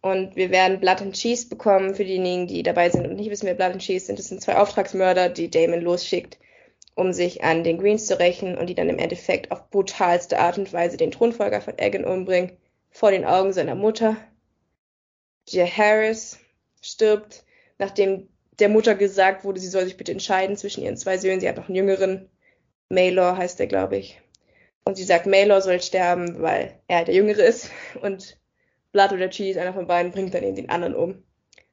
Und wir werden Blood and Cheese bekommen für diejenigen, die dabei sind und nicht wissen, wer Blood and Cheese sind. Das sind zwei Auftragsmörder, die Damon losschickt, um sich an den Greens zu rächen und die dann im Endeffekt auf brutalste Art und Weise den Thronfolger von Egan umbringen, vor den Augen seiner Mutter. Gia Harris stirbt, nachdem der Mutter gesagt wurde, sie soll sich bitte entscheiden zwischen ihren zwei Söhnen. Sie hat noch einen jüngeren. Maylor heißt der, glaube ich. Und sie sagt, Maylor soll sterben, weil er der Jüngere ist. Und Blood oder Cheese, einer von beiden, bringt dann eben den anderen um.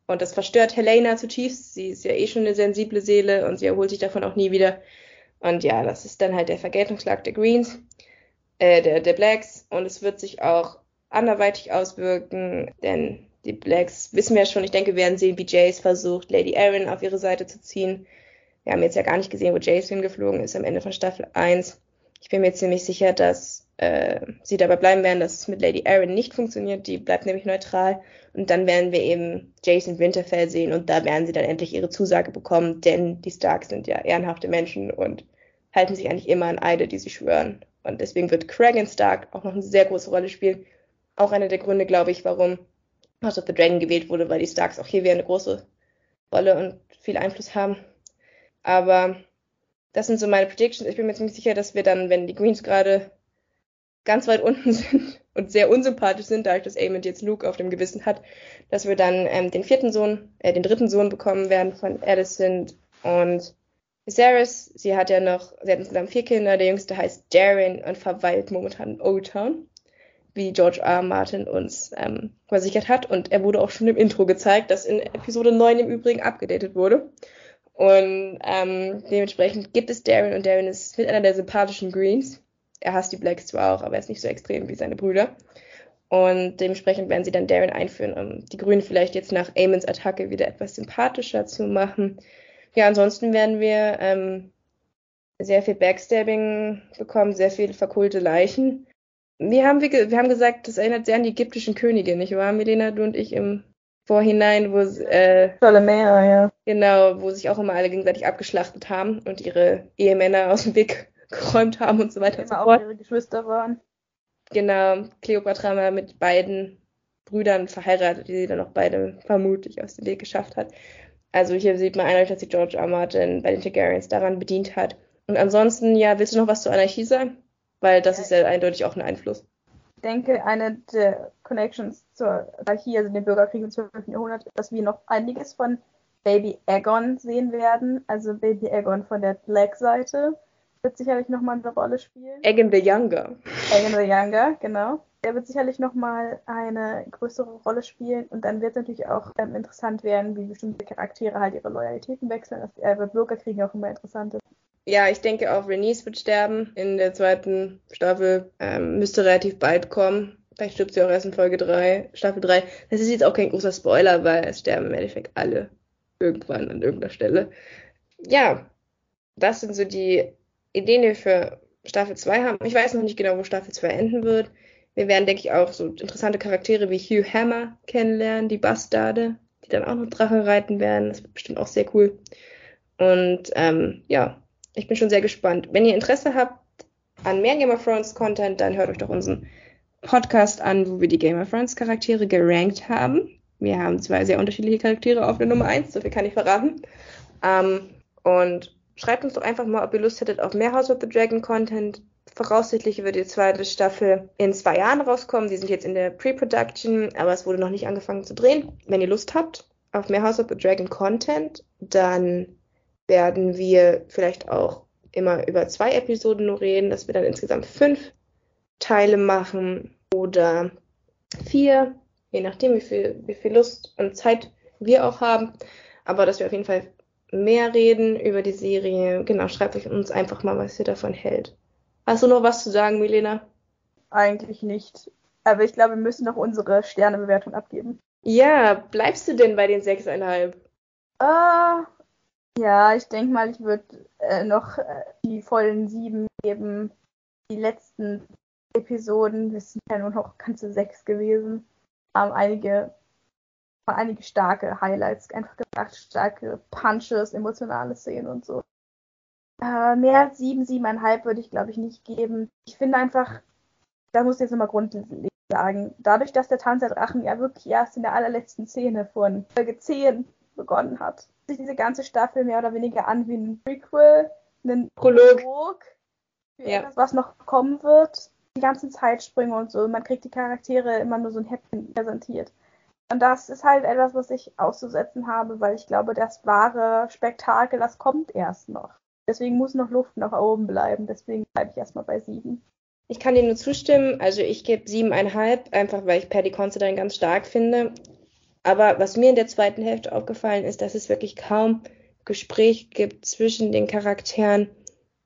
Und das verstört Helena zutiefst. Sie ist ja eh schon eine sensible Seele und sie erholt sich davon auch nie wieder. Und ja, das ist dann halt der Vergeltungsschlag der Greens, äh, der, der Blacks. Und es wird sich auch anderweitig auswirken, denn die Blacks wissen wir ja schon, ich denke, wir werden sehen, wie Jace versucht, Lady Aaron auf ihre Seite zu ziehen. Wir haben jetzt ja gar nicht gesehen, wo Jace hingeflogen ist am Ende von Staffel 1. Ich bin mir ziemlich sicher, dass äh, sie dabei bleiben werden, dass es mit Lady Aaron nicht funktioniert. Die bleibt nämlich neutral. Und dann werden wir eben Jason Winterfell sehen und da werden sie dann endlich ihre Zusage bekommen, denn die Starks sind ja ehrenhafte Menschen und halten sich eigentlich immer an Eide, die sie schwören. Und deswegen wird Kragan Stark auch noch eine sehr große Rolle spielen. Auch einer der Gründe, glaube ich, warum House of the Dragon gewählt wurde, weil die Starks auch hier wieder eine große Rolle und viel Einfluss haben. Aber das sind so meine Predictions. Ich bin mir ziemlich sicher, dass wir dann, wenn die Greens gerade ganz weit unten sind und sehr unsympathisch sind, dadurch, dass Aemond jetzt Luke auf dem Gewissen hat, dass wir dann ähm, den vierten Sohn, äh, den dritten Sohn bekommen werden von Alicent und Viserys. Sie hat ja noch, sie hat insgesamt vier Kinder. Der jüngste heißt Darren und verweilt momentan in Old Town wie George R. R. Martin uns ähm, versichert hat. Und er wurde auch schon im Intro gezeigt, das in Episode 9 im Übrigen abgedatet wurde. Und ähm, dementsprechend gibt es Darren und Darren ist mit einer der sympathischen Greens. Er hasst die Blacks zwar auch, aber er ist nicht so extrem wie seine Brüder. Und dementsprechend werden sie dann Darren einführen, um die Grünen vielleicht jetzt nach Amons Attacke wieder etwas sympathischer zu machen. Ja, ansonsten werden wir ähm, sehr viel Backstabbing bekommen, sehr viele verkohlte Leichen wir haben, wir, wir haben gesagt, das erinnert sehr an die ägyptischen Könige, nicht wahr, Milena, du und ich im Vorhinein, wo äh, Ptolemäer, ja. Genau, wo sich auch immer alle gegenseitig abgeschlachtet haben und ihre Ehemänner aus dem Weg geräumt haben und so weiter und so fort. auch ihre Geschwister waren. Genau, Cleopatra mal mit beiden Brüdern verheiratet, die sie dann auch beide vermutlich aus dem Weg geschafft hat. Also hier sieht man eindeutig, dass sich George R. Martin bei den Targaryens daran bedient hat. Und ansonsten, ja, willst du noch was zur Anarchie sagen? Weil das ist ja eindeutig auch ein Einfluss. Ich denke, eine der Connections zur Anarchie, also dem Bürgerkrieg im 12. Jahrhundert, dass wir noch einiges von Baby Aegon sehen werden. Also Baby Aegon von der Black-Seite wird sicherlich nochmal eine Rolle spielen. Aegon the Younger. Aegon the Younger, genau. der wird sicherlich nochmal eine größere Rolle spielen und dann wird es natürlich auch ähm, interessant werden, wie bestimmte Charaktere halt ihre Loyalitäten wechseln. Das äh, wird Bürgerkriege auch immer interessant. Ja, ich denke auch Renice wird sterben in der zweiten Staffel. Ähm, müsste relativ bald kommen. Vielleicht stirbt sie auch erst in Folge 3, Staffel 3. Das ist jetzt auch kein großer Spoiler, weil es sterben im Endeffekt alle irgendwann an irgendeiner Stelle. Ja, das sind so die Ideen, die wir für Staffel 2 haben. Ich weiß noch nicht genau, wo Staffel 2 enden wird. Wir werden, denke ich, auch so interessante Charaktere wie Hugh Hammer kennenlernen, die Bastarde, die dann auch noch Drachen reiten werden. Das wird bestimmt auch sehr cool. Und ähm, ja, ich bin schon sehr gespannt. Wenn ihr Interesse habt an mehr Game of Thrones Content, dann hört euch doch unseren Podcast an, wo wir die Game of Thrones Charaktere gerankt haben. Wir haben zwei sehr unterschiedliche Charaktere auf der Nummer 1, so viel kann ich verraten. Ähm, und schreibt uns doch einfach mal, ob ihr Lust hättet auf mehr House of the Dragon Content. Voraussichtlich wird die zweite Staffel in zwei Jahren rauskommen. Die sind jetzt in der Pre-Production, aber es wurde noch nicht angefangen zu drehen. Wenn ihr Lust habt auf mehr House of the Dragon Content, dann werden wir vielleicht auch immer über zwei Episoden nur reden, dass wir dann insgesamt fünf Teile machen oder vier, je nachdem, wie viel, wie viel Lust und Zeit wir auch haben. Aber dass wir auf jeden Fall mehr reden über die Serie. Genau, schreibt euch uns einfach mal, was ihr davon hält. Hast du noch was zu sagen, Milena? Eigentlich nicht. Aber ich glaube, wir müssen noch unsere Sternebewertung abgeben. Ja, bleibst du denn bei den sechseinhalb? Äh, ja, ich denke mal, ich würde äh, noch äh, die vollen sieben geben. Die letzten Episoden, das sind ja nur noch ganze sechs gewesen, haben einige, einige starke Highlights einfach gebracht, starke Punches, emotionale Szenen und so. Äh, mehr als sieben, siebeneinhalb würde ich, glaube ich, nicht geben. Ich finde einfach, da muss ich jetzt nochmal grundlegend sagen, dadurch, dass der Tanz der Drachen ja wirklich erst in der allerletzten Szene von Folge 10 begonnen hat, sich diese ganze Staffel mehr oder weniger an wie ein Prequel, ein Prolog, Prolog für ja. etwas, was noch kommen wird. Die ganzen Zeitsprünge und so. Man kriegt die Charaktere immer nur so ein Häppchen präsentiert. Und das ist halt etwas, was ich auszusetzen habe, weil ich glaube, das wahre Spektakel, das kommt erst noch. Deswegen muss noch Luft nach oben bleiben. Deswegen bleibe ich erstmal bei sieben. Ich kann dir nur zustimmen. Also ich gebe siebeneinhalb, einfach weil ich Paddy Considine ganz stark finde. Aber was mir in der zweiten Hälfte aufgefallen ist, dass es wirklich kaum Gespräch gibt zwischen den Charakteren,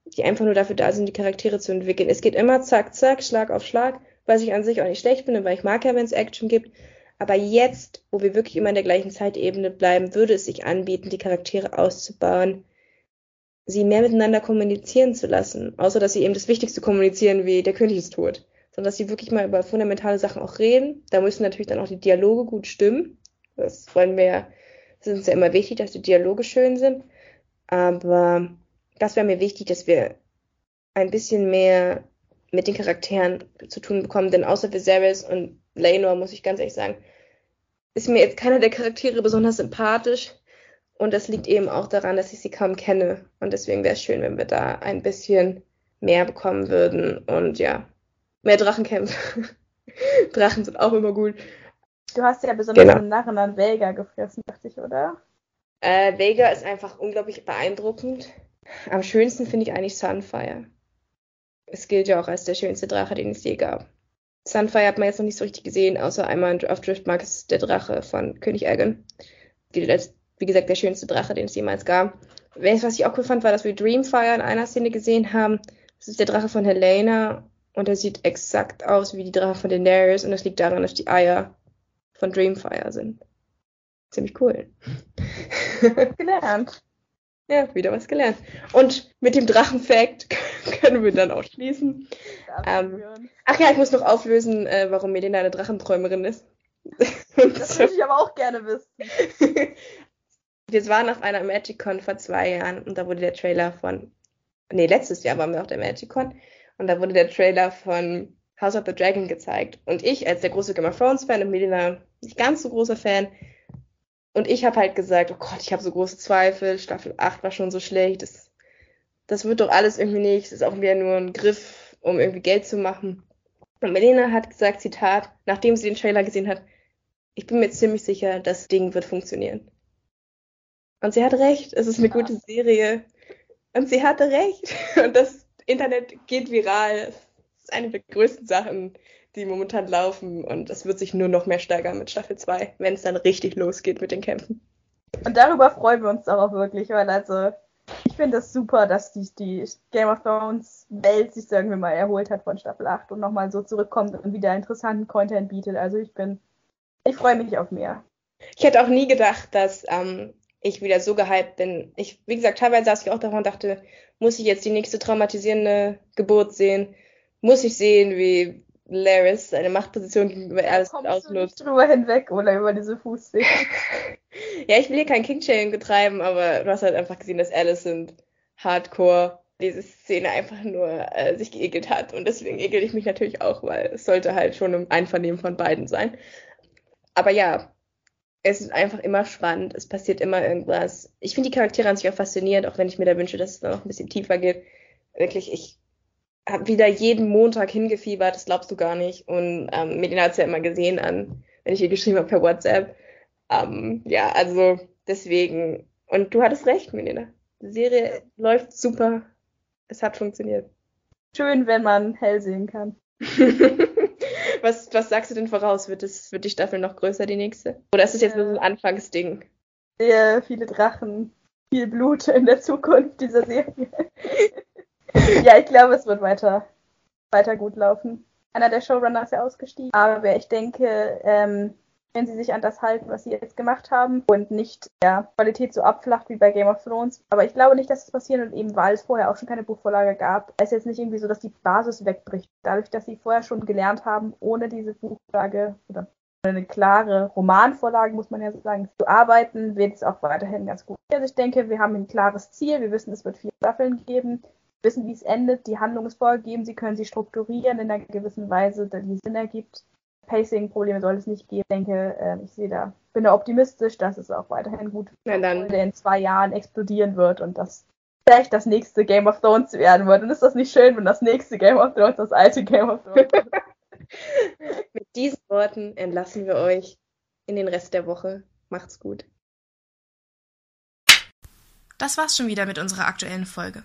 die einfach nur dafür da sind, die Charaktere zu entwickeln. Es geht immer zack, zack, Schlag auf Schlag, was ich an sich auch nicht schlecht finde, weil ich mag ja, wenn es Action gibt. Aber jetzt, wo wir wirklich immer in der gleichen Zeitebene bleiben, würde es sich anbieten, die Charaktere auszubauen, sie mehr miteinander kommunizieren zu lassen. Außer, dass sie eben das Wichtigste kommunizieren, wie der König ist tot. Sondern, dass sie wirklich mal über fundamentale Sachen auch reden. Da müssen natürlich dann auch die Dialoge gut stimmen. Das wollen wir ja, es ist uns ja immer wichtig, dass die Dialoge schön sind. Aber das wäre mir wichtig, dass wir ein bisschen mehr mit den Charakteren zu tun bekommen. Denn außer Viserys und Laenor, muss ich ganz ehrlich sagen, ist mir jetzt keiner der Charaktere besonders sympathisch. Und das liegt eben auch daran, dass ich sie kaum kenne. Und deswegen wäre es schön, wenn wir da ein bisschen mehr bekommen würden. Und ja, mehr Drachenkämpfe. Drachen sind auch immer gut. Du hast ja besonders genau. einen Narren an Vega gefressen, dachte ich, oder? Äh, Vega ist einfach unglaublich beeindruckend. Am schönsten finde ich eigentlich Sunfire. Es gilt ja auch als der schönste Drache, den es je gab. Sunfire hat man jetzt noch nicht so richtig gesehen, außer einmal auf Driftmark ist der Drache von König Aegon. Gilt als, wie gesagt, der schönste Drache, den es jemals gab. Was ich auch cool fand, war, dass wir Dreamfire in einer Szene gesehen haben. Das ist der Drache von Helena und er sieht exakt aus wie die Drache von Daenerys und das liegt daran, dass die Eier von Dreamfire sind. Ziemlich cool. Gelernt. Ja, wieder was gelernt. Und mit dem Drachenfact können wir dann auch schließen. Ähm, ach ja, ich muss noch auflösen, äh, warum Melina eine Drachenträumerin ist. das würde ich aber auch gerne wissen. wir waren auf einer MagicCon vor zwei Jahren und da wurde der Trailer von, nee, letztes Jahr waren wir auf der MagicCon und da wurde der Trailer von House of the Dragon gezeigt. Und ich, als der große Game of Thrones Fan und Melina nicht ganz so großer Fan, und ich habe halt gesagt, oh Gott, ich habe so große Zweifel, Staffel 8 war schon so schlecht, das, das wird doch alles irgendwie nicht, das ist auch wieder nur ein Griff, um irgendwie Geld zu machen. Und Melina hat gesagt, Zitat, nachdem sie den Trailer gesehen hat, ich bin mir ziemlich sicher, das Ding wird funktionieren. Und sie hat recht, es ist eine ja. gute Serie. Und sie hatte recht. Und das Internet geht viral ist eine der größten Sachen, die momentan laufen. Und es wird sich nur noch mehr steigern mit Staffel 2, wenn es dann richtig losgeht mit den Kämpfen. Und darüber freuen wir uns auch wirklich, weil also ich finde es das super, dass die, die Game of Thrones Welt sich irgendwie mal erholt hat von Staffel 8 und nochmal so zurückkommt und wieder interessanten Content bietet. Also ich bin, ich freue mich auf mehr. Ich hätte auch nie gedacht, dass ähm, ich wieder so gehypt bin. Ich, wie gesagt, teilweise saß ich auch davon und dachte, muss ich jetzt die nächste traumatisierende Geburt sehen? Muss ich sehen, wie Laris seine Machtposition gegenüber Alice ausnutzt? Du drüber hinweg oder über diese Fußwege. ja, ich will hier kein King-Shaming betreiben, aber du hast halt einfach gesehen, dass Alicent hardcore diese Szene einfach nur äh, sich geekelt hat. Und deswegen ekel ich mich natürlich auch, weil es sollte halt schon im Einvernehmen von beiden sein. Aber ja, es ist einfach immer spannend. Es passiert immer irgendwas. Ich finde die Charaktere an sich auch faszinierend, auch wenn ich mir da wünsche, dass es noch ein bisschen tiefer geht. Wirklich, ich habe wieder jeden Montag hingefiebert, das glaubst du gar nicht. Und ähm, Medina hat es ja immer gesehen an, wenn ich ihr geschrieben habe per WhatsApp. Ähm, ja, also deswegen. Und du hattest recht, Medina. Die Serie läuft super. Es hat funktioniert. Schön, wenn man hell sehen kann. was, was sagst du denn voraus? Wird, das, wird die Staffel noch größer, die nächste? Oder ist es jetzt nur so ein Anfangsding? Sehr viele Drachen, viel Blut in der Zukunft dieser Serie. ja, ich glaube, es wird weiter, weiter gut laufen. Einer der Showrunner ist ja ausgestiegen, aber ich denke, ähm, wenn sie sich an das halten, was sie jetzt gemacht haben und nicht ja, Qualität so abflacht wie bei Game of Thrones. Aber ich glaube nicht, dass das passieren wird, eben weil es vorher auch schon keine Buchvorlage gab. Es ist jetzt nicht irgendwie so, dass die Basis wegbricht. Dadurch, dass sie vorher schon gelernt haben, ohne diese Buchvorlage oder eine klare Romanvorlage, muss man ja sagen, zu arbeiten, wird es auch weiterhin ganz gut. Also ich denke, wir haben ein klares Ziel. Wir wissen, es wird vier Staffeln geben wissen, wie es endet, die Handlung ist vorgegeben, sie können sie strukturieren in einer gewissen Weise, die Sinn ergibt. Pacing-Probleme soll es nicht geben. Ich denke, äh, ich sehe da, bin da optimistisch, dass es auch weiterhin gut ja, dann. in zwei Jahren explodieren wird und dass vielleicht das nächste Game of Thrones werden wird. Und ist das nicht schön, wenn das nächste Game of Thrones das alte Game of Thrones ist? Mit diesen Worten entlassen wir euch in den Rest der Woche. Macht's gut. Das war's schon wieder mit unserer aktuellen Folge.